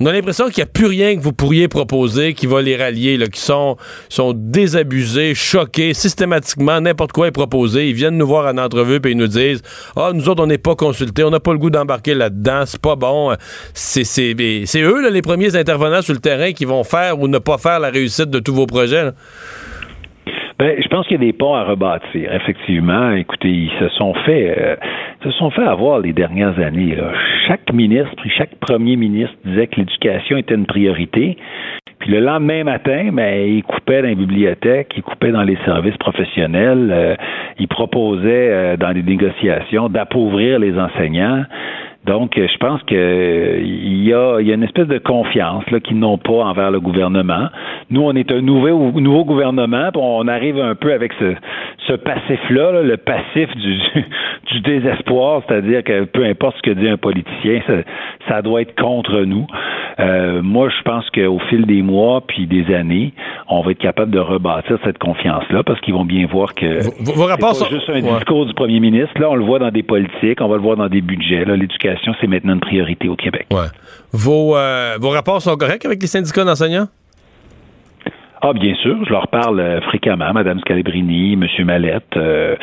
S1: on a l'impression qu'il n'y a plus rien que vous pourriez proposer qui va les rallier, là, qui sont, sont désabusés, choqués, systématiquement, n'importe quoi est proposé. Ils viennent nous voir en entrevue et ils nous disent Ah, nous autres, on n'est pas consultés, on n'a pas le goût d'embarquer là-dedans, c'est pas bon. C'est, eux, là, les premiers intervenants sur le terrain qui vont faire ou ne pas faire la réussite de tous vos projets.
S13: Ben, je pense qu'il y a des ponts à rebâtir. Effectivement, écoutez, ils se sont fait, euh, se sont fait avoir les dernières années. Chaque ministre, chaque premier ministre disait que l'éducation était une priorité. Puis le lendemain matin, ben, il coupait dans les bibliothèques, il coupait dans les services professionnels, euh, il proposait euh, dans les négociations d'appauvrir les enseignants. Donc, je pense qu'il y a, y a une espèce de confiance là, qu'ils n'ont pas envers le gouvernement. Nous, on est un nouveau, nouveau gouvernement, puis on arrive un peu avec ce, ce passif-là, le passif du, du désespoir, c'est-à-dire que peu importe ce que dit un politicien, ça, ça doit être contre nous. Euh, moi, je pense qu'au fil des mois puis des années, on va être capable de rebâtir cette confiance-là parce qu'ils vont bien voir que
S1: vos, rapports
S13: c'est pas juste un discours du premier ministre. Là, on le voit dans des politiques, on va le voir dans des budgets. L'éducation, c'est maintenant une priorité au Québec.
S1: Ouais. Vos, euh, vos rapports sont corrects avec les syndicats d'enseignants?
S13: Ah, bien sûr, je leur parle euh, fréquemment, Mme Scalabrini, M. Mallette. Euh,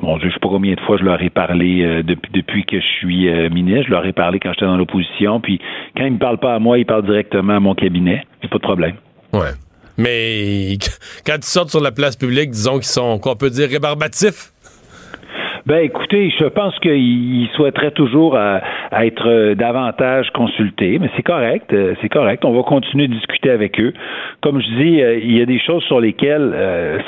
S13: bon, je ne sais pas combien de fois je leur ai parlé euh, depuis, depuis que je suis ministre. Je leur ai parlé quand j'étais dans l'opposition. Puis quand ils ne me parlent pas à moi, ils parlent directement à mon cabinet. Il pas de problème.
S1: Ouais. Mais quand ils sortent sur la place publique, disons qu'ils sont, qu'on peut dire, rébarbatifs.
S13: Ben écoutez, je pense qu'il souhaiterait toujours euh, être euh, davantage consulté, mais c'est correct, euh, c'est correct. On va continuer de discuter avec eux. Comme je dis, il y a des choses sur lesquelles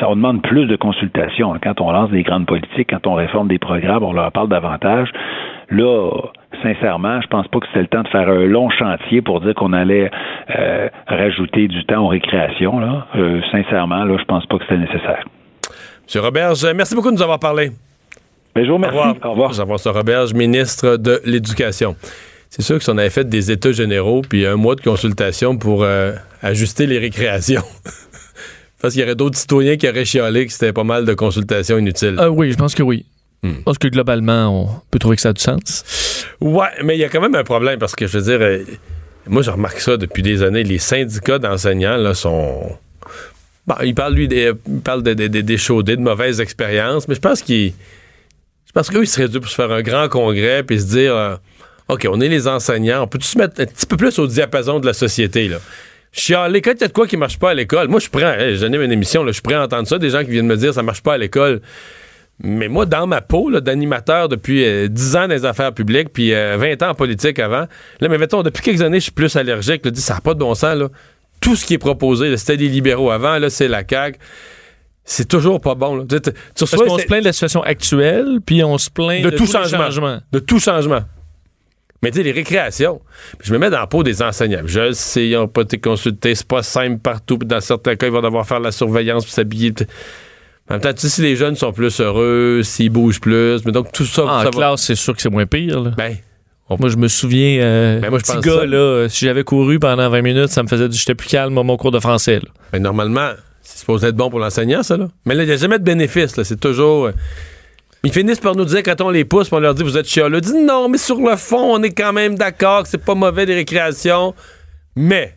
S13: ça on demande plus de consultation. Quand on lance des grandes politiques, quand on réforme des programmes, on leur parle davantage. Là, sincèrement, je pense pas que c'était le temps de faire un long chantier pour dire qu'on allait rajouter du temps aux récréations. Là. sincèrement, là, je pense pas que c'était nécessaire.
S1: Monsieur Robert, merci beaucoup de nous avoir parlé.
S13: Ben, je vous remercie.
S1: Au revoir. Au revoir. Jean-François Roberge, ministre de l'Éducation. c'est sûr que si on avait fait des états généraux puis un mois de consultation pour euh, ajuster les récréations. Parce qu'il y aurait d'autres citoyens qui auraient chialé que c'était pas mal de consultations inutiles.
S2: Euh, oui, je pense que oui.
S1: Hmm.
S2: Je pense que globalement, on peut trouver que ça a du sens.
S1: Ouais, mais il y a quand même un problème parce que je veux dire, euh, moi je remarque ça depuis des années. Les syndicats d'enseignants là sont. Bon, ils parlent lui des, ils parlent de, de, de- d'échaudés, de mauvaises expériences, mais je pense qu'ils. Je pense qu'eux, ils seraient dû pour se faire un grand congrès puis se dire euh, OK, on est les enseignants, on peut se mettre un petit peu plus au diapason de la société, là? Chialer, quand il y a de quoi qui marche pas à l'école, moi je prêt, hey, j'anime une émission, là, je prêt à entendre ça, des gens qui viennent me dire ça marche pas à l'école. Mais moi, dans ma peau d'animateur depuis euh, 10 ans dans les affaires publiques, puis euh, 20 ans en politique avant, là, mais mettons, depuis quelques années, je suis plus allergique. Là, dis, ça n'a pas de bon sens. Tout ce qui est proposé, c'était des libéraux avant, là, c'est la CAQ. C'est toujours pas bon. Là. Tu, tu- tu
S2: Parce qu'on se plaint de la situation actuelle, puis on se plaint
S1: de,
S2: de,
S1: tout changement. De tout changement. Mais tu sais, les récréations, je me mets dans la peau des enseignants. Je sais, ils n'ont pas été consultés, c'est pas simple partout. puis Dans certains cas, ils vont devoir faire la surveillance puis s'habiller. En même temps, tu sais, si les jeunes sont plus heureux, s'ils bougent plus, mais donc tout ça,
S2: Ah, en
S1: ça va-
S2: classe, c'est sûr que c'est moins pire. là.
S1: Ben,
S2: Moi, je me souviens, euh,
S1: Ben, moi, je
S2: petit
S1: pense
S2: gars,
S1: ça.
S2: là, si j'avais couru pendant 20 minutes, ça me faisait du j'étais plus calme à mon cours de français. là.
S1: Ben, normalement, c'est supposé être bon pour l'enseignant, ça, là. Mais là, il n'y a jamais de bénéfice, là. C'est toujours. euh, Ils finissent par nous dire quand on les pousse, on leur dit vous êtes chialeux. Dit non, mais sur le fond, on est quand même d'accord que c'est pas mauvais des récréations. Mais.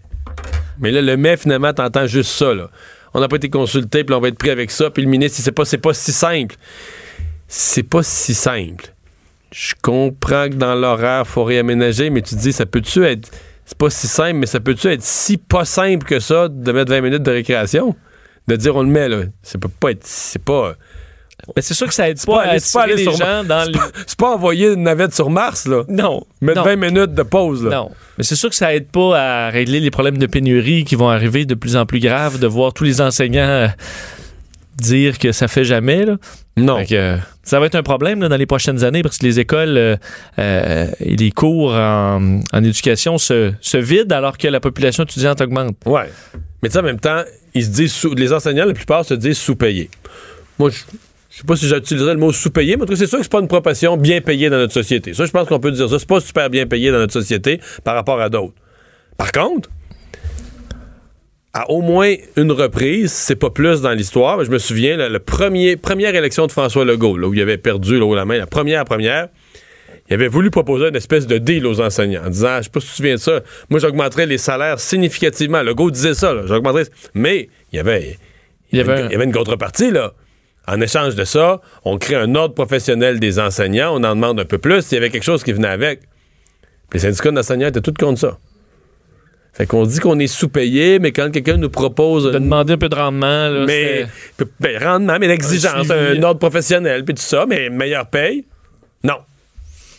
S1: Mais là, le mais, finalement, t'entends juste ça, là. On n'a pas été consulté, puis on va être pris avec ça, puis le ministre, sait pas, c'est pas si simple. C'est pas si simple. Je comprends que dans l'horaire, il faut réaménager, mais tu te dis, ça peut-tu être. C'est pas si simple, mais ça peut-tu être si pas simple que ça de mettre 20 minutes de récréation? De dire on le met, là. Peut pas être. C'est pas.
S2: Ben, c'est sûr que ça aide
S1: C'est
S2: pas, à
S1: aller- c'est pas
S2: les
S1: sur
S2: gens dans
S1: c'est pas, c'est pas envoyer une navette sur Mars, là.
S2: Non.
S1: Mettre
S2: non.
S1: 20 minutes de pause, là.
S2: Non. Mais c'est sûr que ça aide pas à régler les problèmes de pénurie qui vont arriver de plus en plus graves, de voir tous les enseignants euh, dire que ça fait jamais. Là.
S1: Non.
S2: Que, euh, ça va être un problème là, dans les prochaines années parce que les écoles euh, euh, et les cours en, en éducation se, se vident alors que la population étudiante augmente.
S1: Ouais. Mais tu sais, en même temps, ils se disent les enseignants, la plupart se disent sous-payés. Moi, je je sais pas si j'utiliserais le mot sous-payé, mais en tout cas, c'est sûr que c'est pas une profession bien payée dans notre société. Ça, je pense qu'on peut dire ça. C'est pas super bien payé dans notre société par rapport à d'autres. Par contre, à au moins une reprise, c'est pas plus dans l'histoire, je me souviens, la, première élection de François Legault, là, où il avait perdu là, haut la main, la première première, il avait voulu proposer une espèce de deal aux enseignants en disant, je sais pas si tu te souviens de ça, moi j'augmenterais les salaires significativement. Legault disait ça, j'augmenterais. Mais il y avait, il y avait, il y avait une contrepartie, là. En échange de ça, on crée un ordre professionnel des enseignants, on en demande un peu plus, s'il y avait quelque chose qui venait avec. Puis les syndicats d'enseignants étaient tous contre ça. Fait qu'on dit qu'on est sous-payé, mais quand quelqu'un nous propose...
S2: De demander un peu de rendement, là,
S1: mais, ben, rendement, mais l'exigence,
S2: Un
S1: un, ordre professionnel, puis tout ça, mais meilleure paye, non.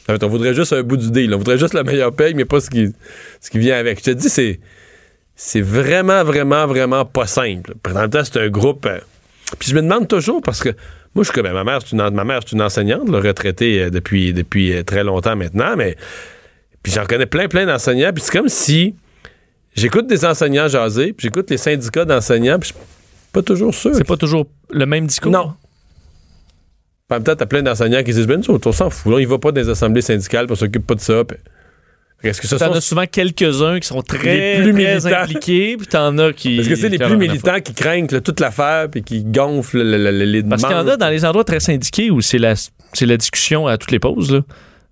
S1: En fait, on voudrait juste un bout du deal. On voudrait juste la meilleure paye, mais pas ce qui, ce qui vient avec. Je te dis, c'est, c'est vraiment, vraiment, vraiment pas simple. Puis Dans le temps, c'est un groupe. euh, Puis je me demande toujours, parce que moi, je suis comme ma mère, c'est une, ma mère, c'est une enseignante, là, retraitée euh, depuis, depuis euh, très longtemps maintenant, mais. Puis j'en connais plein, plein d'enseignants. Puis c'est comme si j'écoute des enseignants jaser, puis j'écoute les syndicats d'enseignants, puis je suis pas toujours sûr.
S2: C'est pas toujours le même discours?
S1: Non. En même temps, t'as plein d'enseignants qui disent Ben, on s'en fout. il va pas dans les assemblées syndicales, on s'occupe pas de ça. puis- Est-ce que ce
S2: T'en
S1: sont
S2: as souvent quelques-uns qui sont très,
S1: Les plus
S2: très
S1: militants.
S2: impliqués, puis t'en as qui...
S1: Est-ce que c'est les plus militants qui craignent là, toute l'affaire puis qui gonflent le- le- le- les
S2: Parce qu'il y en a dans les endroits très syndiqués où c'est la, c'est la discussion à toutes les pauses, là,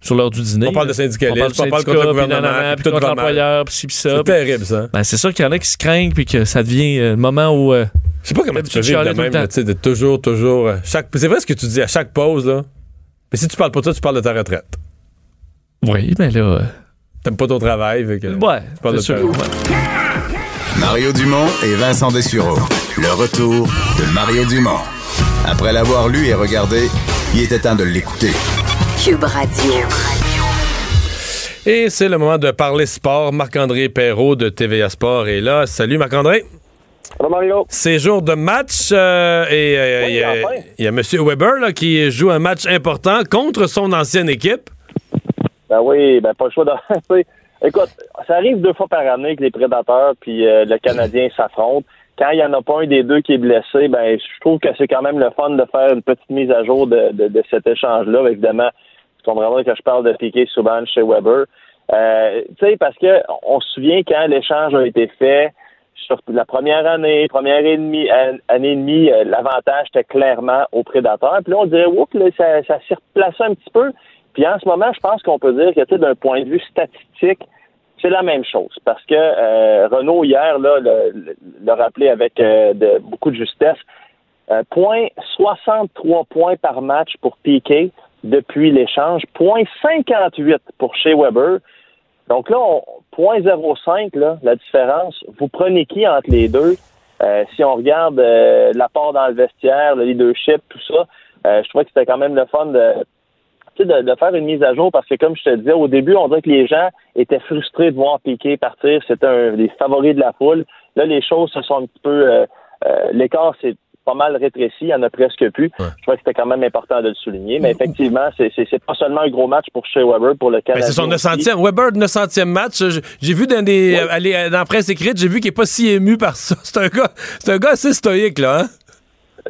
S2: sur l'heure du dîner.
S1: On parle de
S2: là.
S1: syndicalisme,
S2: on
S1: on parle contre le gouvernement,
S2: nanana,
S1: puis
S2: contre l'employeur, puis ci, puis ça.
S1: C'est terrible, ça.
S2: Ben, c'est sûr qu'il y en a qui se craignent, puis que ça devient euh, le moment où... euh,
S1: Je sais pas comment tu peux vivre de même,
S2: temps.
S1: là, tu sais, de toujours, toujours. euh, chaque... C'est vrai ce que tu dis à chaque pause, là. Mais si tu parles pas de ça, tu parles de ta retraite.
S2: Oui, mais là... euh,
S1: T'aimes pas ton travail. fait que-
S2: Ouais,
S1: tu parles de
S2: sûr.
S8: Mario Dumont et Vincent Dessureau. Le retour de Mario Dumont. Après l'avoir lu et regardé, il était temps de l'écouter.
S9: Cube Radio.
S1: Et c'est le moment de parler sport. Marc-André Perrault de TVA Sport est là. Salut Marc-André.
S14: Salut Mario.
S1: C'est jour de match euh, et euh,
S14: Oui,
S1: il y a-
S14: enfin.
S1: il y, a M. Weber là, qui joue un match important contre son ancienne équipe.
S14: Ben oui, ben pas le choix de. Écoute, ça arrive deux fois par année que les prédateurs puis euh, le Canadien s'affrontent. Quand il n'y en a pas un des deux qui est blessé, ben je trouve que c'est quand même le fun de faire une petite mise à jour de, de, de cet échange-là. Évidemment, tu comprendras que je parle de Piquet Souban chez Weber. Euh, tu sais, parce que on se souvient quand l'échange a été fait, sur la première année, première et demie, année et demie, euh, l'avantage était clairement au prédateur. Puis là, on dirait, oups, là, ça, s'est replacé un petit peu. Puis en ce moment, je pense qu'on peut dire que, d'un point de vue statistique, c'est la même chose. Parce que euh, Renault, hier, là, rappelé avec euh, beaucoup de justesse. point 63 points par match pour Piquet depuis l'échange. Point 58 pour Shea Weber. Donc là, on, 0.05, là, la différence, vous prenez qui entre les deux? Euh, si on regarde euh, l'apport dans le vestiaire, le leadership, tout ça, euh, je trouvais que c'était quand même le fun de, de, de, faire une mise à jour parce que, comme je te disais, au début, on dirait que les gens étaient frustrés de voir Piqué partir. C'était un des favoris de la foule. Là, les choses se sont un petit peu... L'écart, c'est pas mal rétréci, il n'y en a presque plus. Je crois que c'était quand même important de le souligner. Mais effectivement, c'est, pas seulement un gros match pour Shea Weber, pour le Canada.
S1: c'est son 900e. Weber, 900e match. J'ai vu dans, des, dans la presse écrite, j'ai vu qu'il n'est pas si ému par ça. C'est un gars, un gars assez stoïque, là. Hein?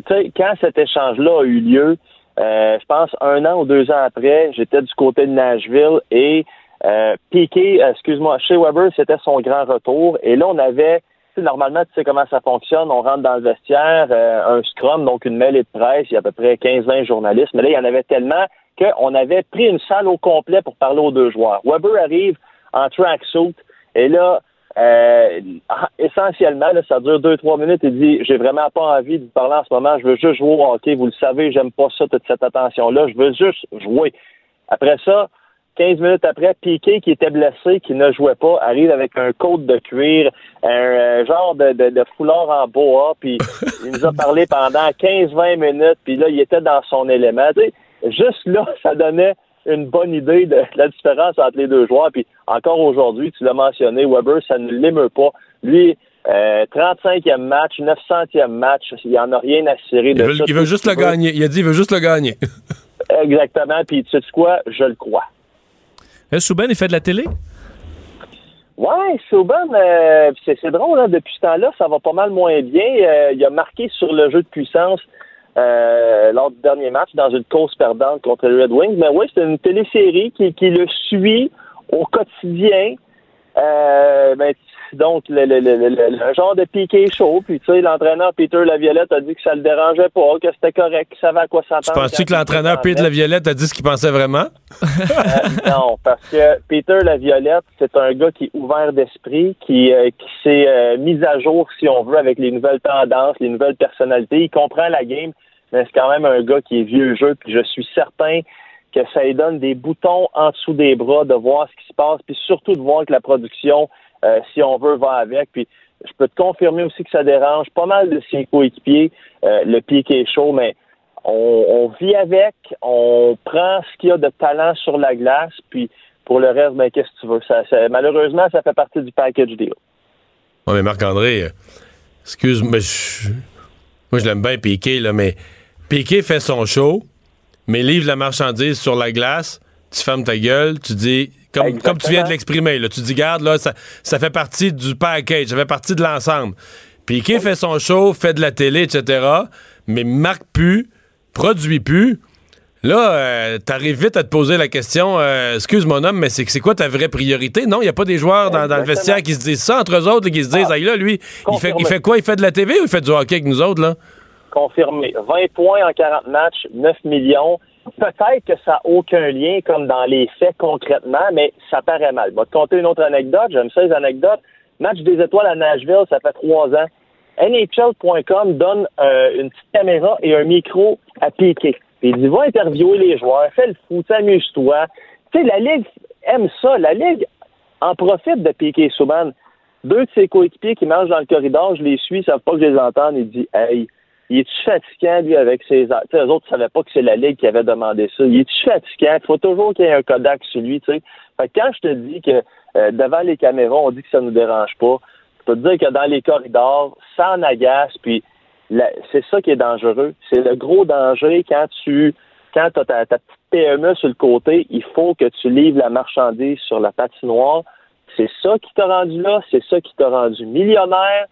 S14: Tu sais, quand cet échange-là a eu lieu, euh, je pense un an ou deux ans après, j'étais du côté de Nashville et euh, Piqué, euh, excuse-moi, Shea Weber, c'était son grand retour. Et là, on avait normalement, tu sais comment ça fonctionne. On rentre dans le vestiaire, euh, un scrum, donc une mêlée de presse, il y a à peu près 15-20 journalistes. Mais là, il y en avait tellement qu'on avait pris une salle au complet pour parler aux deux joueurs. Weber arrive en tracksuit et là, euh, essentiellement, ça dure deux, trois minutes. Il dit J'ai vraiment pas envie de vous parler en ce moment. Je veux juste jouer au. Vous le savez, j'aime pas ça, toute cette attention-là. Je veux juste jouer. Après ça, 15 minutes après, Piqué, qui était blessé, qui ne jouait pas, arrive avec un côte de cuir, un euh, genre de, de, foulard en bois, puis il nous a parlé pendant 15-20 minutes, puis là, il était dans son élément. juste là, ça donnait une bonne idée de, la différence entre les deux joueurs. Puis encore aujourd'hui, tu l'as mentionné, Weber, ça ne l'émeut pas. Lui, 35e euh, match, 900e match, il n'y en a rien à cirer de
S1: il veut, Il veut juste le gagner. Il a dit il veut juste le gagner.
S14: Exactement. Puis tu sais quoi? Je le crois.
S2: Souben, il fait de la télé?
S14: Ouais, Souben, euh, c'est drôle, hein, depuis ce temps-là, ça va pas mal moins bien. Euh, il a marqué sur le jeu de puissance euh, lors du dernier match dans une course perdante contre les Red Wings. Mais oui, c'est une télésérie qui, qui, le suit au quotidien. ben, donc le, le, le, genre de piqué chaud. Puis tu sais, l'entraîneur Peter Laviolette a dit que ça le dérangeait pas, que c'était correct, qu'il savait à quoi s'attendre.
S1: Tu penses-tu que l'entraîneur Peter Laviolette a dit ce qu'il pensait vraiment?
S14: Euh, non, parce que Peter Laviolette, c'est un gars qui est ouvert d'esprit, qui, euh, qui s'est euh, mis à jour, si on veut, avec les nouvelles tendances, les nouvelles personnalités. Il comprend la game, mais c'est quand même un gars qui est vieux jeu, puis je suis certain que ça lui donne des boutons en dessous des bras de voir ce qui se passe, puis surtout de voir que la production euh, si on veut, va avec. Puis je peux te confirmer aussi que ça dérange pas mal de ses coéquipiers, euh, le pied qui est chaud, mais on, vit avec, on prend ce qu'il y a de talent sur la glace, puis pour le reste, ben, qu'est-ce que tu veux? Malheureusement, ça fait partie du package deal.
S1: Oui, mais Marc-André, excuse-moi, moi je l'aime bien Piqué, là, mais Piqué fait son show, mais livre la marchandise sur la glace, tu fermes ta gueule, tu dis comme, comme tu viens de l'exprimer, là, tu dis, garde, là, ça, ça fait partie du package, ça fait partie de l'ensemble. Piqué fait son show, fait de la télé, etc., mais marque plus, produit plus. Là, euh, t'arrives vite à te poser la question, euh, excuse mon homme, mais c'est quoi ta vraie priorité? Non, il n'y a pas des joueurs dans, le vestiaire qui se disent ça entre eux autres, qui se disent, ah, là, lui, il fait, il fait quoi? Il fait de la TV ou il fait du hockey avec nous autres, là?
S14: Confirmé. 20 points en 40 matchs, 9 millions. Peut-être que ça n'a aucun lien comme dans les faits concrètement, mais ça paraît mal. Je vais te conter une autre anecdote. J'aime ça les anecdotes. Match des étoiles à Nashville, ça fait trois ans. NHL.com donne euh, une petite caméra et un micro à Piqué. il dit va interviewer les joueurs, fais le fou, amuse-toi. Tu sais, la Ligue aime ça. La Ligue en profite de Piqué Souban. Deux de ses coéquipiers qui marchent dans le corridor, je les suis, ils savent pas que je les entende. Il dit Hey, il est-tu fatiguant, lui, avec ses... Tu sais, eux autres ne savaient pas que c'est la Ligue qui avait demandé ça. Il est-tu fatiguant? Il faut toujours qu'il y ait un Kodak sur lui, tu sais. Fait que quand je te dis que euh, devant les caméras, on dit que ça nous dérange pas, je peux te dire que dans les corridors, ça en agace, puis c'est ça qui est dangereux. C'est le gros danger quand tu quand as ta, ta, petite PME sur le côté, il faut que tu livres la marchandise sur la patinoire. C'est ça qui t'a rendu là, c'est ça qui t'a rendu millionnaire,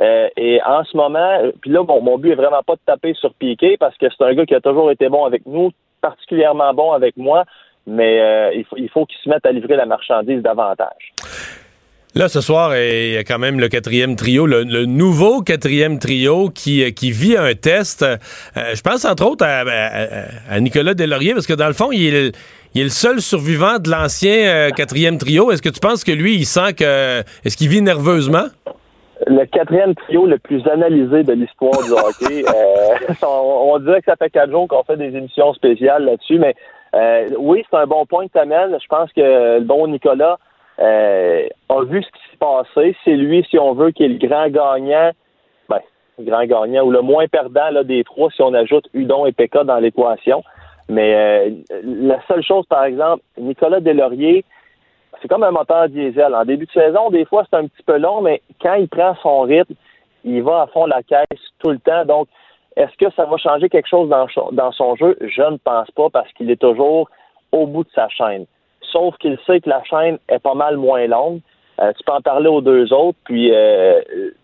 S14: euh, et en ce moment, puis là, mon but est vraiment pas de taper sur Piqué parce que c'est un gars qui a toujours été bon avec nous, particulièrement bon avec moi. mais euh, il faut, il faut qu'ils se mettent à livrer la marchandise davantage.
S1: Là, ce soir, il y a quand même le quatrième trio, le, nouveau quatrième trio qui, vit un test. Euh, je pense entre autres à, Nicolas Delaurier, parce que dans le fond, il est le seul survivant de l'ancien quatrième trio. Est-ce que tu penses que lui, il sent que... Est-ce qu'il vit nerveusement?
S14: Le quatrième trio le plus analysé de l'histoire du hockey. Euh, on, dirait que ça fait quatre jours qu'on fait des émissions spéciales là-dessus, mais euh, oui, c'est un bon point que tu amènes. Je pense que le bon Nicolas euh, a vu ce qui s'est passé. C'est lui, si on veut, qui est le grand gagnant, ben, le grand gagnant ou le moins perdant là, des trois si on ajoute Udon et Pekka dans l'équation. Mais la seule chose, par exemple, Nicolas Delaurier, c'est comme un moteur diesel. En début de saison, des fois, c'est un petit peu long, mais quand il prend son rythme, il va à fond la caisse tout le temps. Donc, est-ce que ça va changer quelque chose dans, son jeu? Je ne pense pas parce qu'il est toujours au bout de sa chaîne. Sauf qu'il sait que la chaîne est pas mal moins longue. Euh, tu peux en parler aux deux autres. Puis, euh,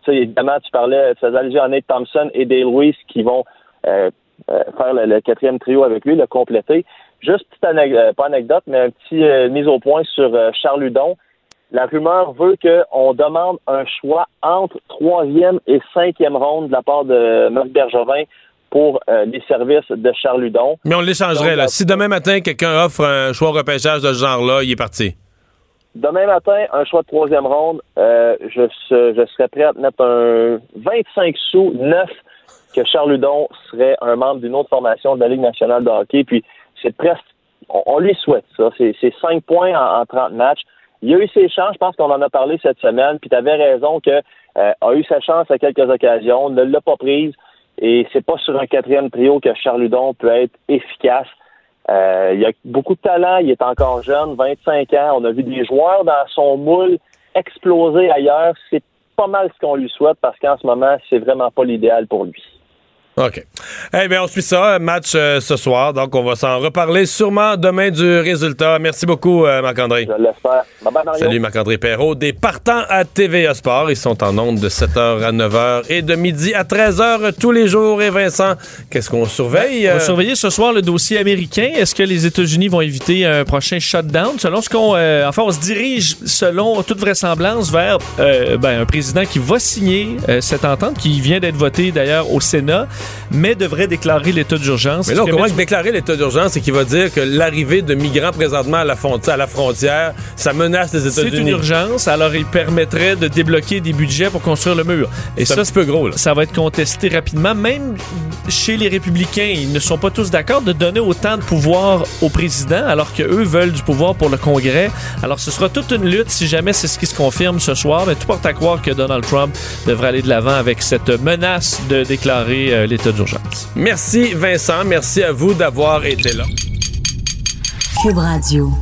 S14: évidemment, tu parlais, tu faisais allusion à Nate Thompson et Dale Weiss qui vont euh, euh, faire le, quatrième trio avec lui, le compléter. Juste petite anecdote, euh, pas anecdote, mais un petit euh, mise au point sur euh, Charles Hudon. La rumeur veut qu'on demande un choix entre troisième et cinquième ronde de la part de Marc Bergevin pour les services de Charles Hudon.
S1: Mais on l'échangerait, là. Si demain matin, quelqu'un offre un choix repêchage de ce genre-là, il est parti.
S14: Demain matin, un choix de troisième ronde, je, je serais prêt à mettre un 25 sous, 9 que Charles Hudon serait un membre d'une autre formation de la Ligue nationale de hockey. Puis c'est presque, on, lui souhaite ça. C'est cinq points en, 30 matchs. Il a eu ses chances, je pense qu'on en a parlé cette semaine, puis tu avais raison que euh, a eu sa chance à quelques occasions, ne l'a pas prise, et c'est pas sur un quatrième trio que Charludon peut être efficace. Euh, il a beaucoup de talent, il est encore jeune, 25 ans. On a vu des joueurs dans son moule exploser ailleurs. C'est pas mal ce qu'on lui souhaite parce qu'en ce moment, c'est vraiment pas l'idéal pour lui.
S1: OK. Eh bien, on suit ça, match euh, ce soir. Donc, on va s'en reparler sûrement demain du résultat. Merci beaucoup, euh, Marc-André.
S14: Je l'espère.
S1: Salut, Marc-André Perrault. Des partants à TVA Sport. Ils sont en ondes de 7h à 9h et de midi à 13h tous les jours. Et Vincent, qu'est-ce qu'on surveille?
S2: On va surveiller ce soir le dossier américain. Est-ce que les États-Unis vont éviter un prochain shutdown? Selon ce qu'on. Euh, enfin, on se dirige, selon toute vraisemblance, vers ben, un président qui va signer cette entente, qui vient d'être votée d'ailleurs au Sénat mais devrait déclarer l'état d'urgence.
S1: Mais là, comment déclarer l'état d'urgence, c'est qu'il va dire que l'arrivée de migrants présentement à la, à la frontière, ça menace les États-Unis.
S2: C'est une urgence, alors il permettrait de débloquer des budgets pour construire le mur.
S1: Et ça, c'est un peu gros. Là.
S2: Ça va être contesté rapidement. Même chez les républicains, ils ne sont pas tous d'accord de donner autant de pouvoir au président, alors qu'eux veulent du pouvoir pour le Congrès. Alors ce sera toute une lutte si jamais c'est ce qui se confirme ce soir. Mais tout porte à croire que Donald Trump devrait aller de l'avant avec cette menace de déclarer euh,
S1: Merci Vincent, merci à vous d'avoir été là. Cube Radio.